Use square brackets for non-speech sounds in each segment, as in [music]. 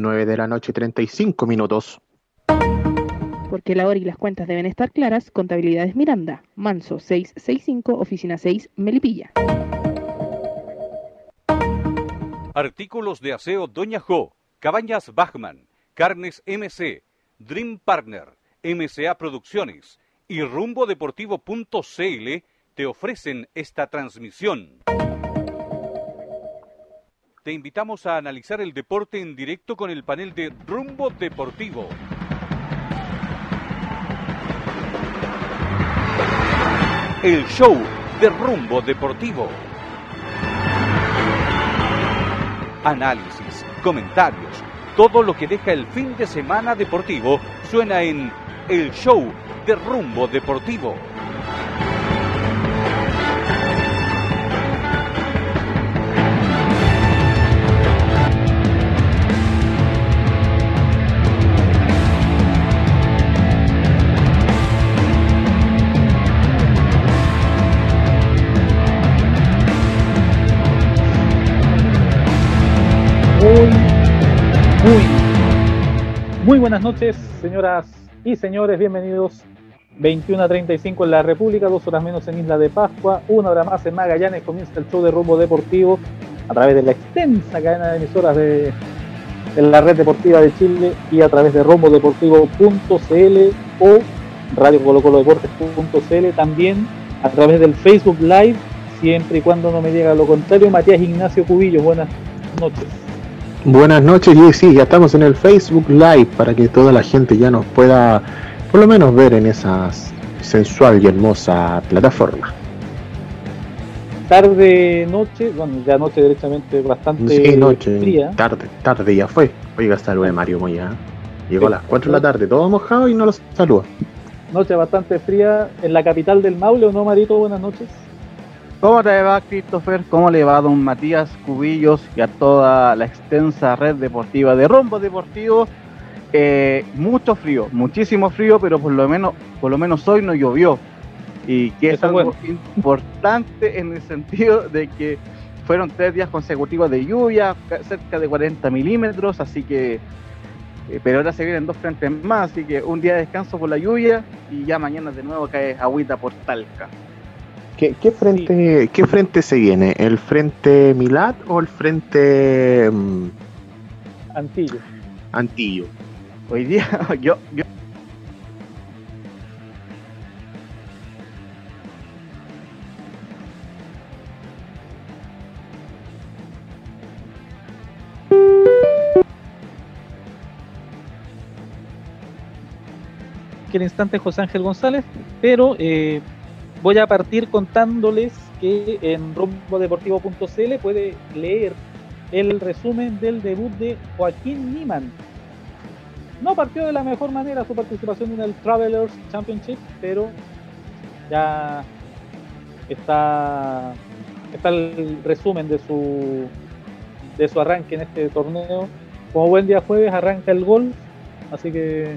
9 de la noche 35 minutos. Porque la hora y las cuentas deben estar claras, Contabilidades Miranda, Manso 665, Oficina 6, Melipilla. Artículos de aseo Doña Jo, Cabañas Bachman, Carnes MC, Dream Partner, MCA Producciones y rumbodeportivo.cl te ofrecen esta transmisión. Te invitamos a analizar el deporte en directo con el panel de Rumbo Deportivo. El show de Rumbo Deportivo. Análisis, comentarios, todo lo que deja el fin de semana deportivo suena en El show de Rumbo Deportivo. Buenas noches, señoras y señores, bienvenidos. 21 a 35 en la República, dos horas menos en Isla de Pascua, una hora más en Magallanes. Comienza el show de rumbo deportivo a través de la extensa cadena de emisoras de, la red deportiva de Chile y a través de rumbodeportivo.cl o radiocolodeportes.cl. También a través del Facebook Live, siempre y cuando no me diga lo contrario. Matías Ignacio Cubillo, buenas noches. Buenas noches, y sí, ya estamos en el Facebook Live para que toda la gente ya nos pueda por lo menos ver en esa sensual y hermosa plataforma. Tarde, noche, bueno, ya noche directamente bastante Sí, noche, fría. tarde, tarde ya fue. Oiga, salude Mario Moya. Llegó a las 4 de la tarde, todo mojado y no los saluda. Noche bastante fría en la capital del Maule, ¿o no, Marito? Buenas noches. ¿Cómo te va, Christopher? ¿Cómo le va a don Matías Cubillos y a toda la extensa red deportiva de Rombo Deportivo? Eh, mucho frío, muchísimo frío, pero por lo menos, por lo menos hoy no llovió. Y que es algo importante en el sentido de que fueron tres días consecutivos de lluvia, ca- cerca de 40 milímetros, así que. eh, pero ahora se vienen dos frentes más, así que un día de descanso por la lluvia y ya mañana de nuevo cae agüita por Talca. ¿Qué, qué frente, ¿Qué frente se viene? ¿El frente Milad o el frente mm, Antillo. Antillo? Hoy día [laughs] yo, yo que el instante José Ángel González, pero eh, voy a partir contándoles que en rumbodeportivo.cl puede leer el resumen del debut de Joaquín Niman. No partió de la mejor manera su participación en el Travelers Championship, pero ya está, está el resumen de su, de su arranque en este torneo. Como buen día jueves arranca el gol, así que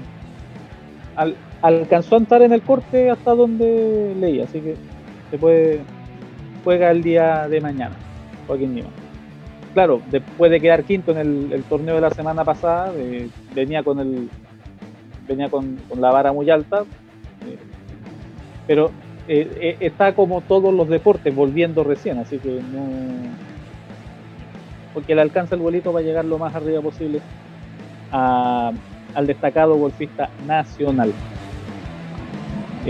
al- alcanzó a entrar en el corte hasta donde leí, así que se puede juega el día de mañana, Joaquín Niman. Claro, después de quedar quinto en el, torneo de la semana pasada, venía con el venía con, la vara muy alta, eh, pero eh, eh, está como todos los deportes volviendo recién, así que no porque le alcanza el vuelito va a llegar lo más arriba posible a- al destacado golfista nacional.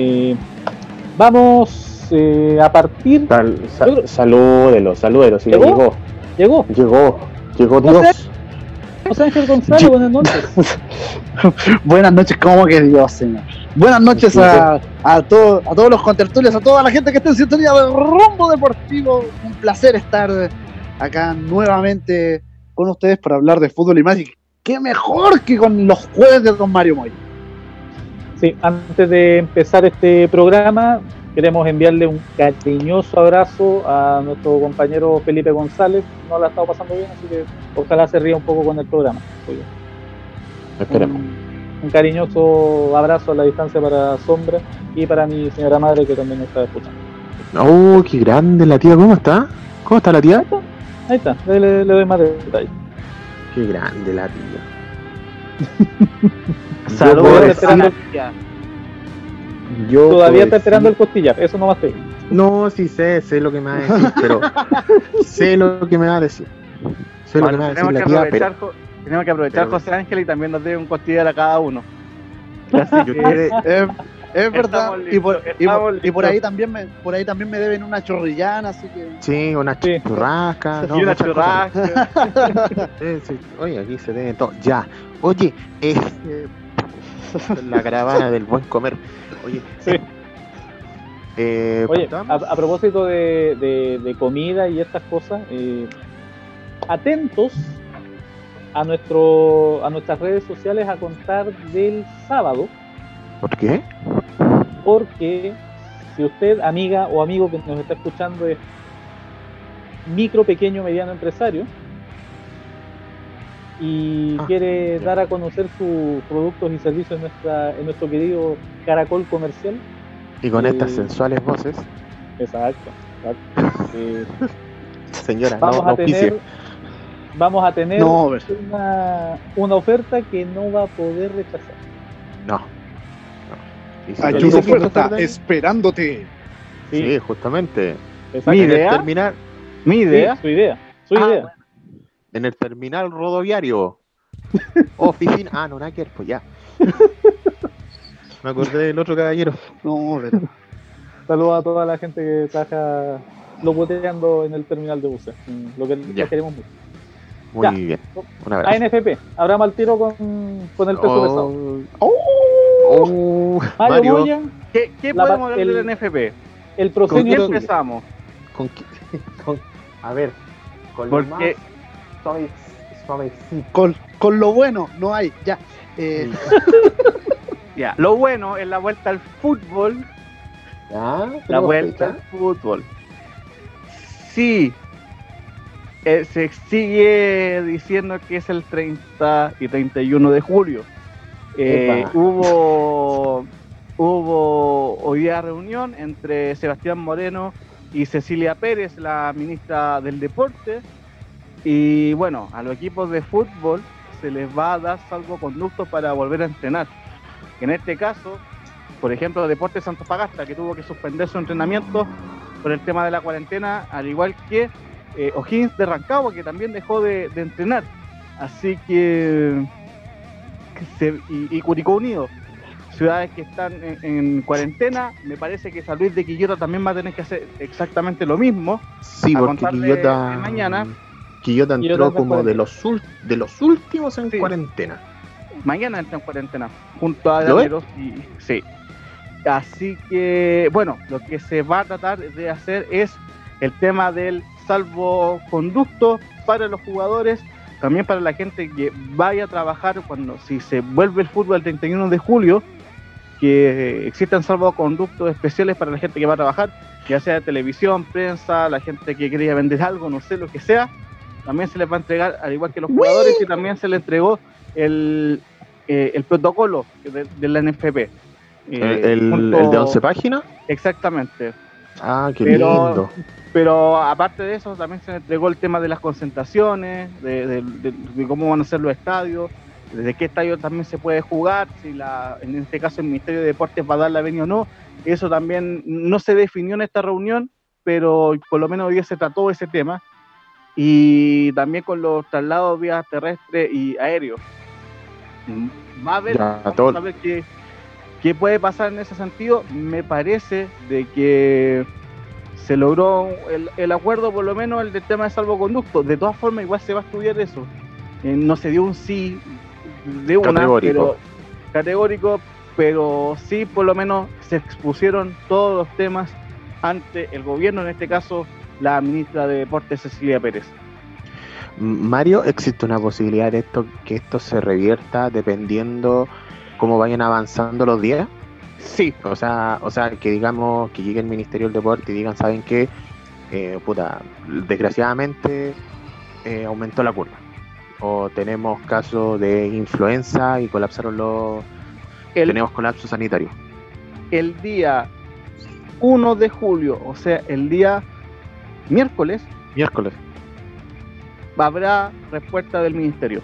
Eh, vamos eh, a partir. Sal- sa- Yo creo- salúdelo, salúdelo, si ¿Llegó? llegó. Llegó Llegó. Dios. José Ángel González, Yo- buenas noches. [laughs] Buenas noches, ¿cómo que Dios, señor? Buenas noches a, a, todo- a todos los contertulios, a toda la gente que está en sintonía de Rumbo Deportivo. Un placer estar acá nuevamente con ustedes para hablar de fútbol y más. Y qué mejor que con los jueves de Don Mario Moy. Sí, antes de empezar este programa, queremos enviarle un cariñoso abrazo a nuestro compañero Felipe González. No la ha estado pasando bien, así que ojalá se ría un poco con el programa. Oye, Esperemos. Un, un cariñoso abrazo a la distancia para Sombra y para mi señora madre que también está escuchando. Oh, qué grande la tía, ¿cómo está? ¿Cómo está la tía? Ahí está, le, le- le doy más detalles. Qué grande la tía. Saludos, decir- Yo Todavía está esperando el costillar, eso no más te digo. No, sí sé, sé lo que me va a decir, pero [laughs] sé lo que me va a decir. Sé lo que me va a decir tenemos, la que tía, aprovechar, pero Jo- tenemos que aprovechar pero- José Ángel y también nos debe un costillar a cada uno. Así yo que- quiero- [laughs] Es, es verdad. Y por, y, por, y ahí también me, por ahí también me deben una chorrillana, así que. Sí, una Sí. churrasca. no, y una churrasca. [laughs] Sí, sí. Oye, aquí se tiene todo. Ya. Oye, eh, la caravana del buen comer. Oye, Sí. eh, Oye, a, propósito de, de- de comida y estas cosas, eh, atentos a nuestro a nuestras redes sociales a contar del sábado, ¿Por qué? porque si usted, amiga o amigo que nos está escuchando, es micro, pequeño, mediano empresario y Ah, quiere ya. dar a conocer sus productos y servicios en, nuestra, en nuestro querido Caracol Comercial, Y con Eh, estas sensuales voces, exacto, exacto. [laughs] Eh, señora, vamos no a tener vamos a tener No, una, una oferta que no va a poder rechazar. No. Doctor Dani? esperándote. Sí, justamente. Exacto. Mi En el idea. terminal, Mi Sí, idea. su idea, su Ah, idea. en el terminal rodoviario. [laughs] Oficina. Ah, no, nada que ver, pues ya. [laughs] Me acordé del otro caballero. No, pero. Saludos a toda la gente que trabaja locuteando en el terminal de buses. Mm, Lo que Ya. queremos mucho. Muy Ya. bien. Un abrazo. ANFP, habrá mal tiro con, con el peso pesado. Oh, oh, Mario, Mario, Moya, ¿Qué, qué La podemos hablar el- del NFP? el ¿Con proceso qué es suyo. empezamos? ¿con qué- [laughs] con- a ver, con lo Porque- más suave- suavecito. Con, con lo bueno, no hay. Ya. Eh, [laughs] Ya, lo bueno es la vuelta al fútbol. ¿Ya? La ¿Tenemos vuelta al fútbol. Sí. eh, se sigue diciendo que es el 30 y 31 de julio. Eh, hubo hubo hoy día reunión entre Sebastián Moreno y Cecilia Pérez, la ministra del Deporte. Y bueno, a los equipos de fútbol se les va a dar salvoconducto para volver a entrenar. En este caso, por ejemplo, Deportes Antofagasta, que tuvo que suspender su entrenamiento por el tema de la cuarentena, al igual que eh, O'Higgins de Rancagua, que también dejó de, entrenar. Así que se- y, y Curicó Unido, ciudades que están en, en cuarentena, me parece que San Luis de Quillota también va a tener que hacer exactamente lo mismo. Sí, a porque Quillota. mañana. Quillota entró Quillota como de los, ul- de los últimos en Sí. cuarentena. Mañana entra en cuarentena, junto a. Llaneros y sí. Así que, bueno, lo que se va a tratar de hacer es el tema del salvoconducto para los jugadores, también para la gente que vaya a trabajar cuando si se vuelve el fútbol el 31 de julio, que existan salvoconductos especiales para la gente que va a trabajar, ya sea televisión, prensa, la gente que quería vender algo, no sé, lo que sea, también se les va a entregar, al igual que los jugadores, y también se les entregó el, eh, el protocolo de, de la NFP. Eh, ¿El, el- junto- el de 11 páginas? Exactamente. Ah, qué Pero- lindo. Pero aparte de eso, también se entregó el tema de las concentraciones, de, de- de- de cómo van a ser los estadios, desde qué estadio también se puede jugar, si la, en este caso el Ministerio de Deportes va a dar la venia o no. Eso también no se definió en esta reunión, pero por lo menos hoy día se trató ese tema. Y también con los traslados vía terrestre y aéreo. Mm, Va a haber, Ya, vamos todo- a ver qué, qué puede pasar en ese sentido. Me parece de que se logró el, el acuerdo, por lo menos el del tema de salvoconducto. De todas formas, igual se va a estudiar eso. Eh, no se dio un sí de una, Categórico. pero categórico, pero sí por lo menos se expusieron todos los temas ante el gobierno, en este caso la ministra de Deportes Cecilia Pérez. Mario, ¿existe una posibilidad de esto que esto se revierta dependiendo cómo vayan avanzando los días? Sí, O sea, o sea, que digamos que llegue el Ministerio del Deporte y digan, ¿saben qué? Eh, puta, desgraciadamente eh, aumentó la curva. O tenemos casos de influenza y colapsaron los... el, Tenemos colapso sanitario. el día 1 de julio, o sea, el día miércoles, Miércoles. habrá respuesta del ministerio.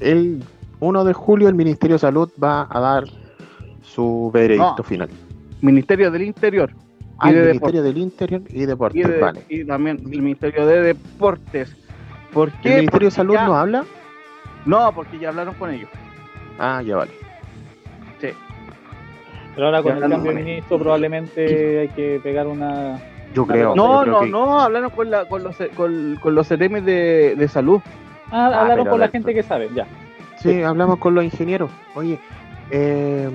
El 1 de julio el Ministerio de Salud va a dar su veredicto No. final. Ministerio del Interior. Ah, y el de Ministerio del Interior y Y, Deportes, de- vale. y también el Ministerio de Deportes. ¿Por qué? ¿El Ministerio de Porque Salud ya- no habla? No, porque ya hablaron con ellos. Ah, ya vale. Sí. Pero ahora con Ya el cambio de ministro probablemente hay que pegar una... Yo creo. No, yo creo no, que- no, hablaron con, la, con los con, con los CTM de, de salud. Ah, Ah, hablaron con la gente que sabe, ya. Sí, hablamos con los ingenieros. Oye, eh,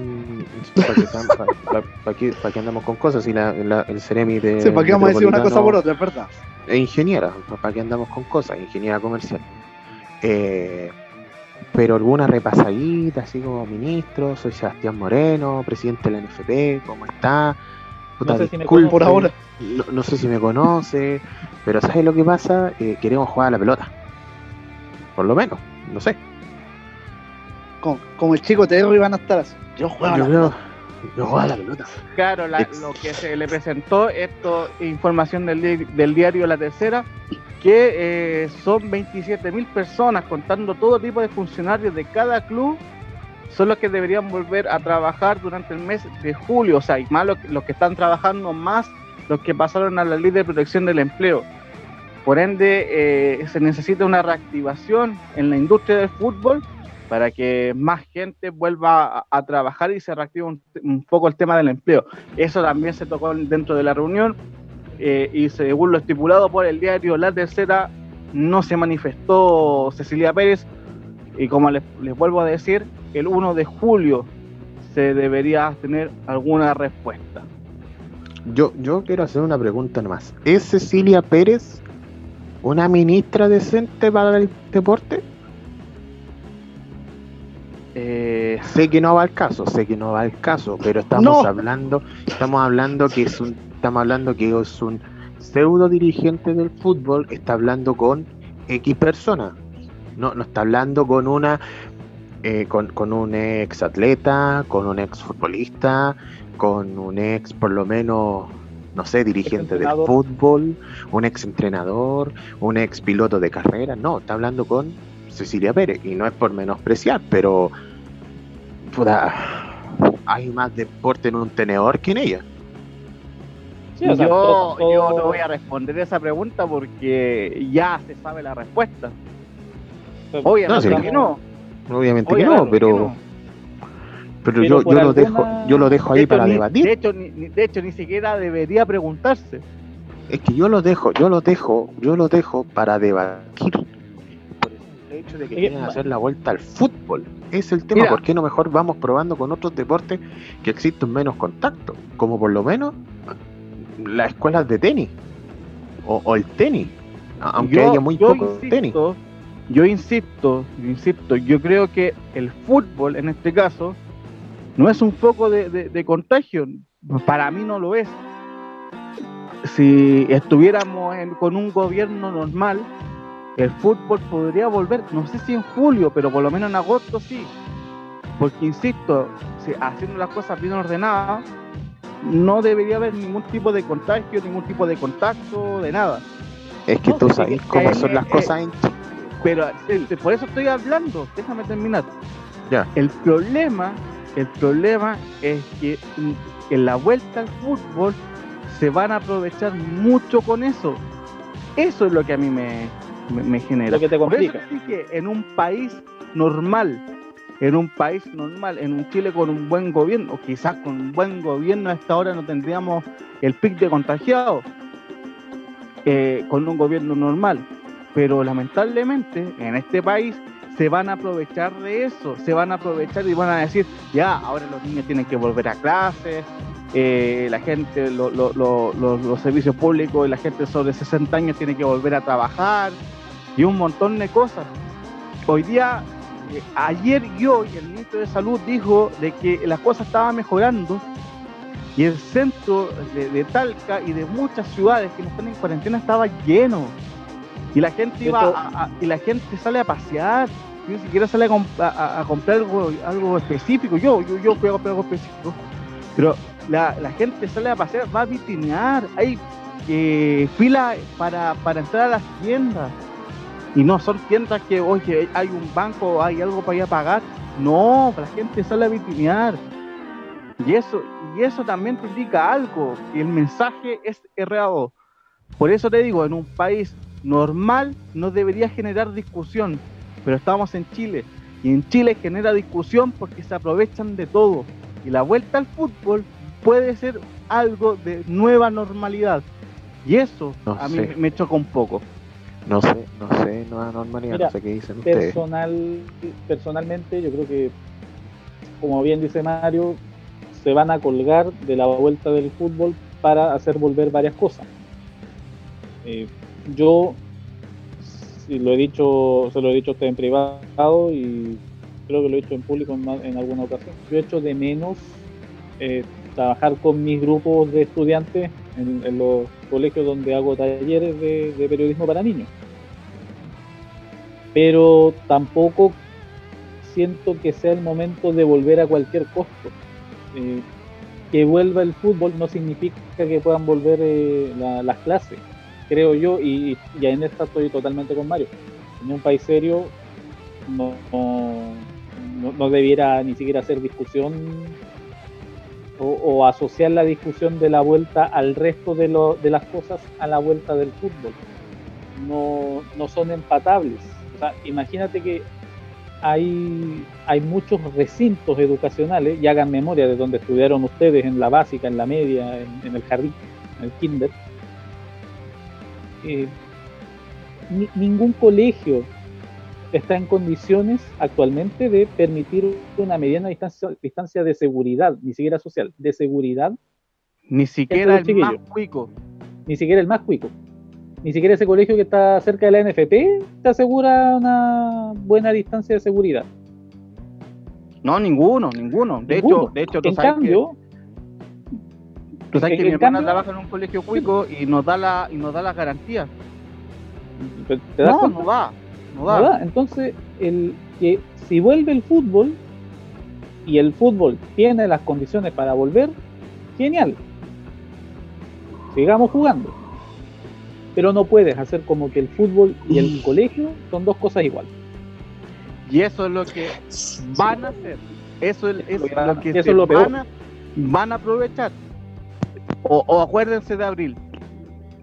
¿para qué, pa- pa- pa' qué- andamos con cosas? Si la, la- el Ceremi de. Sí, ¿para qué vamos a decir una cosa por otra, es verdad? ingeniera, ¿para qué andamos con cosas? Ingeniera comercial. Eh, pero alguna repasadita, así como ministro, soy Sebastián Moreno, presidente de la NFP, ¿cómo está? Puta, No sé si me disculpe, Por ahora. no, no sé si me conoce, pero ¿sabes lo que pasa? Eh, queremos jugar a la pelota. Por lo menos, no sé. Como, como el chico Terry van a estar así. Yo juego a Yo la creo, pelota. yo juego a la pelota. Claro, la- lo que se le presentó, esto, información del, di- del diario La Tercera, que eh, son 27 mil personas, contando todo tipo de funcionarios de cada club, son los que deberían volver a trabajar durante el mes de julio. O sea, y más los, los que están trabajando, más los que pasaron a la ley de protección del empleo. Por ende, eh, se necesita una reactivación en la industria del fútbol para que más gente vuelva a, trabajar y se reactive un, un poco el tema del empleo. Eso también se tocó dentro de la reunión eh, y según lo estipulado por el diario La Tercera, no se manifestó Cecilia Pérez y como les, les vuelvo a decir, el 1 de julio se debería tener alguna respuesta. Yo, yo quiero hacer una pregunta nomás. ¿Es Cecilia Pérez una ministra decente para el deporte? Sé que no va al caso, sé que no va al caso, pero estamos No. hablando, estamos hablando que es un, estamos hablando que es un pseudo dirigente del fútbol, está hablando con X persona. No, no está hablando con una eh, con, con un ex atleta, con un ex futbolista, con un ex por lo menos no sé, dirigente del fútbol, un ex entrenador, un ex piloto de carrera, no, está hablando con Cecilia Pérez, y no es por menospreciar, pero puta, hay más deporte en un tenedor que en ella. Sí, o sea, yo, todo- todo- yo no voy a responder esa pregunta porque ya se sabe la respuesta. Obviamente No, sí. que no. Obviamente que no, pero, que no. pero, Pero yo, yo lo dejo, yo lo dejo ahí De para ni- debatir. De hecho, ni, de hecho, ni siquiera debería preguntarse. Es que yo lo dejo, yo lo dejo, yo lo dejo para debatir. Por el hecho de que quieren hacer la vuelta al fútbol. Es el tema, Mira. ¿por qué no mejor vamos probando con otros deportes que existen menos contacto? Como por lo menos las escuelas de tenis. O, o el tenis. Aunque Yo- haya muy poco tenis. Yo insisto, yo insisto, yo creo que el fútbol en este caso no es un foco de, de- de contagio. Para mí no lo es. Si estuviéramos en- con un gobierno normal, el fútbol podría volver, no sé si en julio, pero por lo menos en agosto sí. Porque insisto, si haciendo las cosas bien ordenadas, no debería haber ningún tipo de contagio, ningún tipo de contacto, de nada. Es que No, tú sabes cómo son las eh, cosas en Chile. Pero eh, por eso estoy hablando, déjame terminar. Ya. El problema, el problema es que en la vuelta al fútbol se van a aprovechar mucho con eso. Eso es lo que a mí me, me, me genera. Lo que te Por eso complica. dije, en un país normal, en un país normal, en un Chile con un buen gobierno, o quizás con un buen gobierno a esta hora no tendríamos el pic de contagiados, eh, con un gobierno normal. Pero lamentablemente en este país se van a aprovechar de eso, se van a aprovechar y van a decir, ya, ahora los niños tienen que volver a clases, eh, la gente, lo- lo- los servicios públicos y la gente sobre 60 años tiene que volver a trabajar y un montón de cosas. Hoy día, eh, ayer y hoy, el ministro de Salud dijo de que las cosas estaban mejorando y el centro de, de Talca y de muchas ciudades que no están en cuarentena estaba lleno. Y la gente iba a- a- y la gente sale a pasear, ni siquiera sale a, comp- a- a- a comprar algo, algo específico. Yo, yo, yo fui a comprar algo específico. Pero la, la gente sale a pasear, va a vitinear, hay eh, fila para, para entrar a las tiendas. Y no son tiendas que, oye, hay un banco, hay algo para ir a pagar. No, la gente sale a vitrinear. Y eso, y eso también te indica algo, que el mensaje es errado. Por eso te digo, en un país normal no debería generar discusión, pero estamos en Chile. Y en Chile genera discusión porque se aprovechan de todo. Y la vuelta al fútbol puede ser algo de nueva normalidad. Y eso No a mí sé. me choca un poco. No sé, no sé, nueva normalidad, Mira, no sé qué dicen ustedes. Personal, personalmente, yo creo que, como bien dice Mario, se van a colgar de la vuelta del fútbol para hacer volver varias cosas. Eh, yo, si lo he dicho, se lo he dicho a usted en privado y creo que lo he dicho en público en, en alguna ocasión. Yo echo de menos eh, trabajar con mis grupos de estudiantes en, los colegios donde hago talleres de, periodismo para niños. Pero tampoco siento que sea el momento de volver a cualquier costo. Eh, que vuelva el fútbol no significa que puedan volver eh, la- las clases, creo yo, y, y en esta estoy totalmente con Mario. En un país serio no, no- no debiera ni siquiera hacer discusión o, asociar la discusión de la vuelta al resto de, lo- de las cosas a la vuelta del fútbol. No, no son empatables. O sea, imagínate que hay, hay muchos recintos educacionales, y hagan memoria de donde estudiaron ustedes en la básica, en la media, en, el jardín, en el kinder. Eh, ni- ningún colegio está en condiciones actualmente de permitir una mediana distancia, distancia de seguridad, ni siquiera social, de seguridad, Ni siquiera el Este es el más cuico. ni siquiera el más cuico. Ni siquiera ese colegio que está cerca de la NFP te asegura una buena distancia de seguridad. No, ninguno, ninguno. De Ninguno. hecho, de hecho, tú En sabes cambio, que, tú sabes que mi hermana cambio- trabaja en un colegio cuico y nos da la y nos da las garantías. ¿te te das No, cuenta? no da, no No da. da. Entonces, el, que si vuelve el fútbol y el fútbol tiene las condiciones para volver, genial. Sigamos jugando. Pero no puedes hacer como que el fútbol y el colegio son dos cosas iguales. Y eso es lo que van a hacer. Eso es, es Lo que van- lo que eso se es lo peor. van, a, van a aprovechar. O, o acuérdense de abril,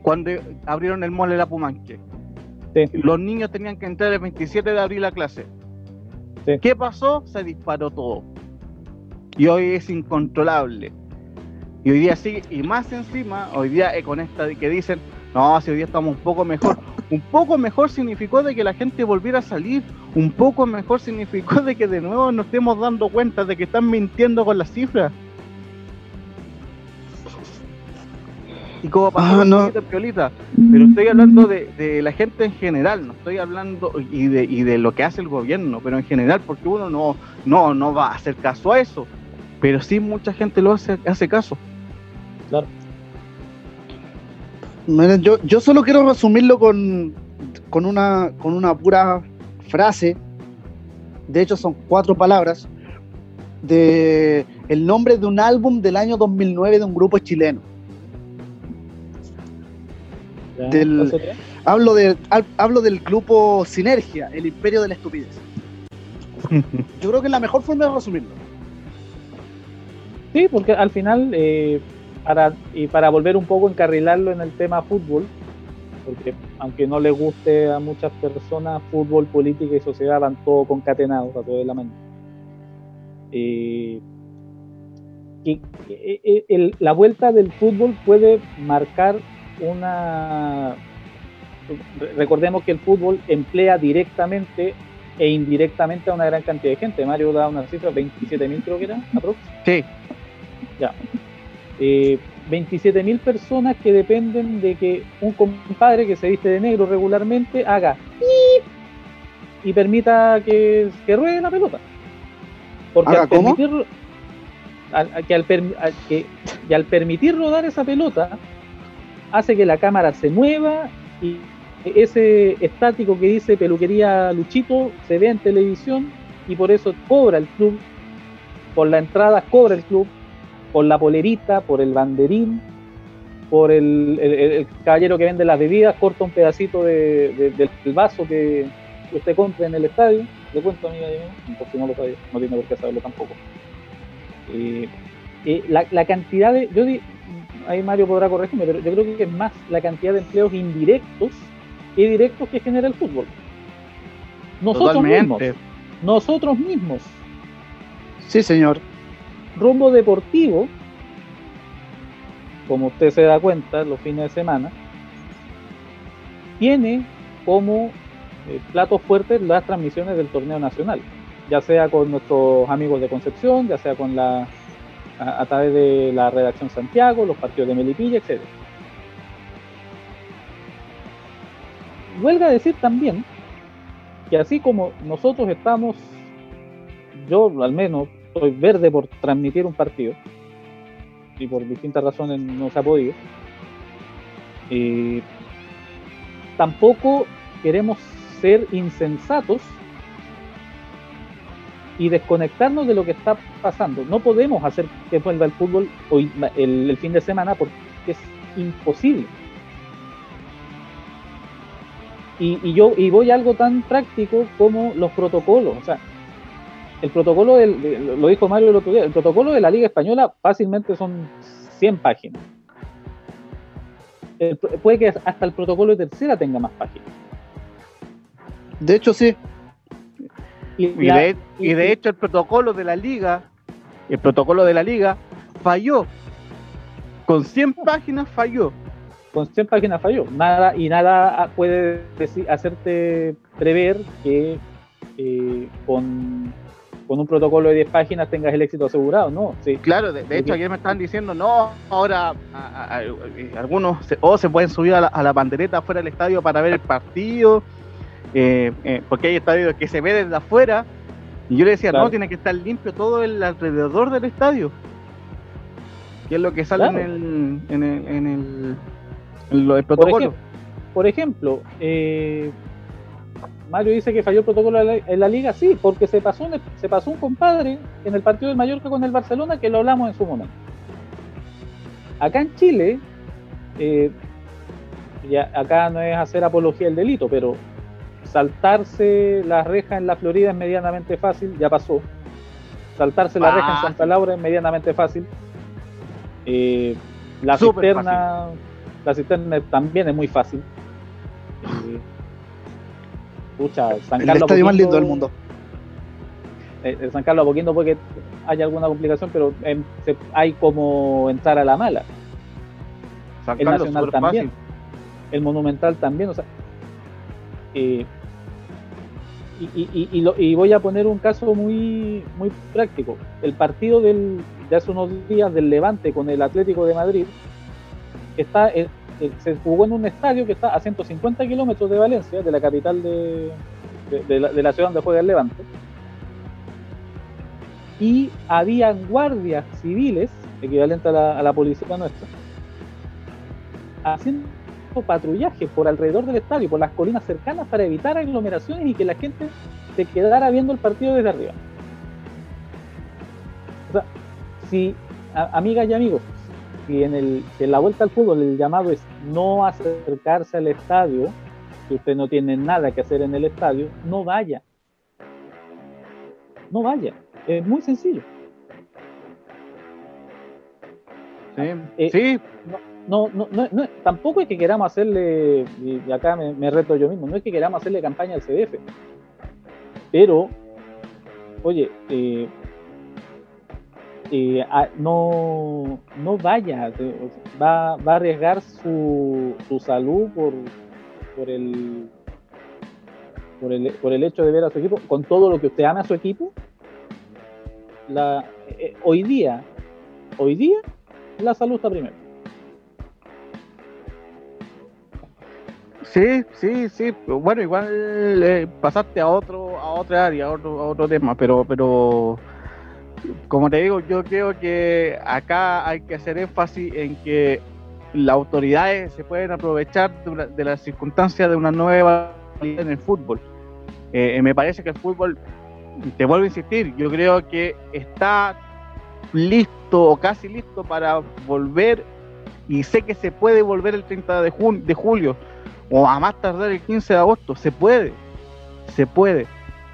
cuando abrieron el mole La Pumanque. Sí. Los niños tenían que entrar el 27 de abril a clase. Sí. ¿Qué pasó? Se disparó todo. Y hoy es incontrolable. Y hoy día sí, y más encima, hoy día eh, con esta de que dicen, no, si hoy día estamos un poco mejor. [laughs] Un poco mejor significó de que la gente volviera a salir. Un poco mejor significó de que de nuevo nos estemos dando cuenta de que están mintiendo con las cifras. Y como pasó Ah, no. piolita. Pero estoy hablando de, de la gente en general, no estoy hablando y de, y de lo que hace el gobierno, pero en general, porque uno no, no, no va a hacer caso a eso. Pero sí mucha gente lo hace, hace caso. Miren, yo, yo solo quiero resumirlo con, con, una, con una pura frase. De hecho, son cuatro palabras. De el nombre de un álbum del año 2009 de un grupo chileno. ¿Ya? Del-. Hablo, de, hab- hablo del grupo Sinergia, el imperio de la estupidez. [laughs] Yo creo que es la mejor forma de resumirlo. Sí, porque al final, eh, para, y para volver un poco a encarrilarlo en el tema fútbol, porque aunque no le guste a muchas personas, fútbol, política y sociedad van todo concatenados a todo de la mano. Eh, que- que- eh, el- la vuelta del fútbol puede marcar una... re- Recordemos que el fútbol emplea directamente e indirectamente a una gran cantidad de gente. Mario da una cifra, 27.000 creo que era, aproximadamente. Sí, eh, 27.000 personas que dependen de que un compadre que se viste de negro regularmente haga y permita que, que ruede la pelota. Porque ¿Haga al cómo? permitir, al- al- que al que- y al permitir rodar esa pelota, hace que la cámara se mueva y ese estático que dice peluquería Luchito se vea en televisión y por eso cobra el club, por la entrada cobra el club, por la polerita, por el banderín, por el, el- caballero que vende las bebidas, corta un pedacito de- de- del vaso que usted compra en el estadio. Le cuento, amiga, por si no lo sabía, no tiene por qué saberlo tampoco. Eh, eh, la, cantidad de. Ahí Mario podrá corregirme, pero yo creo que es más la cantidad de empleos indirectos y directos que genera el fútbol. Nosotros mismos. Totalmente. Nosotros mismos. Sí, señor. rumbo deportivo, como usted se da cuenta los fines de semana, tiene como eh, platos fuertes las transmisiones del torneo nacional, ya sea con nuestros amigos de Concepción, ya sea con la a, través de la redacción Santiago, los partidos de Melipilla, etc. Huelga decir también que así como nosotros estamos, yo al menos soy verde por transmitir un partido y por distintas razones no se ha podido. Eh, tampoco queremos ser insensatos y desconectarnos de lo que está pasando. No podemos hacer que vuelva el fútbol hoy el, fin de semana porque es imposible. Y, yo y voy a algo tan práctico como los protocolos. O sea, el protocolo lo dijo Mario el otro día, el protocolo de la Liga Española fácilmente son 100 páginas. Puede que hasta el protocolo de tercera tenga más páginas. De hecho, sí. Y, de, y de hecho el protocolo de la liga, el protocolo de la liga falló. Con 100 páginas falló. con 100 páginas falló. Nada, y nada puede decir, hacerte prever que eh, con, con un protocolo de 10 páginas tengas el éxito asegurado, ¿no? Sí. Claro, de, de hecho ayer me estaban diciendo, no, ahora a- a- a- eh, algunos se, o se pueden subir a la, a la pandereta afuera del estadio para ver el partido, eh, eh, porque hay estadios que se ve desde afuera. Y yo le decía, Claro. no, tiene que estar limpio todo el alrededor del estadio. Que es lo que sale Claro. en el, en el, en el, en Por, protocolo. por ejemplo, eh, Mario dice que falló el protocolo en la, en la liga, sí, porque se pasó, un, se pasó un compadre en el partido del Mallorca con el Barcelona que lo hablamos en su momento. Acá en Chile, eh, ya, acá no es hacer apología del delito, pero saltarse la reja en la Florida es medianamente fácil, ya pasó. Saltarse la reja en Santa Laura es medianamente fácil. Eh, la cisterna, la cisterna también es muy fácil. Eh, pucha, San El estadio más lindo del mundo. eh, el San Carlos Apoquindo puede que haya alguna complicación, pero se- hay como entrar a la mala. San el Carlos, Nacional también. fácil. el Monumental también, o sea, eh, y, y- lo- y voy a poner un caso muy, muy práctico. El partido del, de hace unos días del Levante con el Atlético de Madrid está, eh, se jugó en un estadio que está a 150 kilómetros de Valencia, de la capital de la ciudad donde juega el Levante. Y habían guardias civiles, equivalente a la, a la policía nuestra, haciendo patrullaje por alrededor del estadio, por las colinas cercanas para evitar aglomeraciones y que la gente se quedara viendo el partido desde arriba. O sea, si, a- amigas y amigos, si en, el, si en la vuelta al fútbol el llamado es no acercarse al estadio, si usted no tiene nada que hacer en el estadio, no vaya. No vaya. Es muy sencillo. Sí, Eh, sí, no, no, no, no, tampoco es que queramos hacerle, y acá me, me reto yo mismo, no es que queramos hacerle campaña al CDF, pero, oye, eh, eh, no, no vaya, va, va a arriesgar su, su salud por, por, el, por, el, por el hecho de ver a su equipo, con todo lo que usted ama a su equipo, eh, hoy día, hoy día, la salud está primero. Sí, sí, sí. Bueno, igual eh, pasaste a otro, a otra área, a otro, a otro tema, pero, pero como te digo, yo creo que acá hay que hacer énfasis en que las autoridades se pueden aprovechar de, las circunstancias de una nueva en el fútbol. Eh, eh, me parece que el fútbol, te vuelvo a insistir, yo creo que está listo o casi listo para volver y sé que se puede volver el 30 de, de julio o a más tardar el 15 de agosto, se puede, se puede.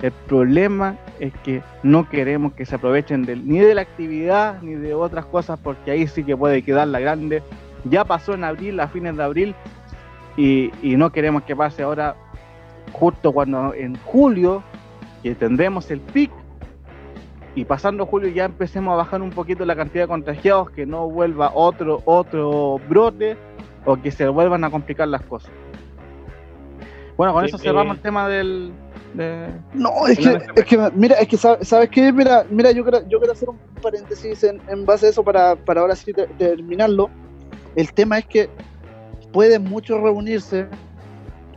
El problema es que no queremos que se aprovechen ni de la actividad ni de otras cosas porque ahí sí que puede quedar la grande. Ya pasó en abril, a fines de abril, y, y no queremos que pase ahora justo cuando en julio, que tendremos el pic, y pasando julio ya empecemos a bajar un poquito la cantidad de contagiados, que no vuelva otro, otro brote o que se vuelvan a complicar las cosas. Bueno, con eso cerramos el tema del. no, es que, es que, mira, es que sabes qué, mira, mira, yo quiero, yo quiero hacer un paréntesis en, base a eso para, para ahora sí terminarlo. El tema es que pueden muchos reunirse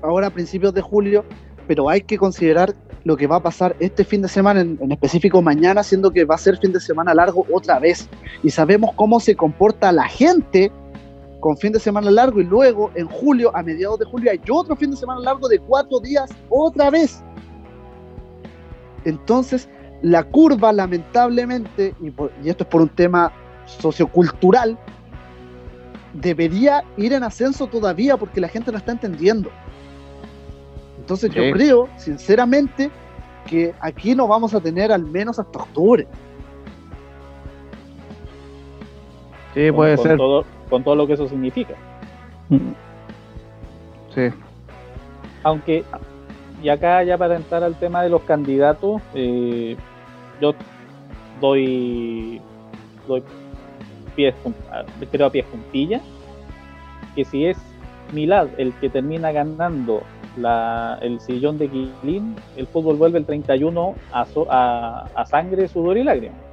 ahora a principios de julio, pero hay que considerar lo que va a pasar este fin de semana, en, específico mañana, siendo que va a ser fin de semana largo otra vez. Y sabemos cómo se comporta la gente con fin de semana largo y luego en julio, a mediados de julio, hay otro fin de semana largo de cuatro días otra vez. Entonces, la curva, lamentablemente, y, y esto es por un tema sociocultural, debería ir en ascenso todavía porque la gente no está entendiendo. Entonces yo creo, sinceramente, que aquí no vamos a tener al menos hasta octubre. Sí, puede ser. Todo, con todo lo que eso significa. Sí. Aunque, y acá ya para entrar al tema de los candidatos, eh, yo doy, doy pies, creo a pies puntilla, que si es Milad el que termina ganando el sillón de Quilín, el fútbol vuelve el 31 a, a, sangre, sudor y lágrimas.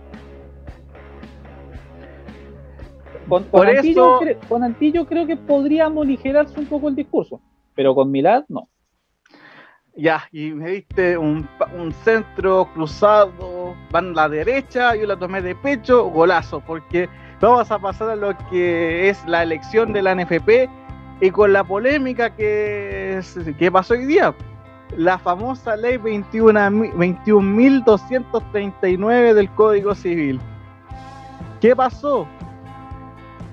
Con, Antillo, creo que podríamos aligerarse un poco el discurso, pero con Milad no. Ya, y me diste un, centro cruzado, van a la derecha, yo la tomé de pecho, golazo, porque vamos a pasar a lo que es la elección de la NFP y con la polémica que, que pasó hoy día, la famosa ley 21.239 del Código Civil. ¿Qué pasó?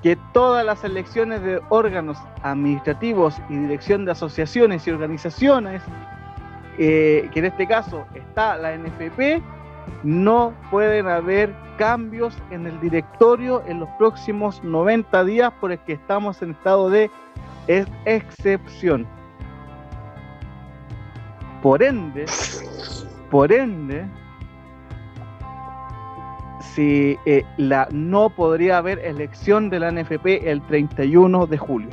Que todas las elecciones de órganos administrativos y dirección de asociaciones y organizaciones, eh, que en este caso está la NFP, no pueden haber cambios en el directorio en los próximos 90 días por el que estamos en estado de excepción. Por ende, por ende, si eh, la no podría haber elección de la NFP el 31 de julio.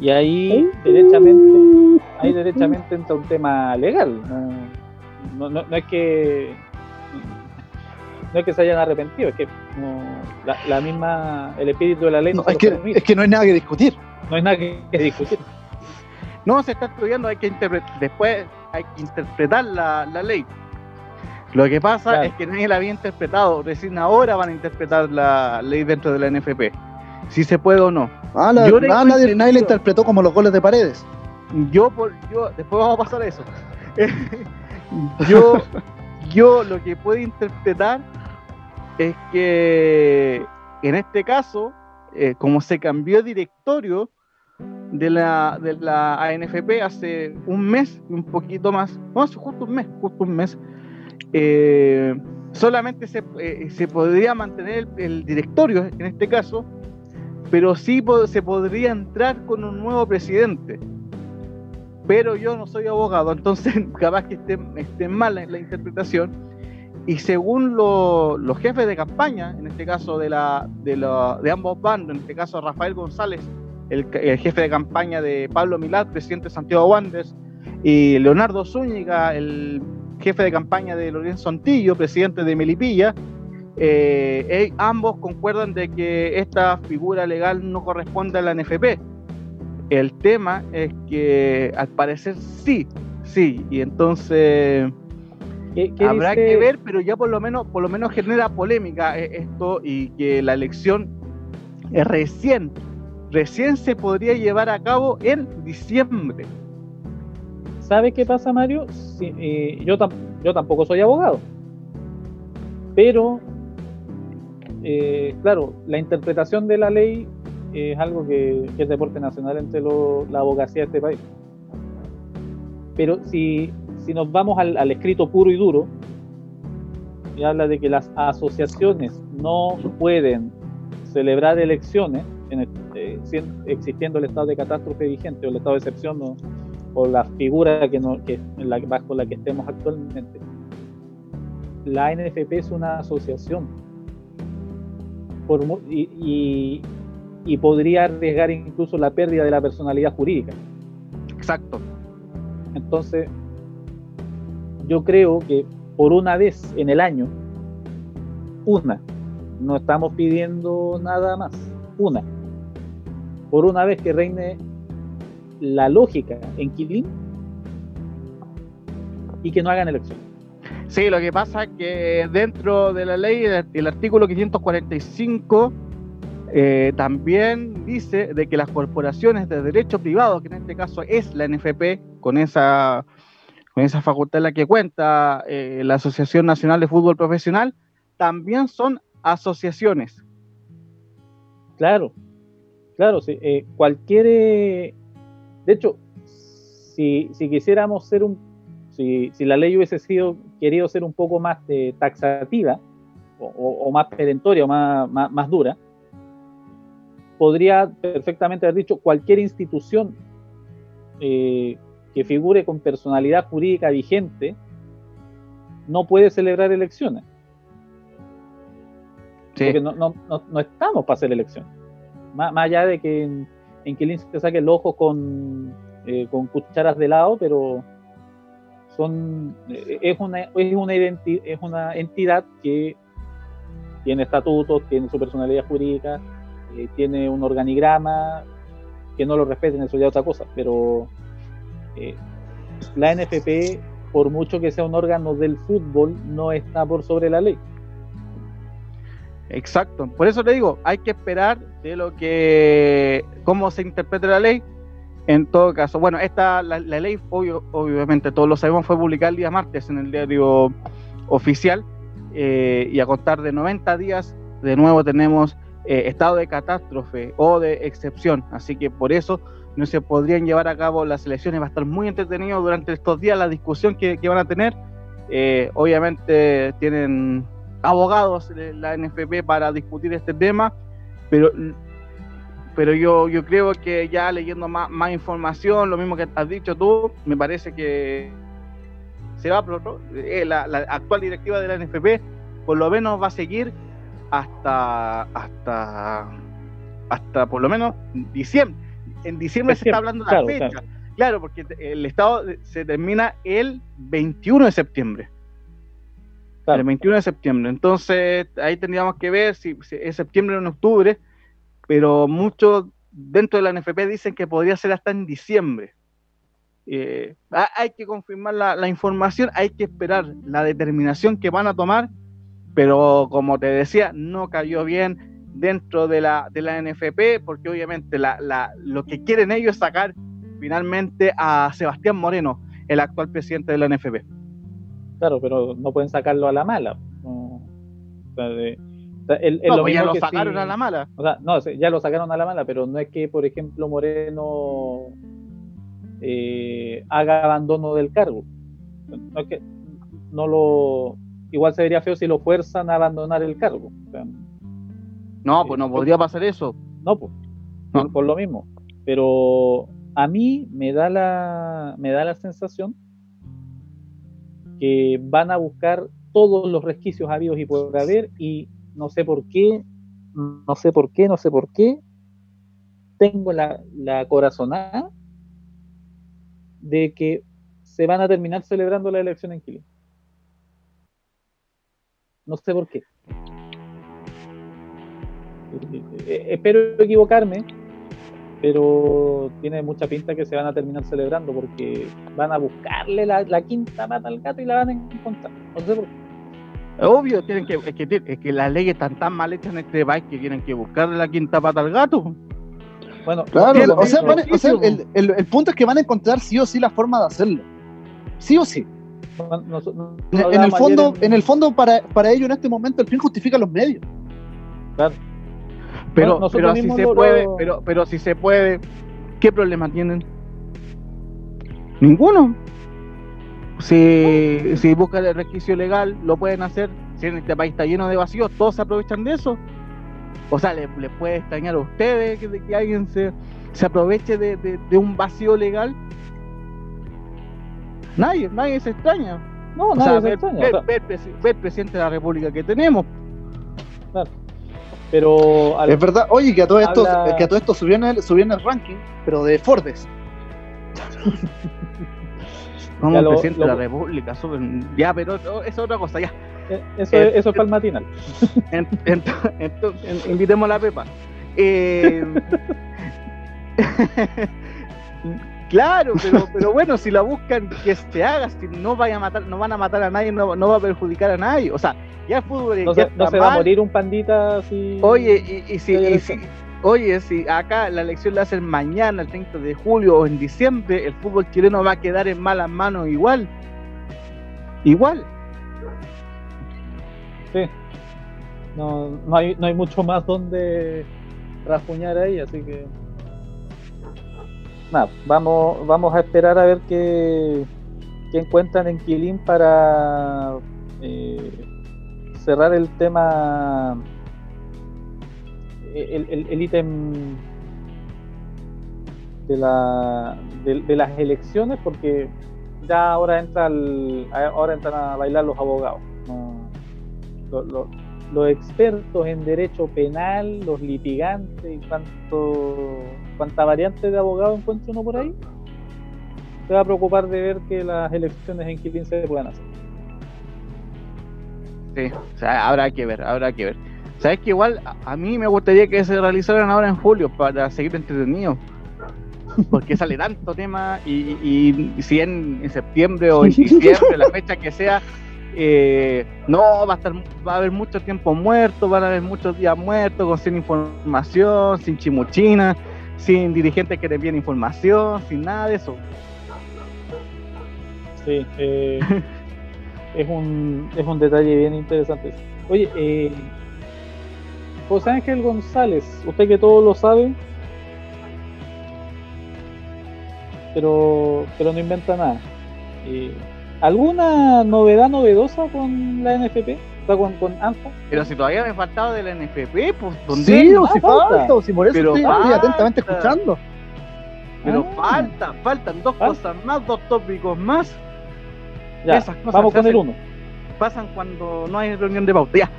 Y ahí derechamente, ahí derechamente entra un tema legal. no, no, no es que no es que se hayan arrepentido, es que la, misma, el espíritu de la ley no, es, que, es que no hay nada que discutir. No hay nada que, discutir. No, se está estudiando, hay que después hay que interpretar la, ley. Lo que pasa es que nadie la había interpretado, recién ahora van a interpretar la ley dentro de la NFP, si se puede o no. Ah, nadie, nadie la interpretó como los goles de paredes. Yo, por, yo después vamos a pasar a eso. [laughs] yo, yo lo que puedo interpretar es que en este caso, eh, como se cambió directorio de la, de la ANFP hace un mes, un poquito más, no, hace justo un mes, justo un mes, eh, solamente se, eh, se, podría mantener el, directorio en este caso, pero sí se podría entrar con un nuevo presidente. Pero yo no soy abogado, [laughs] entonces capaz que esté, esté mal la interpretación y según los jefes de campaña, en este caso de, la, de, ambos bandos, en este caso Rafael González, el, jefe de campaña de Pablo Milad, presidente de Santiago Wanderers, y Leonardo Zúñiga, el jefe de campaña de Lorenzo Antillo, presidente de Melipilla, eh, eh, ambos concuerdan de que esta figura legal no corresponde a la NFP. El tema es que al parecer sí, sí, y entonces Habrá que ver, pero ya por lo menos, por lo menos genera polémica eh, esto y que la elección recién, recién se podría llevar a cabo en diciembre. ¿Sabe qué pasa, Mario? Eh, yo, tampoco soy abogado, pero eh, claro, la interpretación de la ley es algo que, es deporte nacional entre la abogacía de este país. Pero si, nos vamos al, escrito puro y duro, y habla de que las asociaciones no pueden celebrar elecciones, eh, existiendo el estado de catástrofe vigente o el estado de excepción o, la figura que, no, que la, bajo la que estemos actualmente. La NFP es una asociación por, y, y podría arriesgar incluso la pérdida de la personalidad jurídica. Exacto. Entonces, yo creo que por una vez en el año, una, no estamos pidiendo nada más, una, por una vez que reine la lógica en Quilín y que no hagan elección. Sí, lo que pasa es que dentro de la ley, el artículo 545 eh, también dice de que las corporaciones de derecho privado, que en este caso es la NFP, con esa, con esa facultad en la que cuenta eh, la Asociación Nacional de Fútbol Profesional, también son asociaciones. Claro, claro, sí, eh, cualquier... de hecho, si, si, quisiéramos ser un... Si, si, la ley hubiese sido querido ser un poco más taxativa o, o, más perentoria o más, más, más dura, podría perfectamente haber dicho cualquier institución eh, que figure con personalidad jurídica vigente no puede celebrar elecciones. Porque no, no, no, estamos para hacer elecciones. Más, allá de que en, en se saque el ojo con, eh, con cucharas de lado, pero son eh, es una, es una, es una entidad que tiene estatutos, tiene su personalidad jurídica, eh, tiene un organigrama, que no lo respeten, eso ya es otra cosa, pero eh, la NFP, por mucho que sea un órgano del fútbol, no está por sobre la ley. Exacto, por eso le digo, hay que esperar de lo que, cómo se interprete la ley. En todo caso, bueno, esta, la, ley, obviamente todos lo sabemos, fue publicada el día martes en el diario oficial eh, y a contar de 90 días, de nuevo tenemos eh, estado de catástrofe o de excepción. Así que por eso no se podrían llevar a cabo las elecciones. Va a estar muy entretenido durante estos días la discusión que, van a tener. Eh, obviamente tienen abogados de la NFP para discutir este tema, pero, pero yo, yo creo que ya leyendo más, más información, lo mismo que has dicho tú, me parece que se va eh, la, la actual directiva de la NFP por lo menos va a seguir hasta, hasta, hasta por lo menos diciembre. En diciembre se está hablando de la fecha. Claro. porque el Estado se termina el 21 de septiembre. El 21 de septiembre. Entonces, ahí tendríamos que ver si, es septiembre o en octubre, pero muchos dentro de la NFP dicen que podría ser hasta en diciembre. Eh, hay que confirmar la, la, información, hay que esperar la determinación que van a tomar pero como te decía, no cayó bien dentro de la, de la NFP, porque obviamente la, la, lo que quieren ellos es sacar finalmente a Sebastián Moreno, el actual presidente de la NFP. Claro, pero no pueden sacarlo a la mala. No, pues ya lo sacaron a la mala. O sea, no, ya lo sacaron a la mala, pero no es que, por ejemplo, Moreno eh, haga abandono del cargo. No es que no lo igual se vería feo si lo fuerzan a abandonar el cargo. no, pues no podría pasar eso. No, pues, Por, lo mismo. Pero a mí me da la, me da la sensación van a buscar todos los resquicios habidos y por haber y no sé por qué, no sé por qué, no sé por qué, tengo la, la corazonada de que se van a terminar celebrando la elección en Chile. No sé por qué. Eh, espero equivocarme, pero tiene mucha pinta que se van a terminar celebrando porque van a buscarle la, quinta pata al gato y la van a encontrar. No sé por qué. Obvio, tienen que, es, que, es que las leyes están tan mal hechas en este país que tienen que buscarle la quinta pata al gato. Bueno, claro, o sea, el, el, punto es que van a encontrar sí o sí la forma de hacerlo. Sí o sí en, el fondo, en... el fondo para, para ellos en este momento el fin justifica los medios. Claro. Pero, Bueno, pero si se lo- puede, pero, pero si se puede, ¿qué problema tienen? Ninguno. Si, si buscan el resquicio legal, lo pueden hacer. Si en este país está lleno de vacíos, todos se aprovechan de eso. O sea, les le puede extrañar a ustedes que, que alguien se, se aproveche de, de- de un vacío legal. Nadie, nadie se extraña. No, O nadie sea, se ver, extraña, ver- ver presi- ver presidente de la República que tenemos. Pero al- Es verdad, oye, que a todo esto, Habla- que a todo esto subió en el, subió en el ranking, pero de Fordes. Como [laughs] lo- presidente lo- de la República. Ya, pero eso es otra cosa, ya. eh, eso, eh, eso es para el matinal. En- [laughs] ento- en- invitemos a la Pepa. Eh, [laughs] claro, pero, pero bueno, si la buscan, que se haga, si no vaya a matar, no van a matar a nadie, no, no va a perjudicar a nadie. O sea, ya el fútbol No ya se, no se va a morir un pandita así. Oye, y, y si, y si- oye, si acá la elección la hacen mañana, el 30 de julio o en diciembre, el fútbol chileno va a quedar en malas manos igual. Igual. Sí. No, no, hay, no hay mucho más donde rajuñar ahí, así que. Vamos, vamos a esperar a ver qué, qué encuentran en Quilín para eh, cerrar el tema. El, ítem de, la, de, de las elecciones, porque ya ahora entra el- ahora entran a bailar los abogados. No, lo- lo- los expertos en derecho penal, los litigantes y cuánto, cuánta variante de abogado encuentra uno por ahí, se va a preocupar de ver que las elecciones en Quilín se puedan hacer. Sí, o sea, habrá que ver, habrá que ver. Sabes que igual a, mí me gustaría que se realizaran ahora en julio para seguir entretenido. [laughs] Porque sale tanto tema y, y- y si en, en septiembre o en [laughs] diciembre, la fecha que sea, eh, no va a estar, va a haber mucho tiempo muerto, van a haber muchos días muertos, con sin información, sin chimuchina, sin dirigentes que te envíen información, sin nada de eso. Sí, eh, [laughs] es, un, es un detalle bien interesante. Oye, eh, José Ángel González, usted que todo lo sabe, pero, pero no inventa nada. Eh, ¿Alguna novedad novedosa con la NFP? Con, con ANFA. Pero si todavía me faltaba de la NFP, pues ¿dónde? Sí, o si falta. falta, o si por eso Pero estoy, falta. atentamente escuchando. Pero Ah. faltan, faltan dos Falta. cosas más, dos tópicos más. Ya, Esas cosas vamos con el uno. Pasan cuando no hay reunión de pauta. Ya.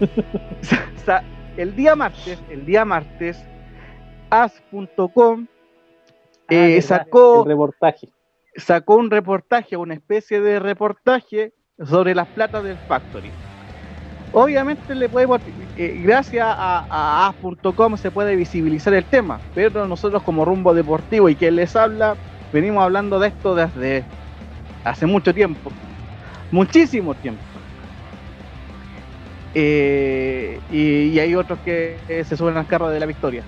[laughs] O sea, el día martes, el día martes, as.com Ah, eh, sacó, el reportaje. sacó un reportaje, una especie de reportaje sobre las platas del Factory. Obviamente le podemos, eh, gracias a, a as.com se puede visibilizar el tema, pero nosotros como rumbo deportivo y quien les habla, venimos hablando de esto desde hace mucho tiempo, muchísimo tiempo. Eh, y, y hay otros que eh, se suben al carro de la victoria.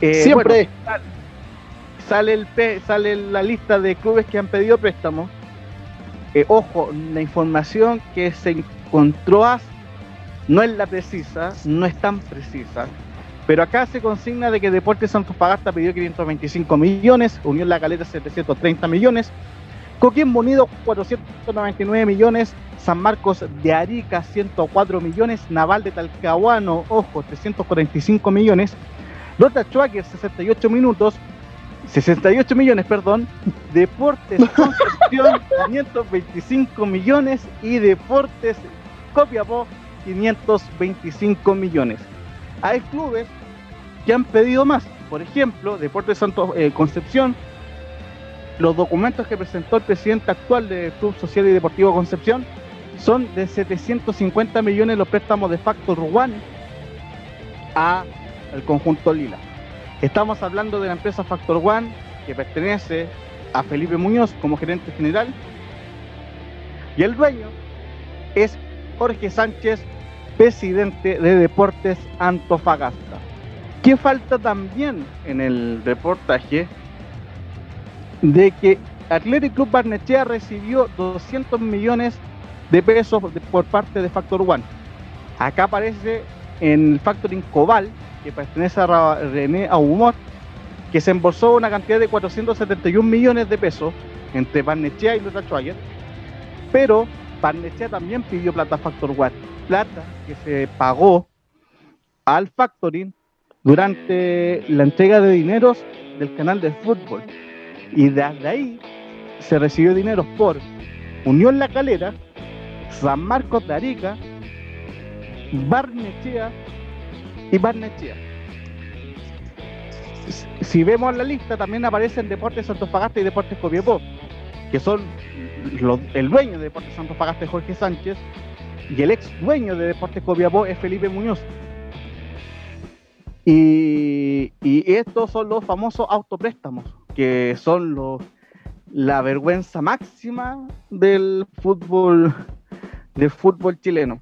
Eh, Siempre. bueno, sale el sale la lista de clubes que han pedido préstamos. Ojo, la información que se encontró no es la precisa, no es tan precisa. Pero acá se consigna de que Deportes Antofagasta pidió 525 millones, Unión La Caleta 730 millones, Coquimbo Unido 499 millones, San Marcos de Arica 104 millones, Naval de Talcahuano, ojo, 345 millones, Lota Chuaque 68 minutos, 68 millones, perdón, Deportes [laughs] Concepción 525 millones y Deportes Copiapó 525 millones. Hay clubes que han pedido más, por ejemplo, Deportes Santo eh, Concepción, los documentos que presentó el presidente actual del Club Social y Deportivo Concepción son de 750 millones los préstamos de Factor One a el conjunto Lila. Estamos hablando de la empresa Factor One que pertenece a Felipe Muñoz como gerente general y el dueño es Jorge Sánchez, presidente de Deportes Antofagasta. ¿Qué falta también en el reportaje? De que Athletic Club Barnechea recibió 200 millones de pesos por parte de Factor One. Acá aparece en el factoring Cobal, que pertenece a René Aumor, que se embolsó una cantidad de 471 millones de pesos entre Barnechea y Luta Schwager, pero Barnechea también pidió plata Factor One, plata que se pagó al factoring durante la entrega de dineros del canal de fútbol. Y desde ahí se recibió dinero por Unión La Calera, San Marcos de Arica, Barnechea y Barnechea. Si vemos la lista, también aparecen Deportes Antofagasta y Deportes Copiapó, que son el dueño de Deportes Antofagasta es Jorge Sánchez y el ex dueño de Deportes Copiapó es Felipe Muñoz. Y, estos son los famosos autopréstamos, que son los, la vergüenza máxima del fútbol, del fútbol chileno.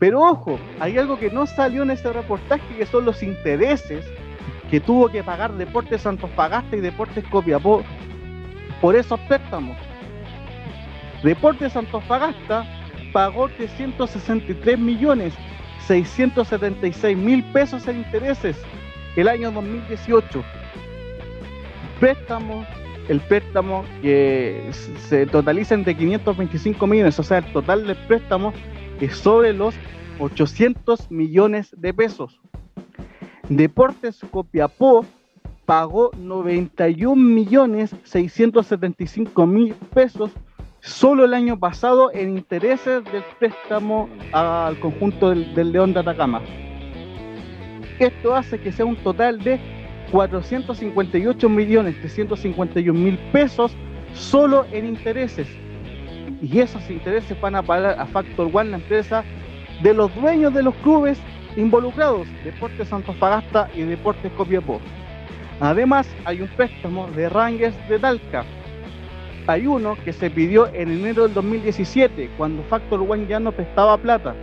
Pero ojo, hay algo que no salió en ese reportaje, que son los intereses que tuvo que pagar Deportes Antofagasta y Deportes Copiapó por esos préstamos. Deportes Antofagasta pagó 363 millones 676 mil pesos en intereses el año 2018. Préstamo, el préstamo que se totaliza entre 525 millones, o sea, el total del préstamo es sobre los 800 millones de pesos. Deportes Copiapó pagó 91 millones 675 mil pesos solo el año pasado en intereses del préstamo al conjunto del, León de Atacama. Esto hace que sea un total de 458 millones 351 mil pesos solo en intereses. Y esos intereses van a pagar a Factor One, la empresa de los dueños de los clubes involucrados, Deportes Antofagasta y Deportes Copiapó. Además, hay un préstamo de Rangers de Talca, hay uno que se pidió en enero del 2017, cuando Factor One ya no prestaba plata.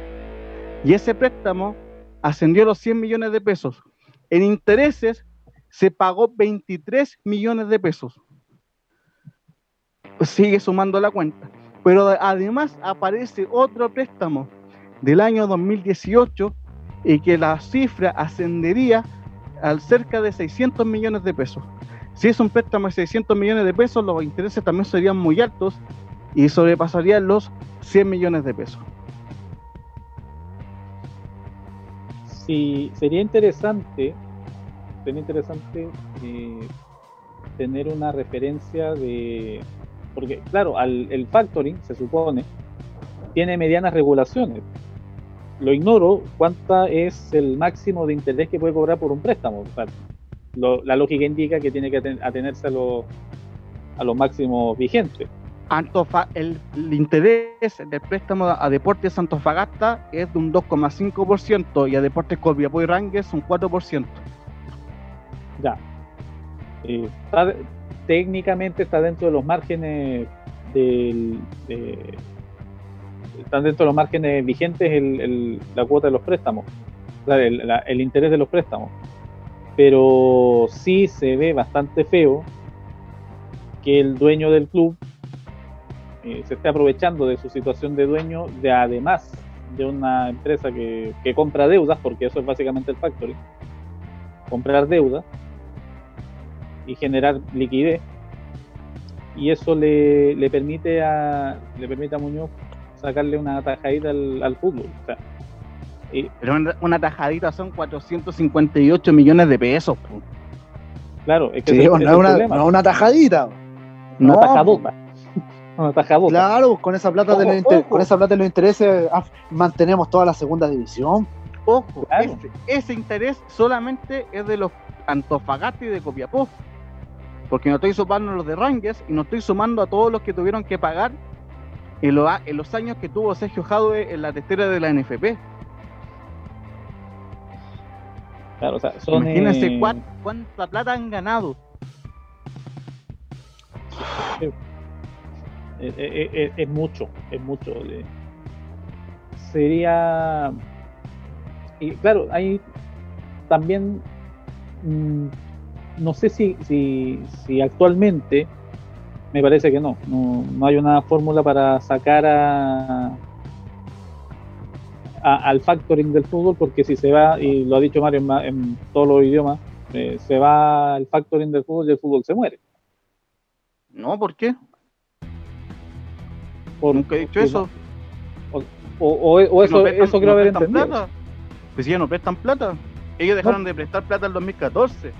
Y ese préstamo ascendió a los 100 millones de pesos. En intereses se pagó 23 millones de pesos. Sigue sumando la cuenta. Pero además aparece otro préstamo del año 2018 y que la cifra ascendería al cerca de 600 millones de pesos. Si es un préstamo de 600 millones de pesos, los intereses también serían muy altos y sobrepasarían los 100 millones de pesos. Sí, sería interesante, sería interesante eh, tener una referencia de, porque claro, el factoring se supone tiene medianas regulaciones. Lo ignoro cuánta es el máximo de interés que puede cobrar por un préstamo la lógica indica que tiene que atenerse a, lo, a los máximos vigentes. Antofa el, interés del préstamo a Deportes Antofagasta es de un 2,5% y a Deportes Copiapó y un 4%. Ya. Eh, técnicamente está dentro de los márgenes del, están dentro de los márgenes vigentes el, la cuota de los préstamos, el interés de los préstamos. Pero sí se ve bastante feo que el dueño del club eh, se esté aprovechando de su situación de dueño, de además de una empresa que, compra deudas, porque eso es básicamente el factory, comprar deuda y generar liquidez, y eso le, le permite a le permite a Muñoz sacarle una tajadita al, al fútbol. O sea, pero una, tajadita son 458 millones de pesos. Claro, es que sí, no, es una, no una tajadita. Una no, tajadota. [laughs] Una tajadota. Claro, con esa plata, de los con esa plata de los intereses ah, mantenemos toda la segunda división. Ojo, ese, interés solamente es de los Antofagasta y de Copiapó. Porque no estoy sumando los de Rangers y no estoy sumando a todos los que tuvieron que pagar en, los años que tuvo Sergio Jadwe en la testera de la NFP. Claro, o sea, Imagínense eh, cuánta, plata han ganado. Es, mucho, es mucho. Sería. Y claro, hay también. Mm, no sé si, si, si actualmente. Me parece que no, no, no hay una fórmula para sacar a, al factoring del fútbol, porque si se va, y lo ha dicho Mario en, todos los idiomas, eh, se va el factoring del fútbol y el fútbol se muere. No, ¿por qué? Por, Nunca he dicho eso. o, eso, eso creo haber entendido. Plata. Pues si ya no prestan plata. Ellos dejaron de prestar plata en 2014.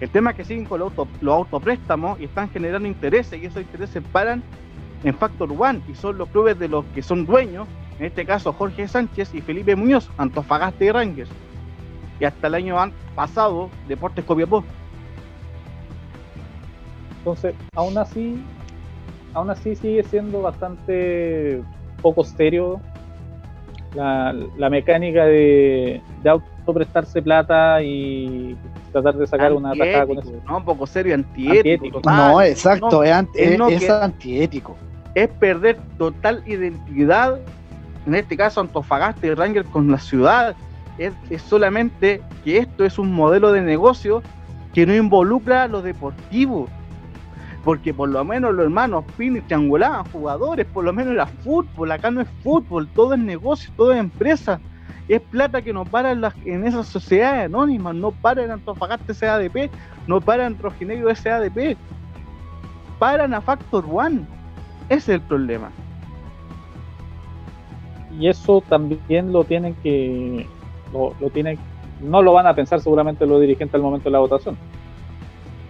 El tema es que siguen con los, auto, los autopréstamos y están generando intereses y esos intereses paran en Factor One y son los clubes de los que son dueños, en este caso Jorge Sánchez y Felipe Muñoz, Antofagasta y Rangers. Y hasta el año pasado, Deportes Copiapó. Entonces, aún así, aún así sigue siendo bastante poco serio la, mecánica de autoprestarse plata y tratar de sacar una tajada con eso. No, un poco serio, antiético. no, exacto, es, antiético. Es perder total identidad, en este caso Antofagasta y Ranger con la ciudad. Es, solamente que esto es un modelo de negocio que no involucra lo deportivo. Porque por lo menos los hermanos Pini triangulaban jugadores, por lo menos era fútbol, acá no es fútbol, todo es negocio, todo es empresa es plata que no para en, las, en esas sociedades anónimas, no para en Antofagasta SADP, no para en Trojinegro SADP, paran a Factor One. Ese es el problema. Y eso también lo tienen que, lo, tienen, no lo van a pensar seguramente los dirigentes al momento de la votación.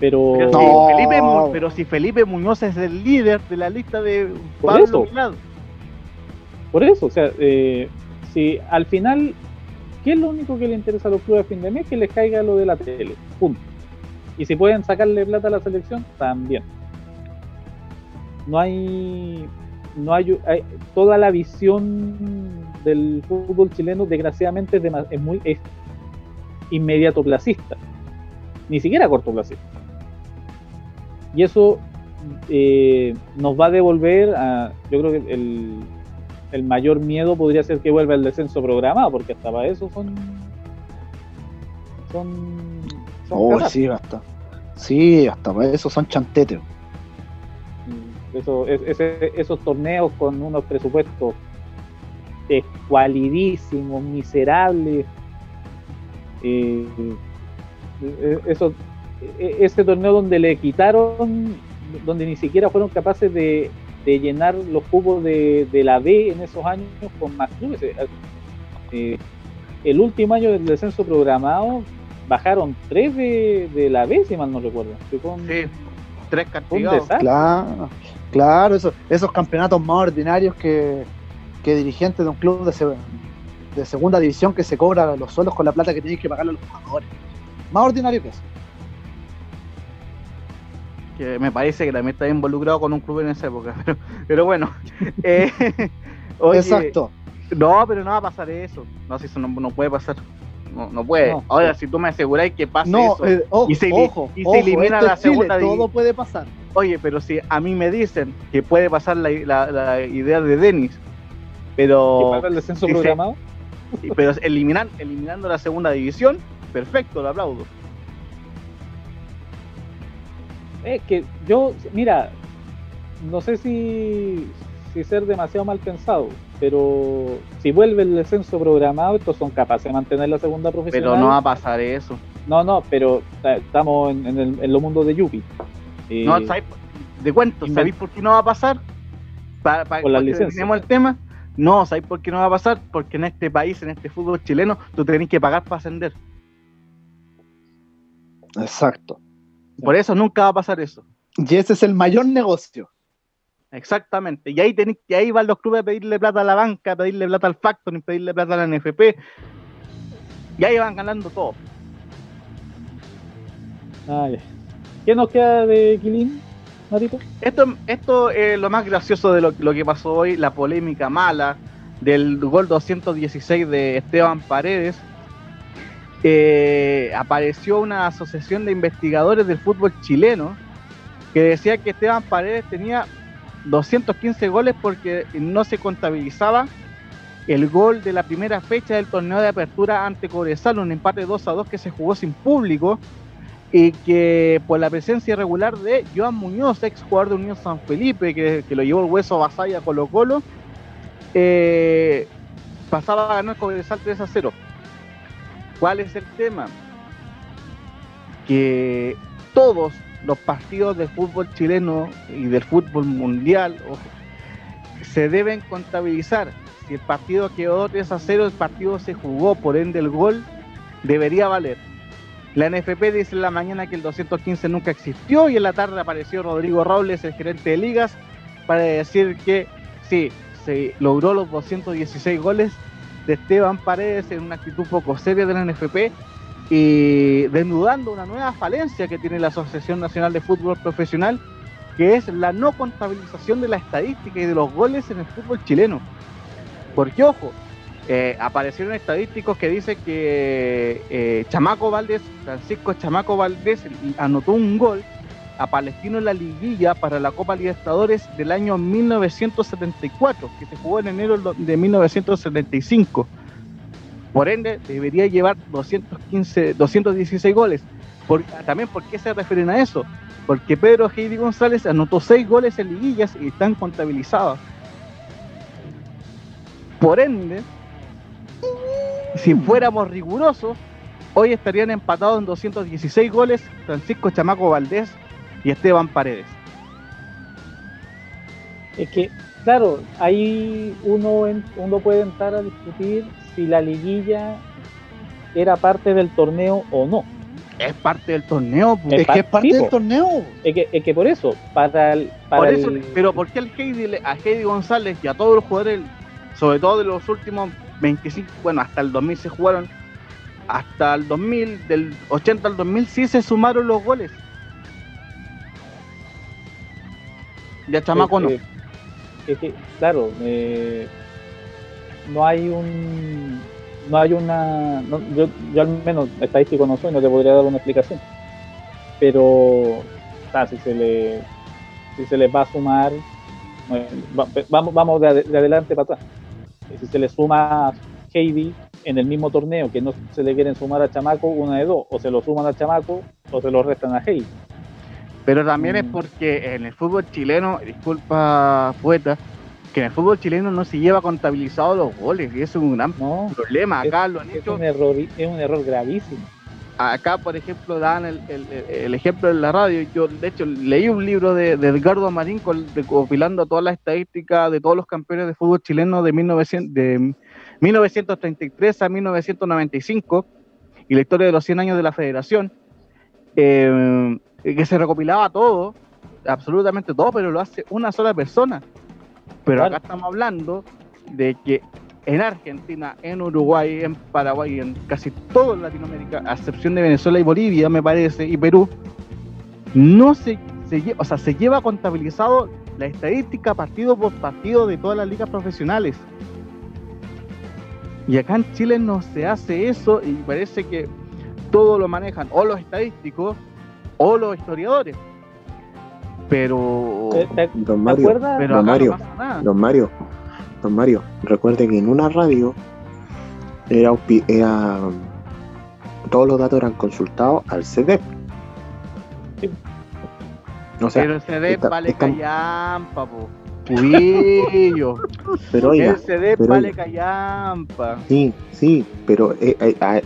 Pero, pero, si, Felipe, Muñoz es el líder de la lista de Pablo por eso, Por eso, o sea, eh, si al final, ¿qué es lo único que le interesa a los clubes a fin de mes? Que les caiga lo de la tele. Punto. Y si pueden sacarle plata a la selección, también. No hay. No hay, toda la visión del fútbol chileno, desgraciadamente, es, es muy inmediato placista. Ni siquiera cortoplacista. Y eso eh, nos va a devolver a. Yo creo que el, el mayor miedo podría ser que vuelva el descenso programado, porque hasta para eso son. Son. son oh, sí, hasta. Sí, hasta para eso son chantetes. Mm, eso, esos torneos con unos presupuestos escualidísimos, miserables. Eh, eh, eso, e, ese torneo donde le quitaron, donde ni siquiera fueron capaces de de llenar los cubos de, la B en esos años con más clubes. Eh, eh, el último año del descenso programado bajaron tres de, la B, si mal no recuerdo. sí, tres castigados. Claro, claro esos campeonatos más ordinarios que, dirigentes de un club de, de segunda división que se cobra los sueldos con la plata que tienen que pagarle a los jugadores. Más ordinario que eso que me parece que también está involucrado con un club en esa época, [laughs] pero, bueno. Eh, [laughs] Exacto. No, pero no va a pasar eso. No, si eso no, puede pasar. No, no puede. Ahora, si tú me aseguráis que pase eso eh, y se, y se elimina la segunda Todo puede pasar. Oye, pero si a mí me dicen que puede pasar la, la, idea de Denis, pero. el descenso programado? [laughs] pero eliminan, eliminando la segunda división, perfecto, lo aplaudo. Es que yo, mira, no sé si, si ser demasiado mal pensado, pero si vuelve el descenso programado, estos son capaces de mantener la segunda profesional. Pero no va a pasar eso. No, no, pero estamos en, en, en los mundos de Yupi. Eh, no, ¿De cuento? ¿Sabéis por qué no va a pasar? Para, para Con el tema. No, ¿sabéis por qué no va a pasar? Porque en este país, en este fútbol chileno, tú tenés que pagar para ascender. Exacto. Por eso nunca va a pasar eso. Y ese es el mayor negocio. Exactamente. Y ahí, y ahí van los clubes a pedirle plata a la banca, a pedirle plata al factoring, pedirle plata a la NFP. Y ahí van ganando todo. ¿Qué nos queda de Quilín, Marito? Esto, esto es lo más gracioso de lo, lo, que pasó hoy, la polémica mala del gol 216 de Esteban Paredes, eh, apareció una asociación de investigadores del fútbol chileno que decía que Esteban Paredes tenía 215 goles porque no se contabilizaba el gol de la primera fecha del torneo de apertura ante Cobresal, un empate 2 a 2 que se jugó sin público y que por la presencia irregular de Joan Muñoz, ex jugador de Unión San Felipe, que, lo llevó el hueso a Basaya Colo Colo, eh, pasaba a ganar Cobresal 3 a 0. ¿Cuál es el tema? Que todos los partidos del fútbol chileno y del fútbol mundial ojo, se deben contabilizar. Si el partido quedó 3 a 0, el partido se jugó, por ende el gol debería valer. La NFP dice en la mañana que el 215 nunca existió y en la tarde apareció Rodrigo Robles, el gerente de ligas, para decir que sí, se logró los 216 goles de Esteban Paredes en una actitud poco seria de la NFP y desnudando una nueva falencia que tiene la Asociación Nacional de Fútbol Profesional, que es la no contabilización de la estadística y de los goles en el fútbol chileno. Porque, ojo, eh, aparecieron estadísticos que dicen que eh, Chamaco Valdés, Francisco Chamaco Valdés, anotó un gol a Palestino en la liguilla para la Copa Libertadores del año 1974, que se jugó en enero de 1975. Por ende, debería llevar 215, 216 goles. También, ¿por qué se refieren a eso? Porque Pedro Heidi González anotó 6 goles en liguillas y están contabilizados. Por ende, si fuéramos rigurosos, hoy estarían empatados en 216 goles Francisco Chamaco Valdés y Esteban Paredes. Es que, claro, ahí uno, uno puede entrar a discutir si la liguilla era parte del torneo o no. Es parte del torneo, pues. es, que es parte del torneo. Es que, es que por eso, para el. Para Pero ¿por qué el Heidi, a Heidi González y a todos los jugadores, sobre todo de los últimos 25, bueno, hasta el 2000 se jugaron, hasta el 2000, del 80 al 2000 sí se sumaron los goles? Ya chamaco no. Claro, eh, no hay un. No hay una. yo, yo, al menos estadístico no soy, no te podría dar una explicación. Pero. si se le. Si se les va a sumar. vamos, vamos de, adelante para atrás. Si se le suma a Heidi en el mismo torneo que no se le quieren sumar a Chamaco, una de dos. O se lo suman a Chamaco o se lo restan a Heidi. Pero también es mm. porque en el fútbol chileno, disculpa poeta, que en el fútbol chileno no se lleva contabilizado los goles y eso es un gran problema. Acá lo han hecho. Un error, es un error gravísimo. Acá, por ejemplo, dan el, ejemplo en la radio. Yo, de hecho, leí un libro de, Edgardo Marín compilando todas las estadísticas de todos los campeones de fútbol chileno de, 1900, de 1933 a 1995 y la historia de los 100 años de la federación. Eh, que se recopilaba todo, absolutamente todo, pero lo hace una sola persona. Pero acá estamos hablando de que en Argentina, en Uruguay, en Paraguay, en casi toda Latinoamérica, a excepción de Venezuela y Bolivia, me parece, y Perú, no se, se, o sea, se lleva contabilizado la estadística partido por partido de todas las ligas profesionales. Y acá en Chile no se hace eso y parece que todo lo manejan o los estadísticos o los historiadores. Pero. don Mario, don, Mario don Mario, don Mario, recuerden que en una radio era, era todos los datos eran consultados al CDEP. No sé pero el CDEP vale callampa, po. [laughs] pero oiga, el CDEP vale callampa. Sí, sí, pero eh, eh,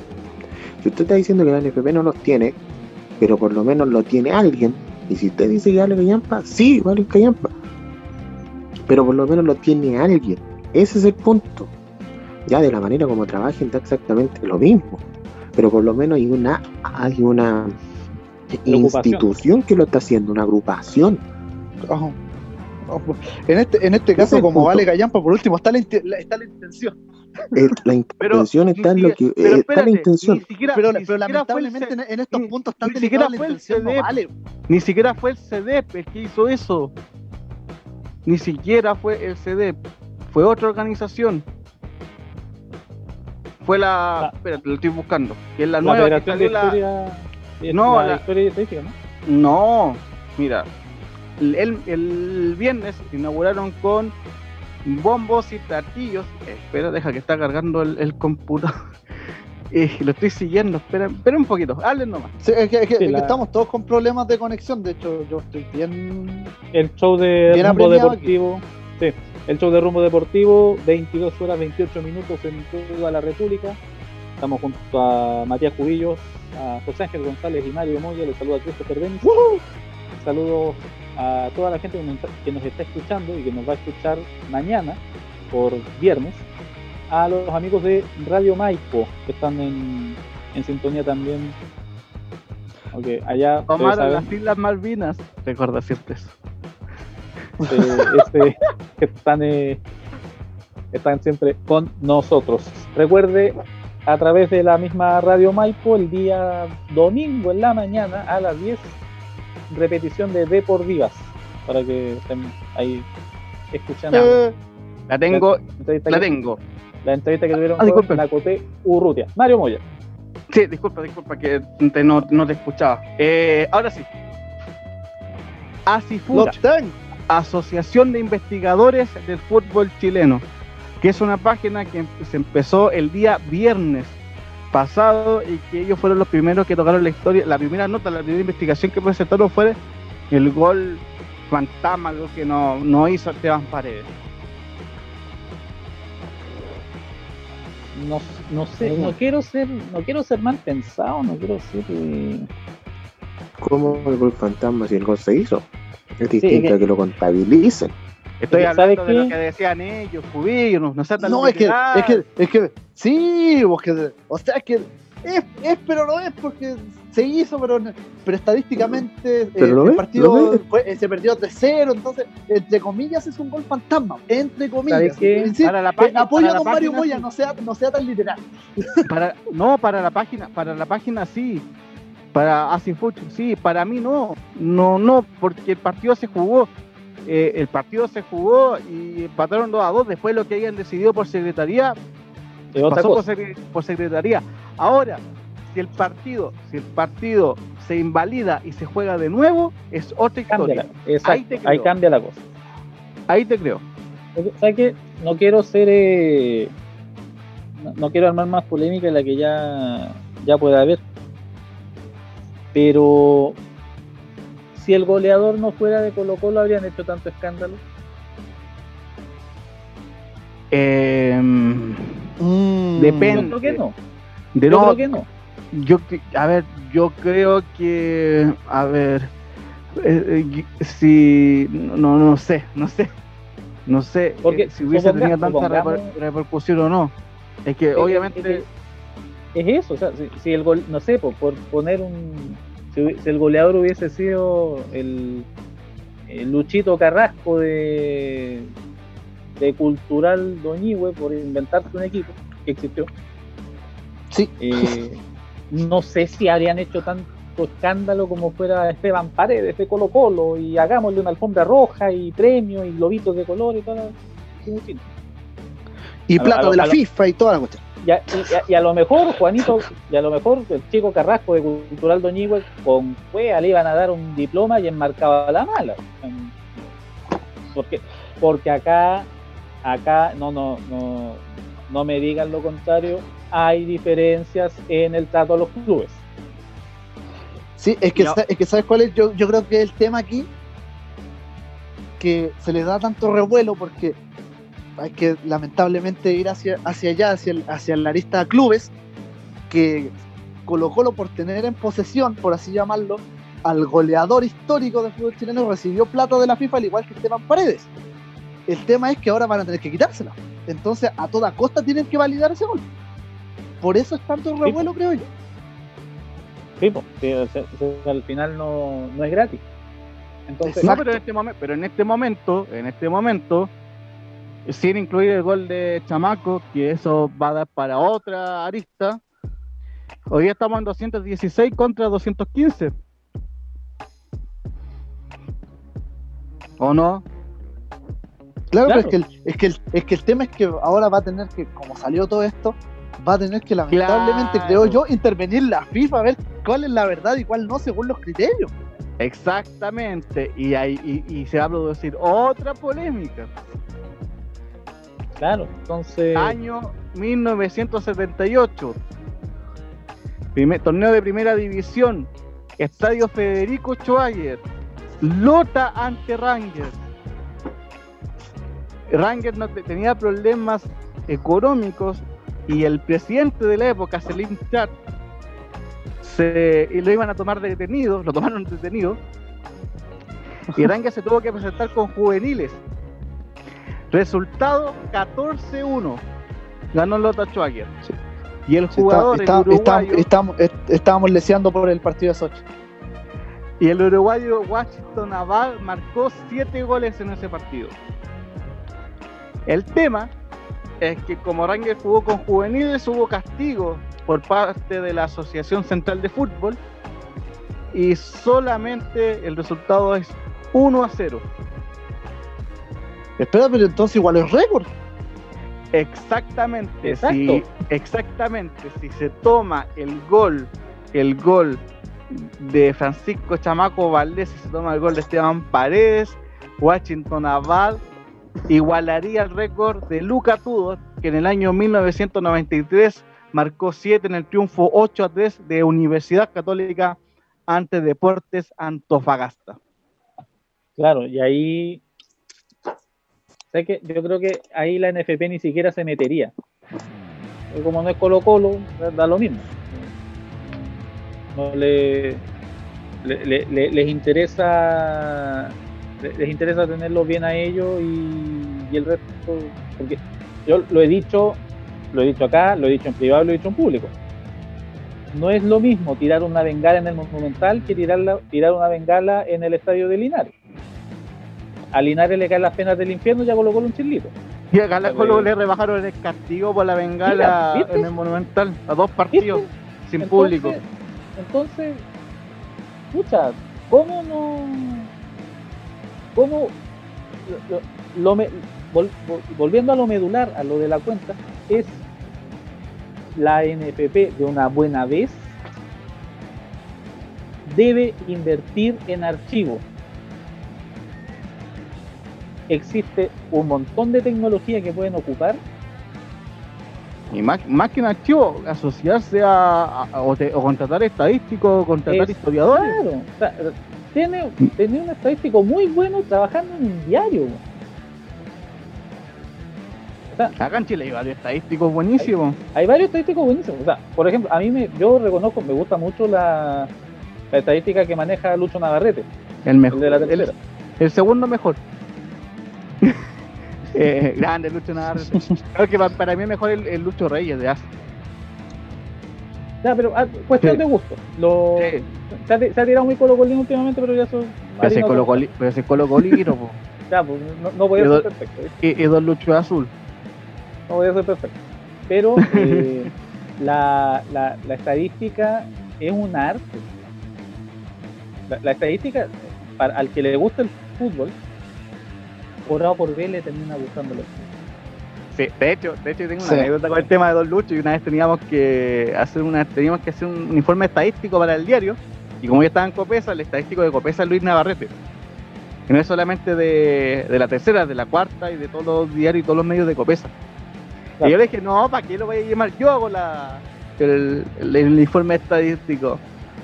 si usted está diciendo que la NFP no los tiene, pero por lo menos lo tiene alguien. Y si usted dice que vale callampa, sí, vale callampa. Pero por lo menos lo tiene alguien. Ese es el punto. Ya de la manera como trabajen da exactamente lo mismo. Pero por lo menos hay una, hay una institución que lo está haciendo, una agrupación. En este, en este caso, como vale callampa, por último, está la, está la intención. [laughs] la intención está en lo que está la intención. pero, lamentablemente en estos puntos tan delicados la intención no vale. Ni siquiera fue el CDEP el que hizo eso. Ni siquiera fue el CDEP. Fue otra organización. Fue la. Espérate, lo estoy buscando. Que es la, nueva. Que salió la... No, la, historia ¿no? No, mira. El, el viernes inauguraron con bombos y tartillos. espera, deja que está cargando el, computador. [laughs] lo estoy siguiendo, espera, espera un poquito, hablen nomás. es que, estamos todos con problemas de conexión, de hecho yo estoy bien... El show de rumbo deportivo, sí. El show de rumbo deportivo, 22 horas 28 minutos en toda la República. Estamos junto a Matías Cubillos, a José Ángel González y Mario Moya. Les saludo a Christopher Denis. Saludos a toda la gente que nos, que nos está escuchando y que nos va a escuchar mañana por viernes. A los amigos de Radio Maipo que están en, en sintonía también. Ok, allá ustedes Tomar a saben, las Islas Malvinas. Recuerda siempre eso. eh, este, [laughs] que están, eh, están siempre con nosotros. Recuerde, a través de la misma Radio Maipo, el día domingo en la mañana a las 10, repetición de De por Vivas, para que estén ahí escuchando Eh, La tengo, la la que, tengo. la entrevista que tuvieron Ah, con Nacote Urrutia. Mario Moya. Sí, disculpa, disculpa que te- no, no te escuchaba. Eh, ahora sí. Asifura, Los Tank. Asociación de Investigadores del Fútbol Chileno, que es una página que se empezó el día viernes pasado y que ellos fueron los primeros que tocaron la historia. La primera nota, la primera investigación que presentaron fue el gol fantasma, algo que no, no hizo Esteban Paredes. No, no sé, no quiero ser, no quiero ser mal pensado, no quiero ser eh, ¿Cómo el gol fantasma si el gol se hizo? Es Sí, distinto que- a que lo contabilicen. Estoy hablando ¿sabes de lo que decían ellos, Cubillo, no, no sea tan No, es que, literal. es que, es que, sí, porque, o sea, es que es, es, pero no es porque se hizo, pero, pero estadísticamente Pero eh, lo el ves, partido fue- eh, se perdió 3-0, entonces, entre comillas, es un gol fantasma, entre comillas. ¿Sabes qué? Sí, Para la eh, página- apoyo para la a don Mario Moya, sí. no sea, no sea tan literal. [laughs] Para, no, para la página, para la página sí. Para Asinfuch, sí, para mí no. No, no, porque el partido se jugó. Eh, el partido se jugó y empataron 2 a 2. Después lo que hayan decidido por secretaría, es otra pasó por, cosa. secre- por secretaría. Ahora, si el partido, si el partido se invalida y se juega de nuevo, es otra historia. exacto, Ahí te creo. ahí cambia la cosa. Ahí te creo. ¿Sabes qué? No quiero ser. eh, no, no quiero armar más polémica de la que ya, ya puede haber. Pero. Si el goleador no fuera de Colo Colo, habrían hecho tanto escándalo. Em, Mm. Depende. Yo creo que no. de Yo no- creo que no. Yo, a ver, yo creo que, a ver, eh, eh, si, no, no sé, no sé, no sé Porque eh, si hubiese suponga- tenido tanta supongamos- reper- repercusión o no. Es que obviamente, Es eso, o sea, si, si el gol, no sé, por, por poner un. Si, el goleador hubiese sido el, el Luchito Carrasco de, de Cultural Doñigüe por inventarse un equipo que existió. Sí. Eh, no sé si habrían hecho tanto escándalo como fuera Esteban Paredes de Colo Colo y hagámosle una alfombra roja y premios y globitos de color y todo. Y a lo- plata a lo- de la a FIFA y toda la cuestión. Y a, y a- y a lo mejor, Juanito, y a lo mejor el chico Carrasco de Cultural Doñigüe con Cuea le iban a dar un diploma y enmarcaba la mala. Porque, porque acá, acá, no, no, no, no me digan lo contrario, hay diferencias en el trato a los clubes. Sí, es que, No. es que ¿sabes cuál es? Yo, yo creo que el tema aquí que se les da tanto revuelo porque hay que lamentablemente ir hacia, hacia allá, hacia, el- hacia la lista de clubes, que Colo Colo por tener en posesión, por así llamarlo, al goleador histórico del fútbol chileno recibió plata de la FIFA al igual que Esteban Paredes. El tema es que ahora van a tener que quitársela. Entonces, a toda costa tienen que validar ese gol. Por eso es tanto el revuelo, creo yo. Sí, o sea, al final no, no es gratis. Entonces, no, pero en este pero en este momento, en este momento, sin incluir el gol de Chamaco, que eso va a dar para otra arista. Hoy día estamos en 216 contra 215. ¿O no? Claro, Claro. pero es que, el, es, que el, es que el tema es que ahora va a tener que, como salió todo esto, va a tener que lamentablemente, Claro. creo yo, intervenir la FIFA a ver cuál es la verdad y cuál no según los criterios. Exactamente. Y, hay, y, y se va a producir otra polémica. Claro, entonces, Año 1978. Primer, torneo de primera división. Estadio Federico Schwager. Lota ante Rangers. Ranger no te- tenía problemas económicos y el presidente de la época, Selim Chat, se, y lo iban a tomar detenido, lo tomaron detenido, y [laughs] Ranger se tuvo que presentar con juveniles. Resultado 14-1. Ganó Lota Schwager. Sí. Y el jugador, está- el uruguayo, estábamos leseando por el partido de Sochi. y el uruguayo Washington Aval marcó 7 goles en ese partido. El tema es que como Ranger jugó con juveniles hubo castigo por parte de la Asociación Central de Fútbol y solamente el resultado es 1 a 0. Espera, pero entonces igual es récord. Exactamente, Exacto. si, exactamente, si se toma el gol, el gol de Francisco Chamaco Valdés, si se toma el gol de Esteban Paredes, Washington Abad igualaría el récord de Luca Tudor, que en el año 1993 marcó 7 en el triunfo 8 a 3 de Universidad Católica ante Deportes Antofagasta. Claro, y ahí. ¿Sabes qué? Yo creo que ahí la NFP ni siquiera se metería. Como no es Colo Colo, da- lo mismo. No le, le- le- le- les interesa le- les interesa tenerlo bien a ellos y, y el resto porque yo lo he dicho lo he dicho acá lo he dicho en privado lo he dicho en público no es lo mismo tirar una bengala en el Monumental que tirarla, tirar una bengala en el estadio de Linares. A Linares le caen las penas del infierno y ya colocó un chilito. Y acá la Oye. Colo le rebajaron el castigo por la bengala en el Monumental a dos partidos sin Entonces- público. Entonces, escucha, ¿cómo no? ¿Cómo? Lo, lo me- vol- vol- volviendo a lo medular, a lo de la cuenta, es la NFP de una buena vez debe invertir en archivos. Existe un montón de tecnología que pueden ocupar Y más, más que un archivo, asociarse a, o, te- o contratar estadísticos, contratar Es- historiadores. Claro, o sea, tiene, tiene un estadístico muy bueno trabajando en un diario. O sea, Acá en Chile hay varios estadísticos buenísimos. hay varios estadísticos buenísimos. O sea, por ejemplo, a mí me, yo reconozco, me gusta mucho la, la estadística que maneja Lucho Navarrete, El mejor. el de la el segundo mejor. [laughs] Eh, grande Lucho Navarrete. Creo que pa- para mí es mejor el, el Lucho Reyes de hace. Ya, pero ah, cuestión Sí. de gusto. Lo, Sí. se, ha, se ha tirado muy colocolino últimamente, pero ya son. Pero ese Colo Coli- pero ese Colo Colino, po. [laughs] Ya, pues, no, no podía ser perfecto. ¿eh? y, y dos Lucho Azul. no voy a ser perfecto. Pero [laughs] eh, la, la, la estadística es un arte. La, la estadística, para, al que le gusta el fútbol, por A o por B le termina gustándolo. Sí, de hecho, de hecho tengo una Sí. anécdota con el tema de Don Lucho y una vez teníamos que hacer una, teníamos que hacer un informe estadístico para el diario y como yo estaba en Copesa, el estadístico de Copesa es Luis Navarrete. Que no es solamente de, de la tercera, de la cuarta y de todos los diarios y todos los medios de Copesa. Claro. Y yo le dije, no, ¿para qué lo voy a llamar? Yo hago la, el, el- el informe estadístico.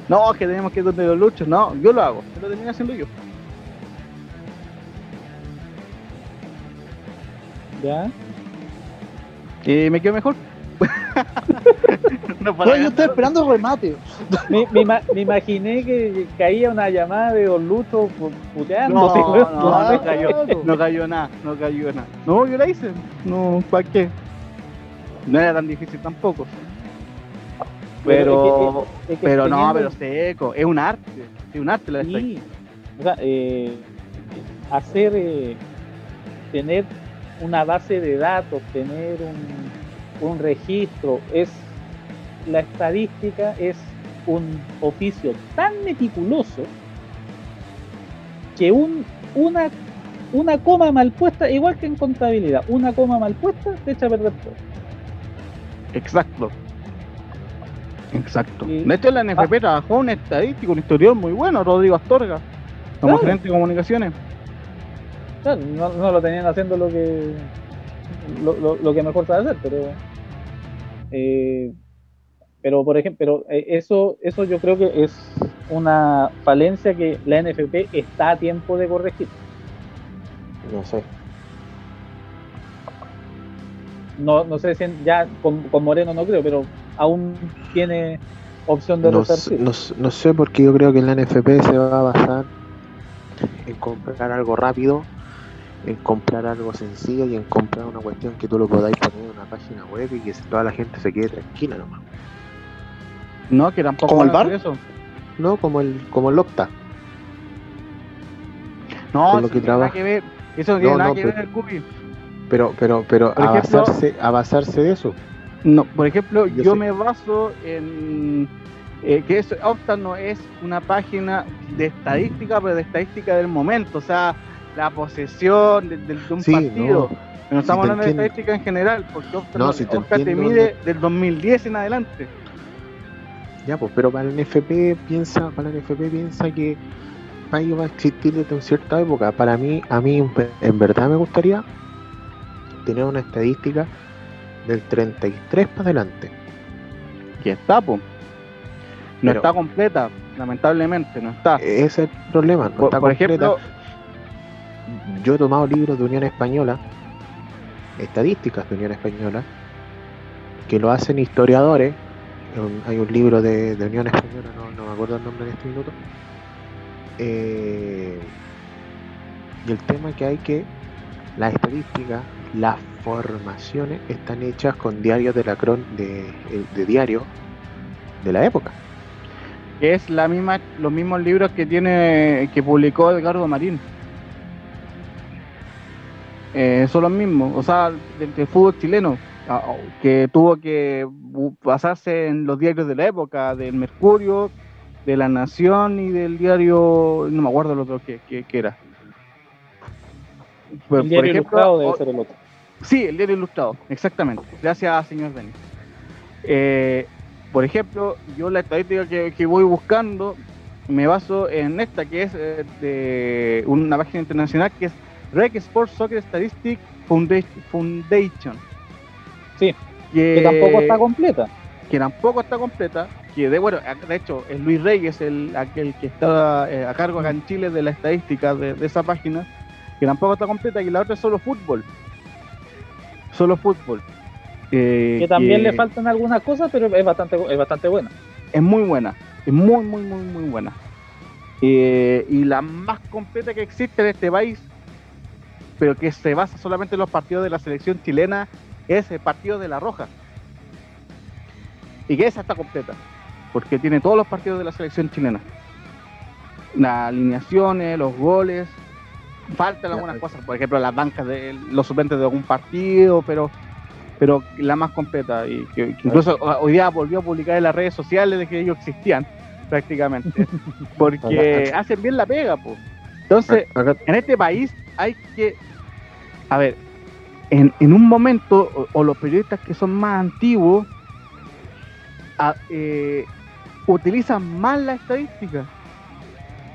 No, que tenemos que ir donde Don Lucho. No, yo lo hago. Yo lo terminé haciendo yo. ¿Ya? Y me quedo mejor. [laughs] no yo estoy esperando el remate. Me, me ima- me imaginé que caía una llamada de Don Lucho pu- puteando. [laughs] No, no, no, no cayó, no cayó nada, no cayó nada. No, yo la hice. No, ¿para qué? No era tan difícil tampoco. Pero, es que- es que pero no, pero seco. Es un arte. Es un arte la. Sí. O sea, eh, hacer, eh, tener una base de datos, tener un, un registro, es la estadística es un oficio tan meticuloso que un, una, una coma mal puesta, igual que en contabilidad, una coma mal puesta te echa a perder todo. Exacto. Exacto. Y- De hecho, la NFP trabajó un estadístico, un historiador muy bueno, Rodrigo Astorga, como Claro. gerente de comunicaciones. No, no lo tenían haciendo lo que lo, lo- lo que mejor sabe hacer, pero eh, pero por ejemplo, pero eh, eso eso yo creo que es una falencia que la NFP está a tiempo de corregir. No sé. no, no sé si ya con, con Moreno no creo, pero aún tiene opción de No, no, sé- no sé porque yo creo que la NFP se va a basar en comprar algo rápido, en comprar algo sencillo y en comprar una cuestión que tú lo podáis poner en una página web y que toda la gente se quede tranquila nomás. No, que tampoco ¿Como el bar? eso. No como el como el Octa. No, Con lo eso que no tiene nada trabaja. que ver. Eso no tiene No, nada no, que pero- ver el Guppy. Pero pero pero Por a ejemplo- basarse a basarse de eso. No, por ejemplo, Yo me baso en eh, que eso, Opta no es una página de estadística, pero de estadística del momento, o sea, la posesión de, de- de un Sí, partido. no. No estamos hablando de estadística en general, porque Opta, No, si te mide del 2010 en adelante. Ya, pues, pero para el NFP piensa, para el NFP piensa que Payo va a existir desde una cierta época. Para mí, a mí en ve- en verdad me gustaría tener una estadística del 33 para adelante. Que está, po. No Pero- está completa, lamentablemente, no está. Ese es el problema, no por, está por completa. ejemplo, Yo he tomado libros de Unión Española, estadísticas de Unión Española, que lo hacen historiadores. Hay un libro de, Unión Española, no, no me acuerdo el nombre en este minuto. Eh, y el tema que hay que las estadísticas, las formaciones están hechas con diarios de la cron de, de diario de la época. es la misma, los mismos libros que tiene, que publicó Edgardo Marín. Eh, son los mismos, o sea, del, del fútbol chileno, ah, oh, que tuvo que basarse en los diarios de la época, del Mercurio, de La Nación y del diario, no me acuerdo el otro que, que, que era. Por- el diario por ejemplo, ilustrado debe ser el otro. Sí, el diario ilustrado, exactamente. Gracias, señor Denis. Eh, por ejemplo, yo la estadística que, que voy buscando me baso en esta, que es eh, de una página internacional, que es Rec Sports Soccer Statistic Founda- Foundation. Sí, que, Que tampoco está completa. que tampoco está completa. Que de bueno, de hecho, es Luis Reyes, el, aquel que está eh, a cargo acá en Chile de la estadística de, de esa página, que tampoco está completa, y la otra es solo fútbol. Solo fútbol. Eh, Que también que le faltan algunas cosas, pero es bastante, es bastante buena. Es muy buena, es muy, muy, muy, muy buena. Eh, y la más completa que existe en este país, pero que se basa solamente en los partidos de la selección chilena, es el partido de La Roja. Y que esa está completa, porque tiene todos los partidos de la selección chilena. Las alineaciones, los goles, faltan algunas cosas, por ejemplo, las bancas de los suplentes de algún partido, pero pero la más completa y que, que incluso ho- hoy día volvió a publicar en las redes sociales de que ellos existían prácticamente [laughs] porque hacen bien la pega pues entonces Acá- en este país hay que, a ver, en, en un momento, o, o los periodistas que son más antiguos, a- eh, utilizan mal la estadística.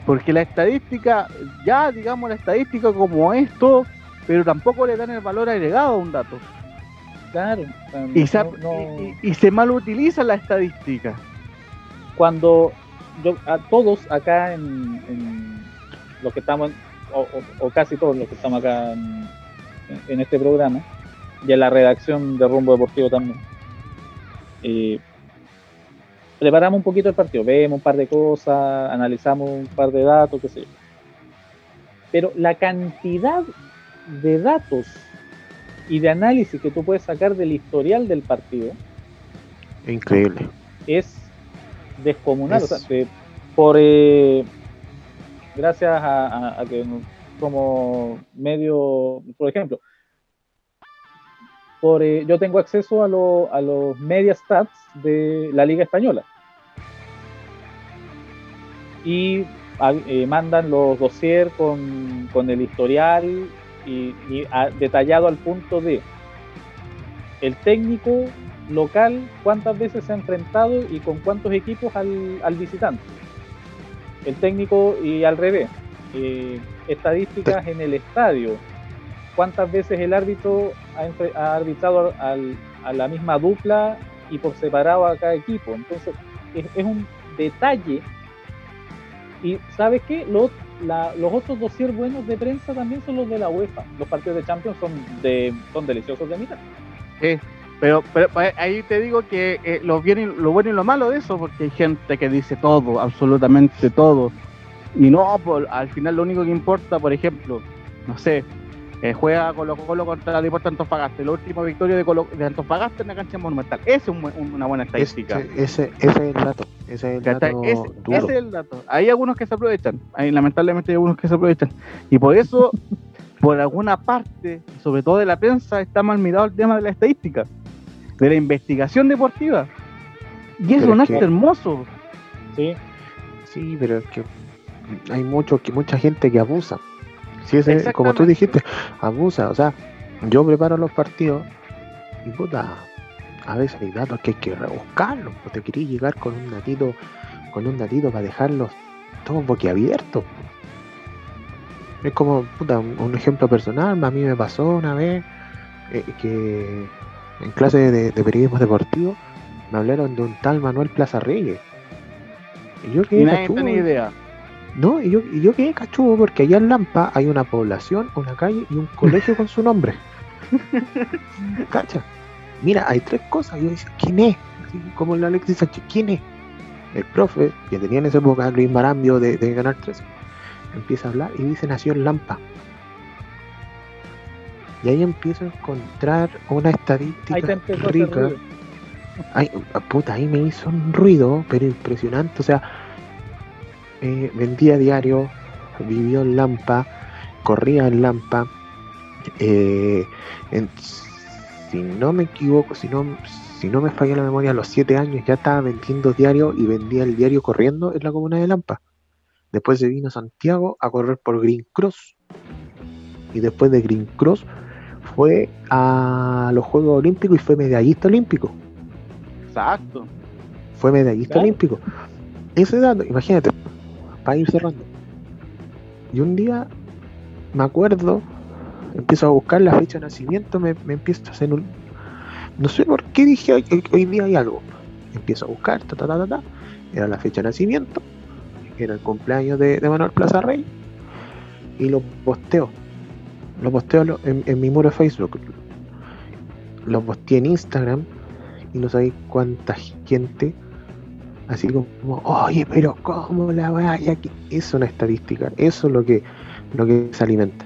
Porque la estadística, ya digamos la estadística como esto, pero tampoco le dan el valor agregado a un dato. Claro. sea, Y, no- se, no- y se mal utiliza la estadística. cuando yo, a todos acá en, en los que estamos, o, o- o casi todos los que estamos acá en, en este programa, y en la redacción de Rumbo Deportivo también, eh, preparamos un poquito el partido, vemos un par de cosas, analizamos un par de datos, qué sé yo. Pero la cantidad de datos y de análisis que tú puedes sacar del historial del partido Increíble. es descomunal. Es- O sea, por eh, gracias a, que como medio, por ejemplo, por, eh, yo tengo acceso a, lo- a los media stats de la Liga Española. Y eh, mandan los dossiers con, con el historial y, y detallado al punto de el técnico local cuántas veces se ha enfrentado y con cuántos equipos al, al visitante. El técnico y al revés. Eh, estadísticas en el estadio. Cuántas veces el árbitro ha, ha arbitrado al- a la misma dupla y por separado a cada equipo. Entonces, es, es un detalle. Y ¿sabes qué? Los, la- los otros dossier buenos de prensa también son los de la UEFA. Los partidos de Champions son, de, son deliciosos de mitad. Sí, pero, pero pues, ahí te digo que eh, lo, bien lo bueno y lo malo de eso, porque hay gente que dice todo, absolutamente todo. Y no, pues, al final lo único que importa, por ejemplo, no sé, eh, juega Colo Colo contra Deportes Antofagasta, la última victoria de, Colo, de Antofagasta en la cancha monumental. Esa es un, una buena estadística. Ese, ese, es el dato. Ese es el dato, ese, ese es el dato. Hay algunos que se aprovechan. Hay, lamentablemente hay algunos que se aprovechan. Y por eso, [laughs] por alguna parte, sobre todo de la prensa, está mal mirado el tema de la estadística, de la investigación deportiva. Y eso no es hermoso. Sí. Sí, pero es que hay mucho, que mucha gente que abusa. Si ese, como tú dijiste, abusa. O sea, yo preparo los partidos y puta, a veces hay datos que hay que rebuscarlos. Pues te quería llegar con un datito, con un datito para dejarlos todos boquiabiertos. Es como, puta, un, ejemplo personal, a mí me pasó una vez eh, que en clase de, periodismo deportivo me hablaron de un tal Manuel Plaza Reyes. Y yo quedé ni idea. No, y yo, y yo quedé cachudo porque allá en Lampa hay una población, una calle y un colegio con su nombre. [laughs] ¿Cacha? Mira, hay tres cosas. Yo decía, ¿quién es? como el Alexis Sánchez, ¿quién es? El profe, que tenía en esa época Luis Marambio de, de Ganar 3, empieza a hablar y dice nació en Lampa. Y ahí empiezo a encontrar una estadística rica. Ay, puta, ahí me hizo un ruido, pero impresionante. O sea, eh, vendía diario, vivió en Lampa, corría en Lampa. Eh, si no me equivoco, si no, si no me falla la memoria, a los 7 años ya estaba vendiendo diario y vendía el diario corriendo en la comuna de Lampa. Después se vino a Santiago a correr por Green Cross. Y después de Green Cross fue a los Juegos Olímpicos y fue medallista olímpico. Exacto. Fue medallista olímpico. Ese dato, imagínate, para ir cerrando. Y un día me acuerdo, empiezo a buscar la fecha de nacimiento, me, empiezo a hacer un. No sé por qué dije hoy, día hay algo. Empiezo a buscar, ta, ta, ta, ta, Era la fecha de nacimiento, era el cumpleaños de, Manuel Plaza Rey, y lo posteo. Lo posteo en, en mi muro de Facebook. Lo posteé en Instagram y no sabéis cuánta gente Así como, oye, pero ¿cómo la vaya? Es una estadística, eso es lo que, lo que se alimenta.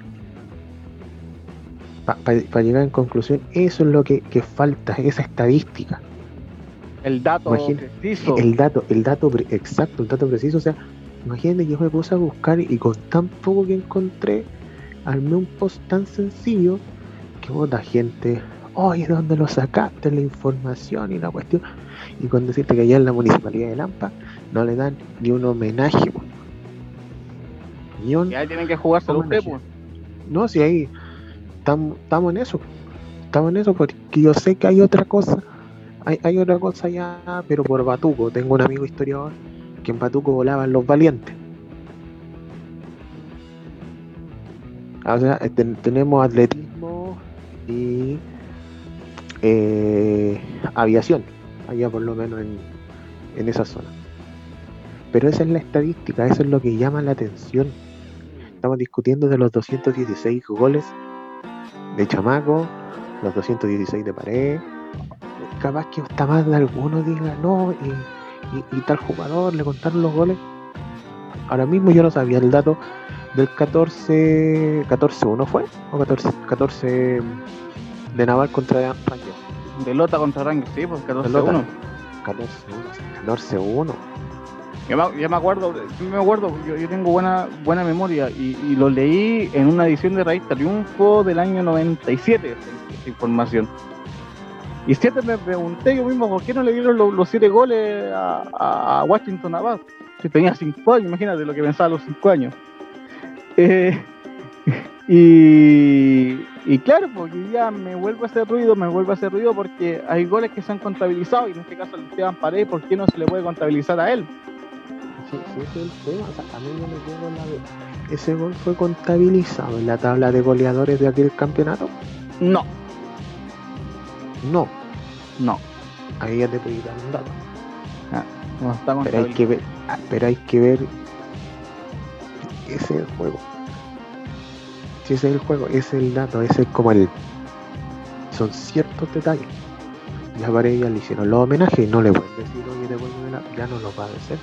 Para llegar en conclusión, eso es lo que, falta, esa estadística. El dato preciso. El dato, el dato exacto, el dato preciso. O sea, imagínate que yo me puse a buscar y con tan poco que encontré, armé un post tan sencillo que otra gente, oye, ¿dónde lo sacaste la información y la cuestión? y con decirte que allá en la municipalidad de Lampa no le dan ni un homenaje. Ni un ya tienen que jugarse usted, pues. No, si ahí estamos en eso. Estamos en eso porque yo sé que hay otra cosa. Hay, hay otra cosa allá, pero por Batuco. Tengo un amigo historiador que en Batuco volaban los valientes. O sea, tenemos atletismo y eh, aviación allá por lo menos en, en esa zona. Pero esa es la estadística, eso es lo que llama la atención. Estamos discutiendo de los 216 goles de Chamaco, los 216 de Pared. Capaz que hasta más de alguno diga, no, y, tal jugador le contaron los goles. Ahora mismo yo no sabía el dato del 14 14-1 fue o 14 14 de Naval contra Rangers de Lota contra Rangers, sí, pues 14-1. 14-1. Yo me, me acuerdo, me acuerdo, yo, yo tengo buena buena memoria y, lo leí en una edición de Revista Triunfo del año 97, esa información. Y siempre me pregunté yo mismo, ¿por qué no le dieron los, siete goles a, Washington Abad? Si tenía cinco años, imagínate lo que pensaba a los cinco años. Eh, [laughs] y, y claro, porque ya me vuelvo a hacer ruido, me vuelvo a hacer ruido porque hay goles que se han contabilizado y en este caso el Esteban Paredes, ¿por qué no se le puede contabilizar a él? Sí, sí, ese es el tema. O sea, a mí no me quedo la ¿Ese gol fue contabilizado en la tabla de goleadores de aquel campeonato? No. No. No. Ahí ya te puedo dar un dato. Ah, no está pero hay que ver, pero hay que ver ese es el juego. Si ese es el juego, ese es el dato, ese es como el. son ciertos detalles. Ya Paredes ya le hicieron los homenajes y no le pueden decir, oye, devuélvemela, ya no lo va a hacer.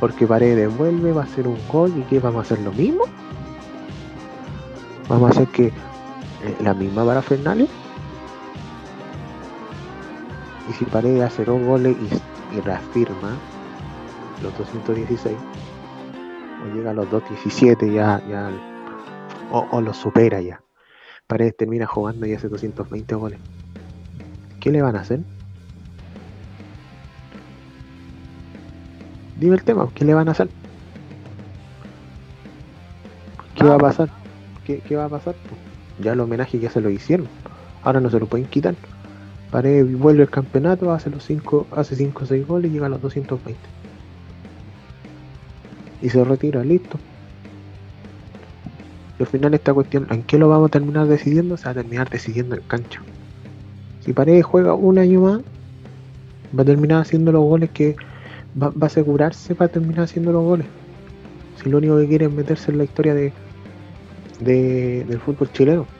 Porque Paredes devuelve, va a hacer un gol y que vamos a hacer lo mismo. Vamos a hacer que eh, la misma parafernalia. Y si Paredes hace dos goles y, y reafirma los 216, o llega a los 217 ya, ya o, lo supera ya. Paredes termina jugando y hace 220 goles. ¿Qué le van a hacer? Dime el tema, ¿qué le van a hacer? ¿Qué va a pasar? ¿Qué, va a pasar? Ya el homenaje ya se lo hicieron. Ahora no se lo pueden quitar. Paredes vuelve el campeonato, hace los cinco, hace 5 o 6 goles y llega a los 220. Y se retira, listo. Y al final esta cuestión, ¿en qué lo vamos a terminar decidiendo? Se va a terminar decidiendo en cancha. Si Paredes juega un año más, va a terminar haciendo los goles que va, va a asegurarse para terminar haciendo los goles. Si lo único que quiere es meterse en la historia de, de- del fútbol chileno.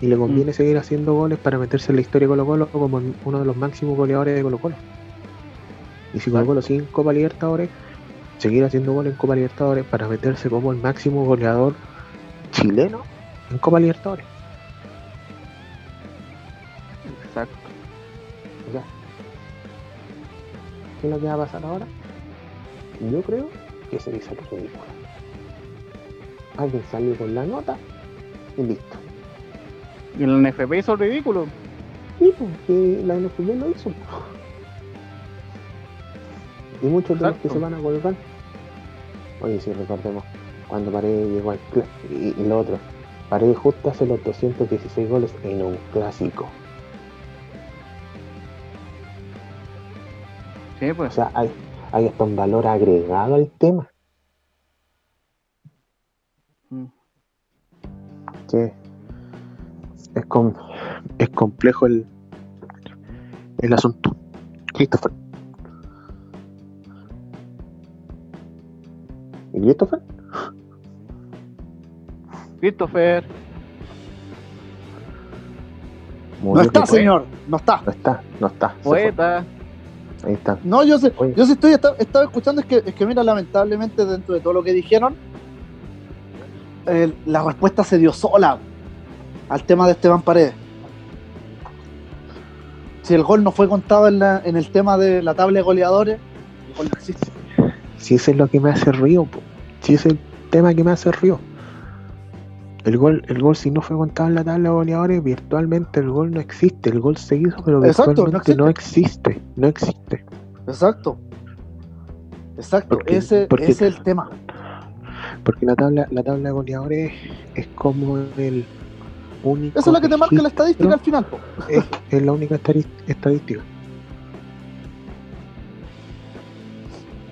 Y le conviene seguir haciendo goles para meterse en la historia de Colo Colo como uno de los máximos goleadores de Colo Colo. Y si Colo Colo sigue en Copa Libertadores, seguir haciendo goles en Copa Libertadores para meterse como el máximo goleador chileno en Copa Libertadores. Exacto. Ya. ¿Qué es lo que va a pasar ahora? Yo creo que se dice el ridículo. Alguien salió con la nota y listo. Y el NFP hizo el ridículo. Y pues, que la NFP lo hizo. Y muchos de los que se van a colgar. Oye, si recordemos, cuando Paredes llegó al y, y lo otro, Paredes justo hace los 216 goles en un clásico. Sí, O pues. sea, hay, hay hasta un valor agregado al tema. Mm. que es, com- es complejo el, el asunto. Christopher. ¿Y Christopher? Christopher. No está, señor, no está. No está, no está. Poeta. Ahí está. No, yo sé, Oye. yo sí estoy, estaba, estaba escuchando, es que, es que mira, lamentablemente dentro de todo lo que dijeron, eh, la respuesta se dio sola al tema de Esteban Paredes. Si el gol no fue contado en, la- en el tema de la tabla de goleadores, el gol no existe. Si ese es lo que me hace río, po. si ese es el tema que me hace río. El gol, el gol si no fue contado en la tabla de goleadores, virtualmente el gol no existe. El gol se hizo, pero Exacto, no virtualmente no existe. No existe. Exacto. Exacto, Porque- ese, porque- ese es el tema. Porque la tabla, la tabla de goleadores es como el único. Esa es la que te marca la estadística al final. po. Es, es la única estadística.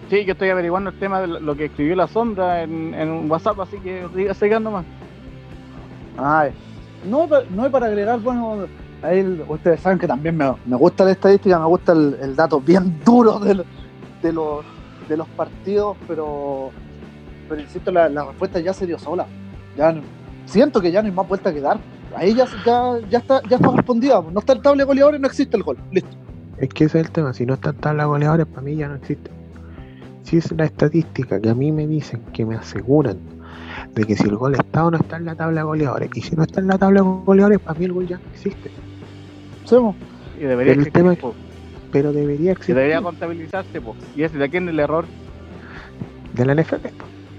Sí, yo estoy averiguando el tema de lo que escribió la sombra en, WhatsApp, así que siga sigando más. Ay, no, es pa- no es para agregar, bueno, a él, ustedes saben que también me, me gusta la estadística, me gusta el, el dato bien [laughs] duro de, los, de los partidos, pero, pero insisto, la, la respuesta ya se dio sola. Ya no- siento que ya no hay más vuelta que dar. Ahí ya, ya, ya está, ya está respondida. No está el tabla de goleadores, no existe el gol. Listo. Es que ese es el tema. Si no está en tabla de goleadores, para mí ya no existe. Si es la estadística que a mí me dicen, que me aseguran de que si el gol está o no está en la tabla de goleadores, y si no está en la tabla de goleadores, para mí el gol ya no existe. Sí, po. Y debería Pero el existir, tema es- po. Pero debería Y existir debería contabilizarse, po. Y ese de quién el error. de la NFP.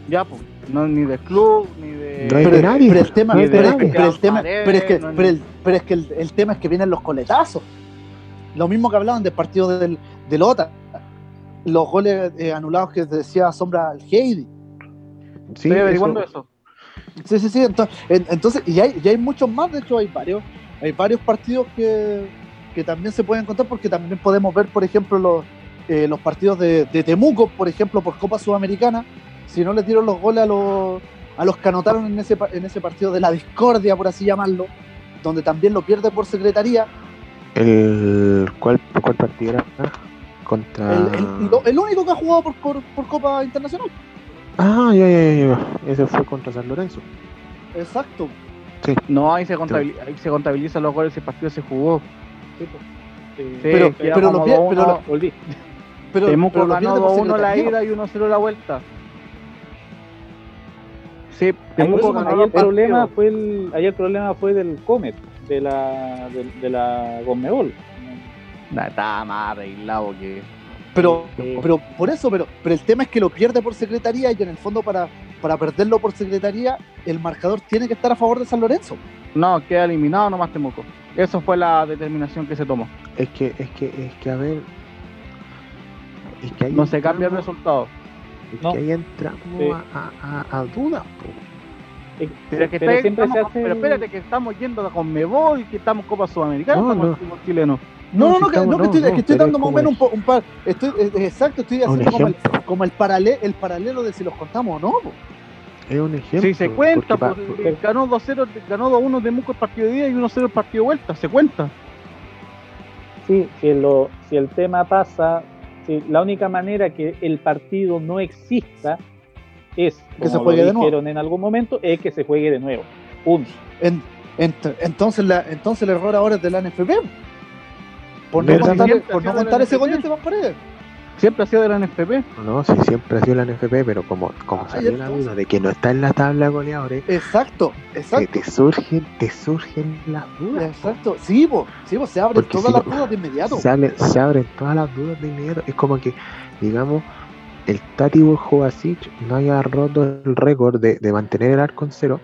Ya, pues. No ni del club, ni de. No es de nadie. pero el tema, No es de pero, nadie. que- pero el tema, Paredes, pero es que, no es pero el, ni- pero es que el, el tema es que vienen los coletazos. Lo mismo que hablaban del partido del, del OTA. Los goles eh, anulados que decía Sombra al Heidi. Sí, Estoy averiguando eso- eso. Sí, sí, sí. Entonces, en- entonces y, hay, y hay muchos más, de hecho, hay varios, hay varios partidos que, que también se pueden contar, porque también podemos ver, por ejemplo, los, eh, los partidos de, de Temuco, por ejemplo, por Copa Sudamericana, si no le dieron los goles a los, a los que anotaron en ese, pa- en ese partido de la discordia, por así llamarlo, donde también lo pierde por secretaría. El, ¿cuál, ¿Cuál partido era? Contra. El, el- lo- el único que ha jugado por, por, por Copa Internacional. Ah, ya, ya, ya, ya. Ese fue contra San Lorenzo. Exacto. Sí. No, ahí se, contabiliza, ahí se contabilizan los goles el partido se jugó. Sí, pues. Sí. Pero- quedamos pero lo pier- 2-1. pero lo- Volví. Pero, Temuco pero lo ganó pierde por 2-1 la ida y 1-0 la vuelta. Sí, Temuco el los problema fue el, ahí el problema fue del Comet, de la, de, de la Conmebol. Nah, Estaba más arreglado que. Pero, Sí. pero por eso, pero, pero el tema es que lo pierde por secretaría y en el fondo para, para perderlo por secretaría, el marcador tiene que estar a favor de San Lorenzo. No, queda eliminado nomás Temuco. Eso fue la determinación que se tomó. Es que, es que, es que, a ver. Es que ahí No se cambia el resultado. Es No. que ahí entramos Sí. a, a, a dudas, po. Eh, Pero, que pero está- estamos- hace. pero espérate, que estamos yendo con Mebol, que estamos Copa Sudamericana, No, estamos no. chileno. No, no, no, que, no, que estoy, no, que estoy dando más o como menos un, un par. Estoy, eh, exacto, estoy haciendo como el, como el, paralelo, el paralelo de si los contamos o no. po. Es un ejemplo. Si se cuenta, porque pa- pues, ganó 2-0, ganó 2-1 Temuco el partido de día y 1-0 el partido de vuelta, se cuenta. Sí, si, lo, si el tema pasa, si la única manera que el partido no exista es, Que se como juegue lo de nuevo. dijeron en algún momento, es que se juegue de nuevo. Punto. En- ent- entonces, la, entonces el error ahora es de la NFP. Por no siempre por no de ese de. Esteban Paredes. Siempre ha sido de la NFP. No, si siempre ha sido la NFP, pero como, como Ay, salió la duda de que no está en la tabla de goleadores, Exacto, te, exacto. te surgen, te surgen las dudas. po. Exacto, sí, po, sí, po, se abren Porque todas si las dudas de inmediato. Sale- se abren todas las dudas de inmediato. Es como que, digamos, el Tati Burjovacic no haya roto el récord de, de mantener el arco en cero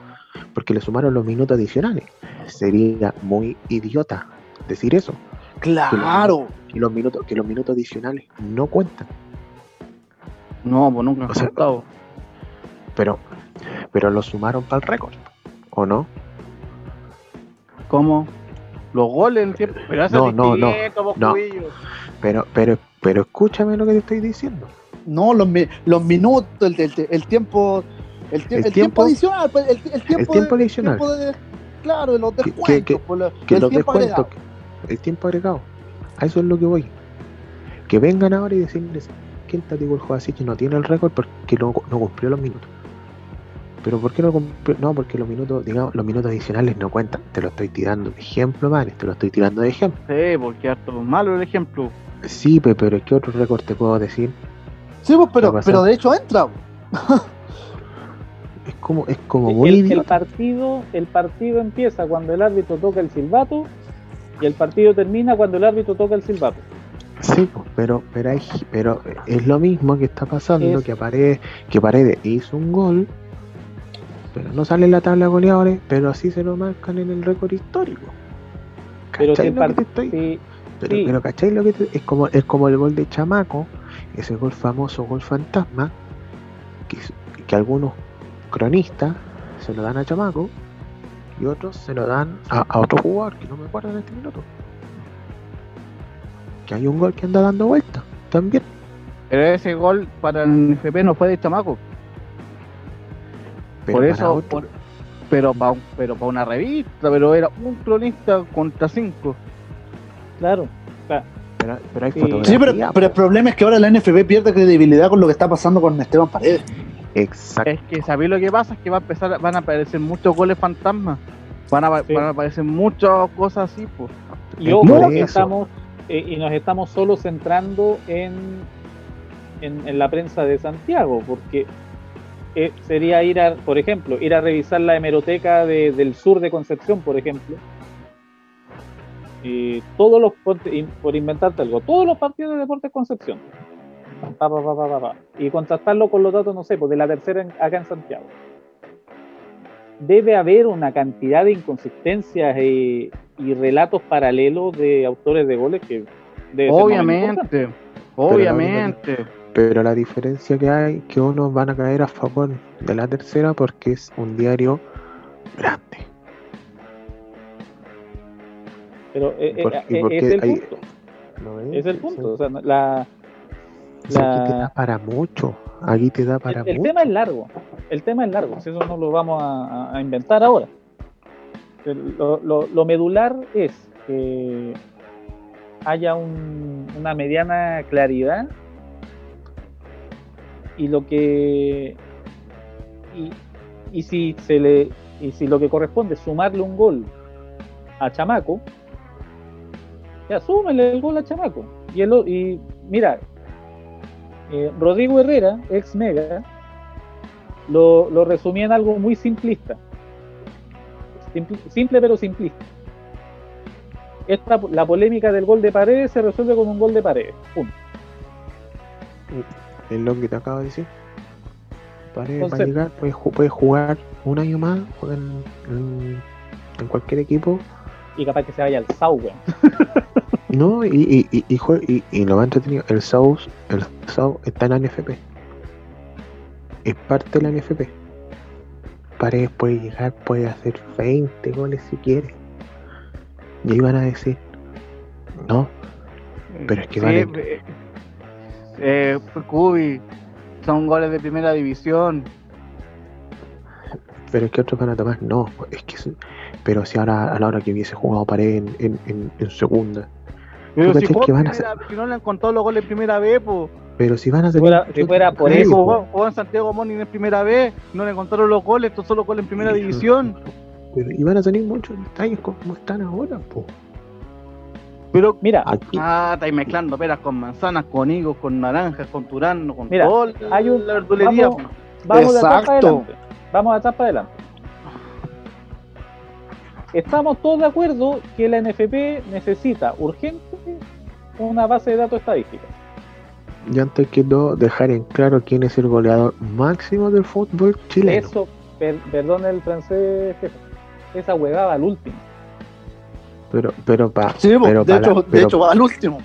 porque le sumaron los minutos adicionales. Sería muy idiota decir eso. Claro, Y los minutos, que los minutos adicionales no cuentan. No, pues nunca O sea, contado. Pero, pero lo sumaron para el récord. ¿O no? ¿Cómo? Los goles en tiempo. Pero eso No, es no, no, vos, no. Pero, pero, pero escúchame lo que te estoy diciendo. no, los, mi- los minutos, el, el- el tiempo, el, tie- El el tiempo, tiempo- adicional, pues, el, el tiempo, el tiempo de, adicional. tiempo de- claro, los Que- que- descuentos, que- por que los descuentos. El tiempo agregado. A eso es lo que voy. Que vengan ahora y decirles que el Tati Burjovacic no tiene el récord porque no, no cumplió los minutos. Pero ¿por qué no cumplió? No, porque los minutos, digamos, los minutos adicionales no cuentan. Te lo estoy tirando de ejemplo, man, te lo estoy tirando de ejemplo. Sí, porque harto malo el ejemplo. Sí, pe- pero ¿qué otro récord te puedo decir? Sí, pues, pero, pero de hecho entra. Es como, es como muy El, el partido, el partido empieza cuando el árbitro toca el silbato y el partido termina cuando el árbitro toca el silbato. Sí, po, pero, pero, hay, pero es lo mismo que está pasando, Es- que, Paredes, que Paredes hizo un gol, pero no sale en la tabla de goleadores, pero así se lo marcan en el récord histórico. Pero si ¿Cachai el lo que par- te estoy? sí, Pero, sí. pero ¿cachai lo que te- es como es como el gol de Chamaco, ese gol famoso, gol fantasma, que, que algunos cronistas se lo dan a Chamaco y otros se lo dan a, a otro jugador que no me acuerdo en este minuto. Que hay un gol que anda dando vuelta también. Pero ese gol para el NFP no fue de chamaco. Pero por para eso, por- pero para pero pa una revista, pero era un cronista contra cinco. claro. pero, pero hay Sí. Sí, pero, pero el problema es que ahora la NFP pierde credibilidad con lo que está pasando con Esteban Paredes. Exacto. Es que sabéis lo que pasa, es que va a empezar, van a aparecer muchos goles fantasmas. Van a, Sí. van a aparecer muchas cosas así, pues. Y Es ojo, por que eso. estamos, eh, y nos estamos solo centrando en, en, en la prensa de Santiago, porque eh, sería ir a, por ejemplo, ir a revisar la hemeroteca de- del sur de Concepción, por ejemplo. Y todos los, por inventarte algo, todos los partidos de Deportes Concepción. Pa, pa, pa, pa, pa, pa. y contrastarlo con los datos, no sé, pues de la tercera en- acá en Santiago. Debe haber una cantidad de inconsistencias y, y relatos paralelos de autores de goles que. Obviamente, obviamente. Pero la diferencia que hay que unos van a caer a favor de la tercera porque es un diario grande. Pero eh, ¿Y por- eh, eh, por es el hay- punto. Es el punto. O sea, la, aquí te da para mucho. Aquí te da para el, el mucho. tema es largo. El tema es largo. Si eso no lo vamos a, a- a inventar ahora. El- Lo, lo- lo medular es que haya un- una mediana claridad y lo que y, y si se le y si lo que corresponde es sumarle un gol a Chamaco, ya súmele el gol a Chamaco. Y, el, y mira, eh, Rodrigo Herrera, ex Mega, lo, lo resumía en algo muy simplista. Simple, simple pero simplista. Esta, la polémica del gol de paredes se resuelve con un gol de paredes. Punto. Es lo que te acabo de decir. Paredes va a Entonces- llegar, puede, ju- puede jugar un año más juega en, en- en cualquier equipo. Y capaz que se vaya al Sau. [laughs] No, y, y, y, y, y- y lo más entretenido, el South, el South está en la NFP. Es parte de la NFP. Paredes puede llegar, puede hacer 20 goles si quiere. Y ahí van a decir, no, Pero es que Sí, vale- eh, eh, Cubi, son goles de primera división. pero es que otros van a tomar, no, es que pero si ahora a la hora que hubiese jugado Paredes en, en, en, en segunda, Pero ¿Tú si, jugó que van a primera- si no le han contado los goles en primera vez, pues. pero si van a Si fuera, si fuera por eso, po. jugó, jugó en Santiago Morning en primera vez, no le contaron los goles, estos son los goles en primera división. pero- y van a tener muchos detalles como están ahora, po. Pero mira, Aquí, Ah, estáis mezclando peras con manzanas, con higos, con naranjas, con turano, con Mira, todo hay un- la verdulería. vamos- Vamos de atrás para Exacto. adelante. Vamos de atrás para adelante. Estamos todos de acuerdo que la NFP necesita urgente una base de datos estadística. y antes que todo, dejar en claro quién es el goleador máximo del fútbol chileno. Eso, per- perdón el francés, jefe, esa huevada al último. Pero, pero, pa, Sí, pero, de, para- hecho, de pero, hecho va al último.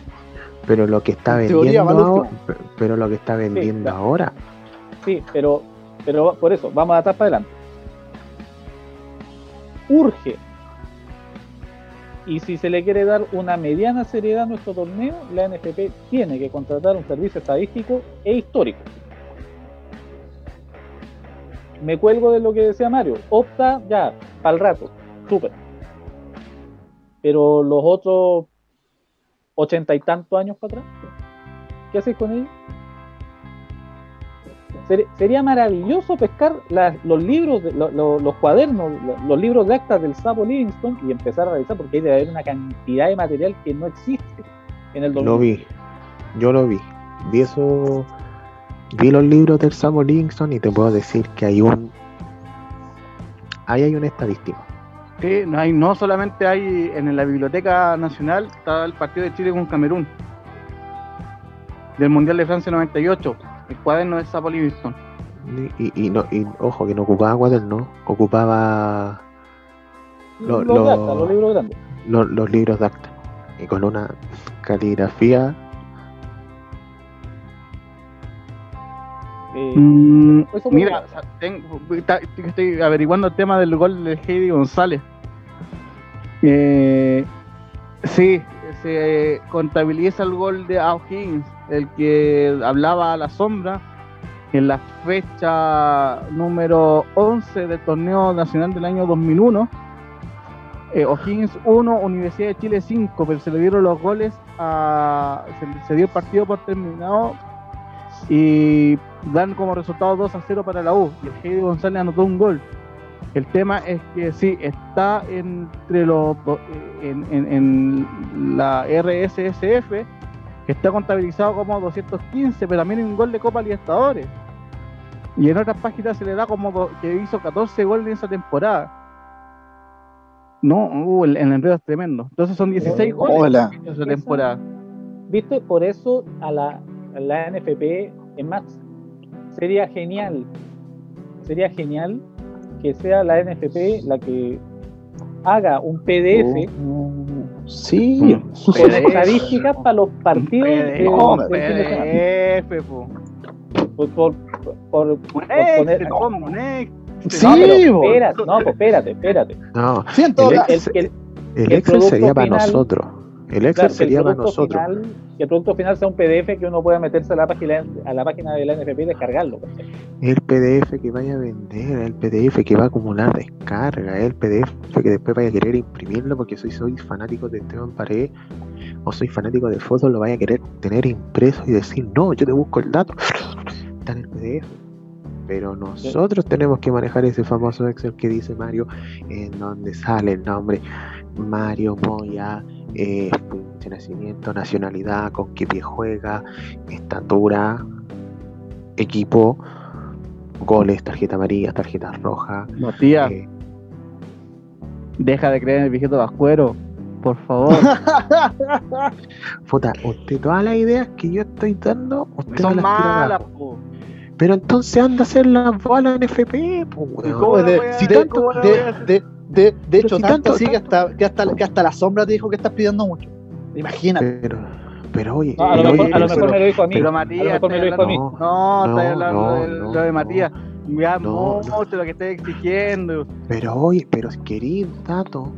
pero lo que está vendiendo ahora, pero lo que está vendiendo claro. ahora, Sí, pero, pero por eso, vamos de atrás para adelante. Urge. Y si se le quiere dar una mediana seriedad a nuestro torneo, la NFP tiene que contratar un servicio estadístico e histórico. Me cuelgo de lo que decía Mario. Opta ya, el rato. Súper. Pero los otros ochenta y tantos años para atrás, ¿qué hacéis con ellos? Ser- sería maravilloso pescar las- los libros, de- lo- lo- los cuadernos, lo- los libros de actas del Sapo Livingston y empezar a revisar porque ahí debe haber una cantidad de material que no existe en el lo 2000. vi. Yo lo vi. Vi eso. Vi los libros del Samuel Livingston y te puedo decir que hay un. Ahí hay una estadística. Sí, no, hay, no solamente hay en la Biblioteca Nacional, está el partido de Chile con Camerún. Del Mundial de Francia 98. El cuaderno de Sapo Livingston. Y, y, no, y ojo, que no ocupaba cuaderno, ocupaba Los, libros grandes. los, los libros de acta. Y con una caligrafía. Eh, Mm, mira, tengo- estoy averiguando el tema del gol de Heidi González. Eh, sí, se contabiliza el gol de O'Higgins, el que hablaba a la sombra en la fecha número 11 del torneo nacional del año 2001. Eh, O'Higgins 1, Universidad de Chile 5, pero se le dieron los goles a. Se, dio el partido por terminado y dan como resultado 2 a 0 para la U. Y el Heidi González anotó un gol. El tema es que sí, está entre los do- en, en- en la RSSF, que está contabilizado como 215, pero también hay un gol de Copa Libertadores. Y en otras páginas se le da como do- que hizo 14 goles en esa temporada. No, uh, el, el enredo es tremendo. Entonces son 16 goles Hola. en esa temporada. ¿Viste? Por eso a la, a la NFP, es más, sería genial, sería genial que sea la NFP la que haga un PDF Sí, con estadísticas para los partidos de-. PDF, po. Por, por, por- poner-. Sí, no, pero espérate, no, pues espérate, espérate. no. Sí, El. El, el- El el Excel producto sería para final- nosotros. El Excel claro, que el sería para nosotros. final- que el producto final sea un PDF que uno pueda meterse a la página, a la página de la NFP y descargarlo. ¿cachai? El PDF que vaya a vender, el PDF que va a acumular descarga, el PDF que después vaya a querer imprimirlo porque soy, soy fanático de Esteban Paredes o soy fanático de fotos, lo vaya a querer tener impreso y decir, no, yo te busco el dato. Está en el PDF. Pero nosotros tenemos que manejar ese famoso Excel que dice Mario, en donde sale el nombre Mario Moya, eh, de nacimiento, nacionalidad, con qué pie juega, estatura, equipo, goles, tarjeta amarilla, tarjeta roja. Matías, eh, deja de creer en el viejito vascuero, por favor. [laughs] puta, usted todas las ideas que yo estoy dando, usted Son las malas. Pero entonces anda a hacer las bolas en FP, pues, weón. ¿Cómo la de, voy a- si tanto- cómo la de- voy a hacer? de- de- de hecho, si tanto tanto- así que hasta, que, hasta, que hasta la sombra te dijo que estás pidiendo mucho. Imagínate. Pero, pero oye, No, a lo pero mejor, oye, a lo pero- mejor me lo dijo a mí. Pero a lo Matías, mejor me lo dijo a mí. no, no, No, estoy hablando no, de no, lo de no. Matías. Ya No, mucho lo que estoy exigiendo. pero oye, pero querido dato,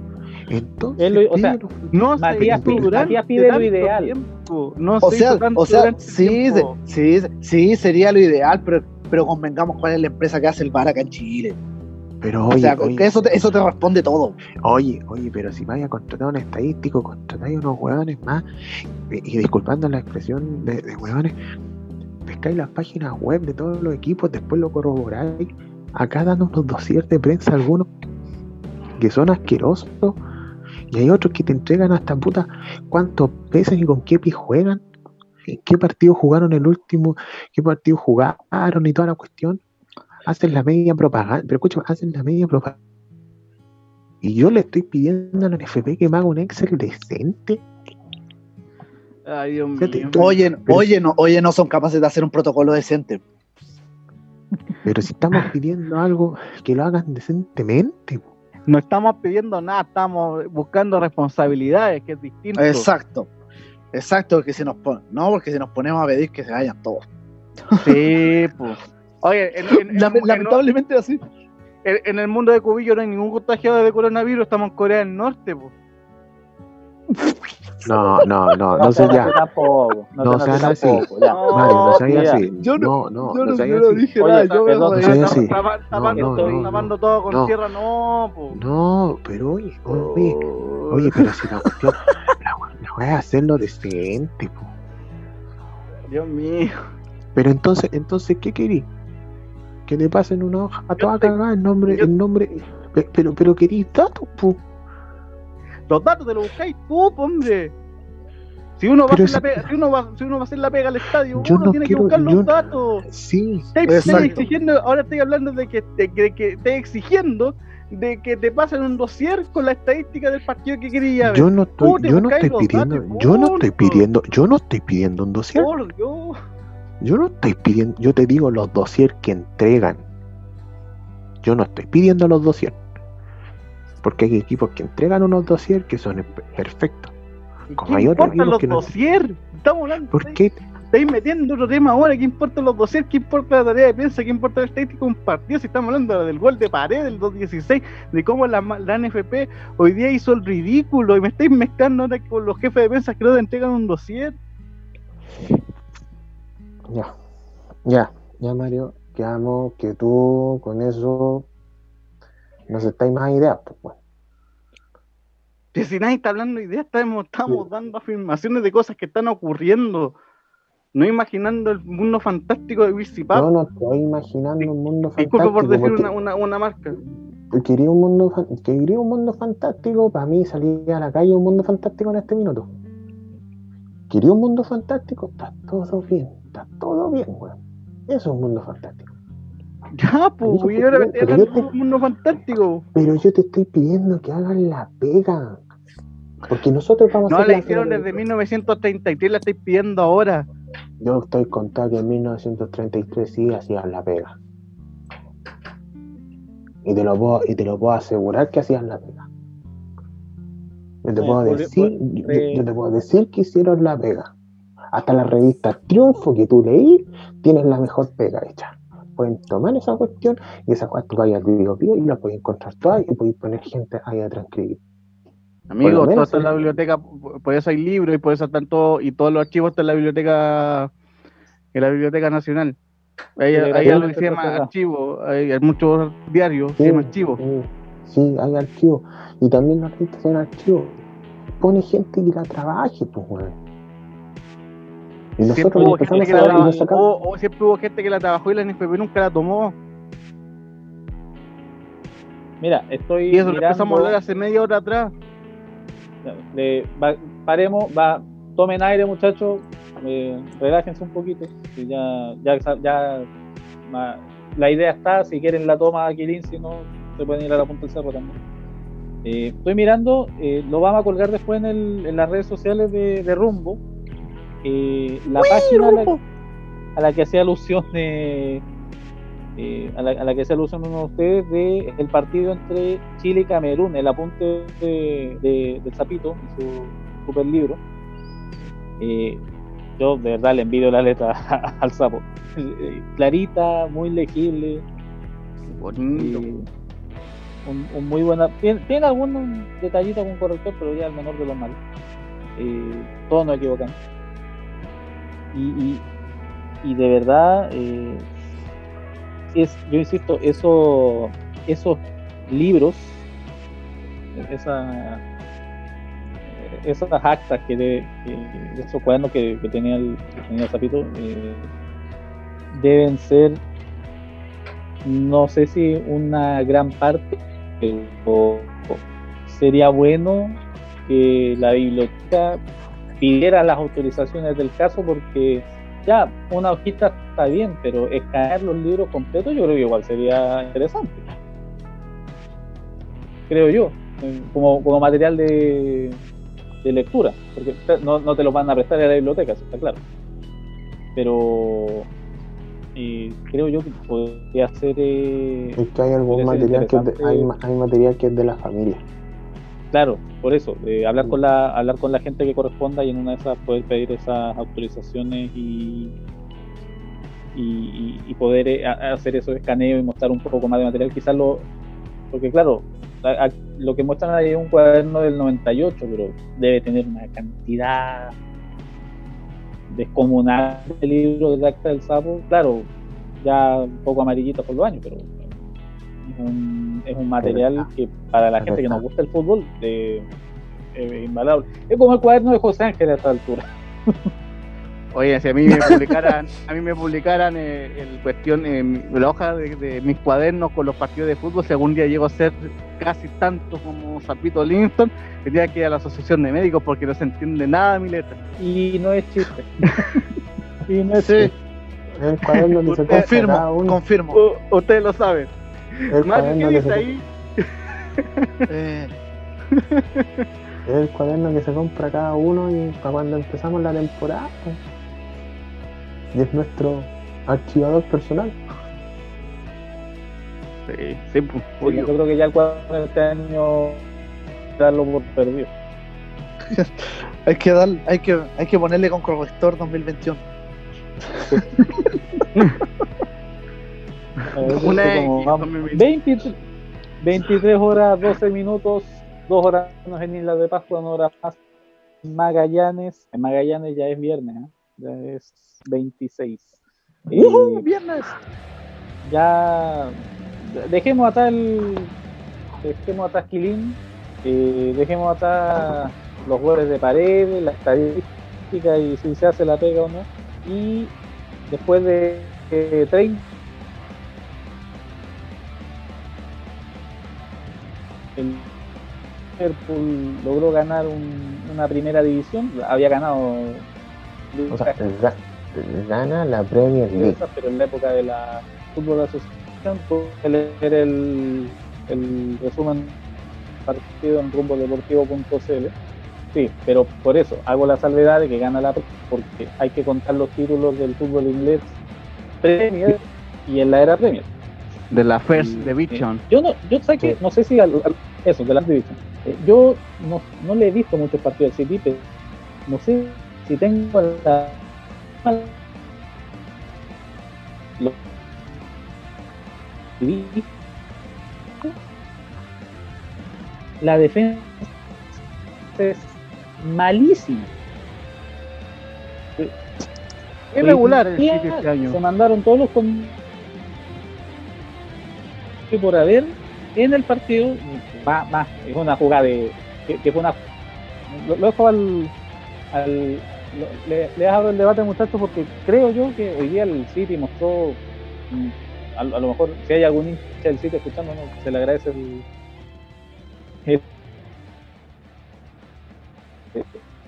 entonces Él o sea. No se Matías pide- durante Matías pide lo ideal. tiempo. No O se sea, o sea, sí, sí, sí, sería lo ideal, pero, pero convengamos cuál es la empresa que hace el bar acá en Chile. Pero o oye, sea, oye, que eso, te, eso te responde todo. oye, oye, pero si vaya a contratar a un estadístico, contratáis unos hueones más, y, y disculpando la expresión de, de hueones, pescáis las páginas web de todos los equipos, después lo corroboráis, acá dan unos dossiers de prensa algunos que son asquerosos, y hay otros que te entregan hasta puta cuántos pesos y con qué pie juegan, en qué partido jugaron el último, qué partido jugaron y toda la cuestión. Hacen la media propaganda, pero escúchame, hacen la media propaganda. Y yo le estoy pidiendo a la NFP que me haga un Excel decente. Ay, Dios Fíjate, mío. tú- Oye, pero- oye, no, oye, no son capaces de hacer un protocolo decente. Pero si estamos pidiendo algo, que lo hagan decentemente. No estamos pidiendo nada, estamos buscando responsabilidades, que es distinto. Exacto. Exacto, porque si nos pon- no, porque si nos ponemos a pedir que se vayan todos. Sí, pues. Oye, en, en- en- Lame- en- lamentablemente así. en- en el mundo de Cubillo no hay ningún contagiado de coronavirus, estamos en Corea del Norte, pues. No, no, no, no sé sean ya. No, No sean sean así. No, mira, así. yo No, no, yo no no, dije Oye, nada, yo me así. Tapa- tapando, no, no, tapando todo con no. tierra, no, pues. No, pero oye, oye, oye, pero si la cuestión, la, voy a hacerlo decente, po. Dios mío. Pero entonces, entonces, ¿qué querís? Que te pasen una hoja a toda cagada el nombre, el nombre, pe- pero, pero querís datos, po. Los datos te los buscáis tú, hombre. Si uno, va a hacer la pega, si, uno va, si uno va a hacer la pega al estadio, Yo uno no tiene quiero- que buscar los yo- datos. Sí, Estoy, exigiendo, ahora estoy hablando de que, de, que- que estoy exigiendo de que te pasen un dossier con la estadística del partido que quería ver. yo no estoy, yo no estoy pidiendo, datos, yo no estoy pidiendo, yo no estoy pidiendo un dossier. Por Dios. Yo no estoy pidiendo, yo te digo los dossier que entregan. Yo no estoy pidiendo los dossier. Porque hay equipos que entregan unos dossier que son pe- perfectos. ¿Y Como ¿Qué hay otros importan los que no-? Estamos hablando. ¿Por qué? Estáis metiendo otro tema ahora. ¿Qué importan los dossier? ¿Qué importa la tarea de prensa? ¿Qué importa la estadística de un partido? Si estamos hablando del gol de pared del 2-16, de cómo la, la NFP hoy día hizo el ridículo y me estáis mezclando ahora con los jefes de prensa que no te entregan un dossier. Ya, ya, ya Mario, quedamos que tú con eso nos estáis más ideas, pues bueno. Que si nadie está hablando de ideas, estamos, estamos dando afirmaciones de cosas que están ocurriendo. No imaginando el mundo fantástico de Wizipap. Yo no estoy imaginando un mundo fantástico. Disculpe por decir porque una, una, una marca. Quería un mundo, fan- quería un mundo fantástico, para mí salir a la calle un mundo fantástico en este minuto. Quería un mundo fantástico, está todo bien, está todo bien, weón. Eso es un mundo fantástico. Ya, pues, Pero y ahora me yo- estoy pero hablando yo de te- un mundo fantástico. Pero yo te estoy pidiendo que hagan la pega. Porque nosotros vamos a No hacer la la hicieron desde 1933, la estoy pidiendo ahora. Yo estoy contado que en 1933 sí hacían la pega. Y te lo puedo, y te lo puedo asegurar que hacían la pega. Yo te Eh, puedo decir, por- yo, eh. yo te puedo decir que hicieron la pega. Hasta la revista Triunfo que tú leí, tienes la mejor pega hecha. Pueden tomar esa cuestión y esa cuestión tú vayas al video y la puedes encontrar toda y puedes poner gente ahí a transcribir. Amigo, todo está en la biblioteca, por eso hay libros y por eso están todos, y todos los archivos están en la biblioteca, en la biblioteca nacional. Hay, hay algo que se llama archivo, hay, hay muchos diarios, se Sí, llama archivo. sí, sí, hay archivos. Y también los artistas en archivos. Pone gente que la trabaje, pues, weón. Y Siempre nosotros hubo, empezamos gente que a la ver y nos sacamos. trabajó, o siempre hubo gente que la trabajó y la NFP nunca la tomó. Mira, estoy. Y eso lo mirando- empezamos a hablar hace media hora atrás. de- va- paremos, va, tomen aire, muchachos, eh, relájense un poquito. ya, ya, ya ma- la idea está, si quieren la toma Aquilín, si no, se pueden ir a la punta del cerro también. Eh, estoy mirando, eh, lo vamos a colgar después en, el- en las redes sociales de, de Rumbo. Eh, la página a la, a la que hacía alusión de, eh, a, la, a la que hacía alusión uno de ustedes de el partido entre Chile y Camerún, el apunte de, de- del Zapito, en su super libro. Eh, yo de verdad le envidio la letra [laughs] al sapo. Eh, Clarita, muy legible. Un, un muy buena. Tiene, tiene algún detallito con corrector, pero ya el menor de los males. Eh, todos nos equivocamos. Y, y, y de verdad, eh, es, yo insisto, eso, esos libros, esa, esas actas que de, que- esos cuadernos que, tenía el, que tenía el Zapito, eh, deben ser, no sé si una gran parte, pero sería bueno que la biblioteca pidiera las autorizaciones del caso porque ya una hojita está bien, pero escanear los libros completos yo creo que igual sería interesante. Creo yo, como, como material de, de lectura, porque no, no te los van a prestar a la biblioteca, eso está claro. Pero eh, creo yo que podría ser... eh, Es que hay algún material que de- hay material que es de la familia. Claro, por eso, eh, hablar con la hablar con la gente que corresponda y en una de esas poder pedir esas autorizaciones y y, poder eh, hacer esos escaneos y mostrar un poco más de material, quizás lo porque claro, a- a- lo que muestran ahí es un cuaderno del 98, pero debe tener una cantidad descomunal de libros de acta del sapo, claro, ya un poco amarillita por los años, pero un, es un material que para la gente que nos gusta el fútbol eh, es invalable. Es como el cuaderno de José Ángel a esta altura. [laughs] Oye, si a mí me publicaran, a mí me publicaran eh, el cuestión, eh, la hoja de, de mis cuadernos con los partidos de fútbol, si algún día llego a ser casi tanto como Zapito Livingston, tendría que ir a la asociación de médicos porque no se entiende nada de mi letra. Y no es chiste. [laughs] y no es Sí, chiste. El cuaderno confirmo, confirmo. U- ustedes lo saben. El Mario, ¿qué cuaderno, que dice se, ahí? [laughs] Eh, el cuaderno que se compra cada uno y para cuando empezamos la temporada. pues. Y es nuestro archivador personal. Sí, sí, pues, Yo creo que ya el cuaderno de este año darlo por perdido. [laughs] hay que dar, hay que, hay que ponerle con corrector 2021. [laughs] A ver, Una esto como X, vamos. 2020. 23, 23 horas 12 minutos, 2 horas menos en Isla de Pascua, una hora más Magallanes. En Magallanes ya es viernes, ¿eh? ya es 26. Y ¡Ujú! ¡Viernes! ya dejemos atrás el dejemos atrás Quilín, eh, dejemos atrás los goles de paredes, la estadística y si se hace la pega o no. Y después de eh, 30 el Liverpool logró ganar un- una primera división, había ganado O sea, ga- gana la Premier League. pero en la época de la fútbol asociación pude leer el, el resumen partido en rumbodeportivo.cl sí, pero por eso hago la salvedad de que gana la porque hay que contar los títulos del fútbol inglés Premier y en la era Premier De la First Y, Division. eh, yo no, yo sé que, no sé si al- al- eso, de la Division. Eh, yo no, no le he visto muchos partidos del City, pero no sé si tengo la lo la defensa es malísima. Es regular el City este año. Se mandaron todos los con... por haber en el partido, va, va, es una jugada de. que, que fue una. Lo, lo dejo al, le, le abro el debate, muchachos, porque creo yo que hoy día el City mostró, mm, a, lo mejor, si hay algún hincha del City escuchándonos, se le agradece el, el,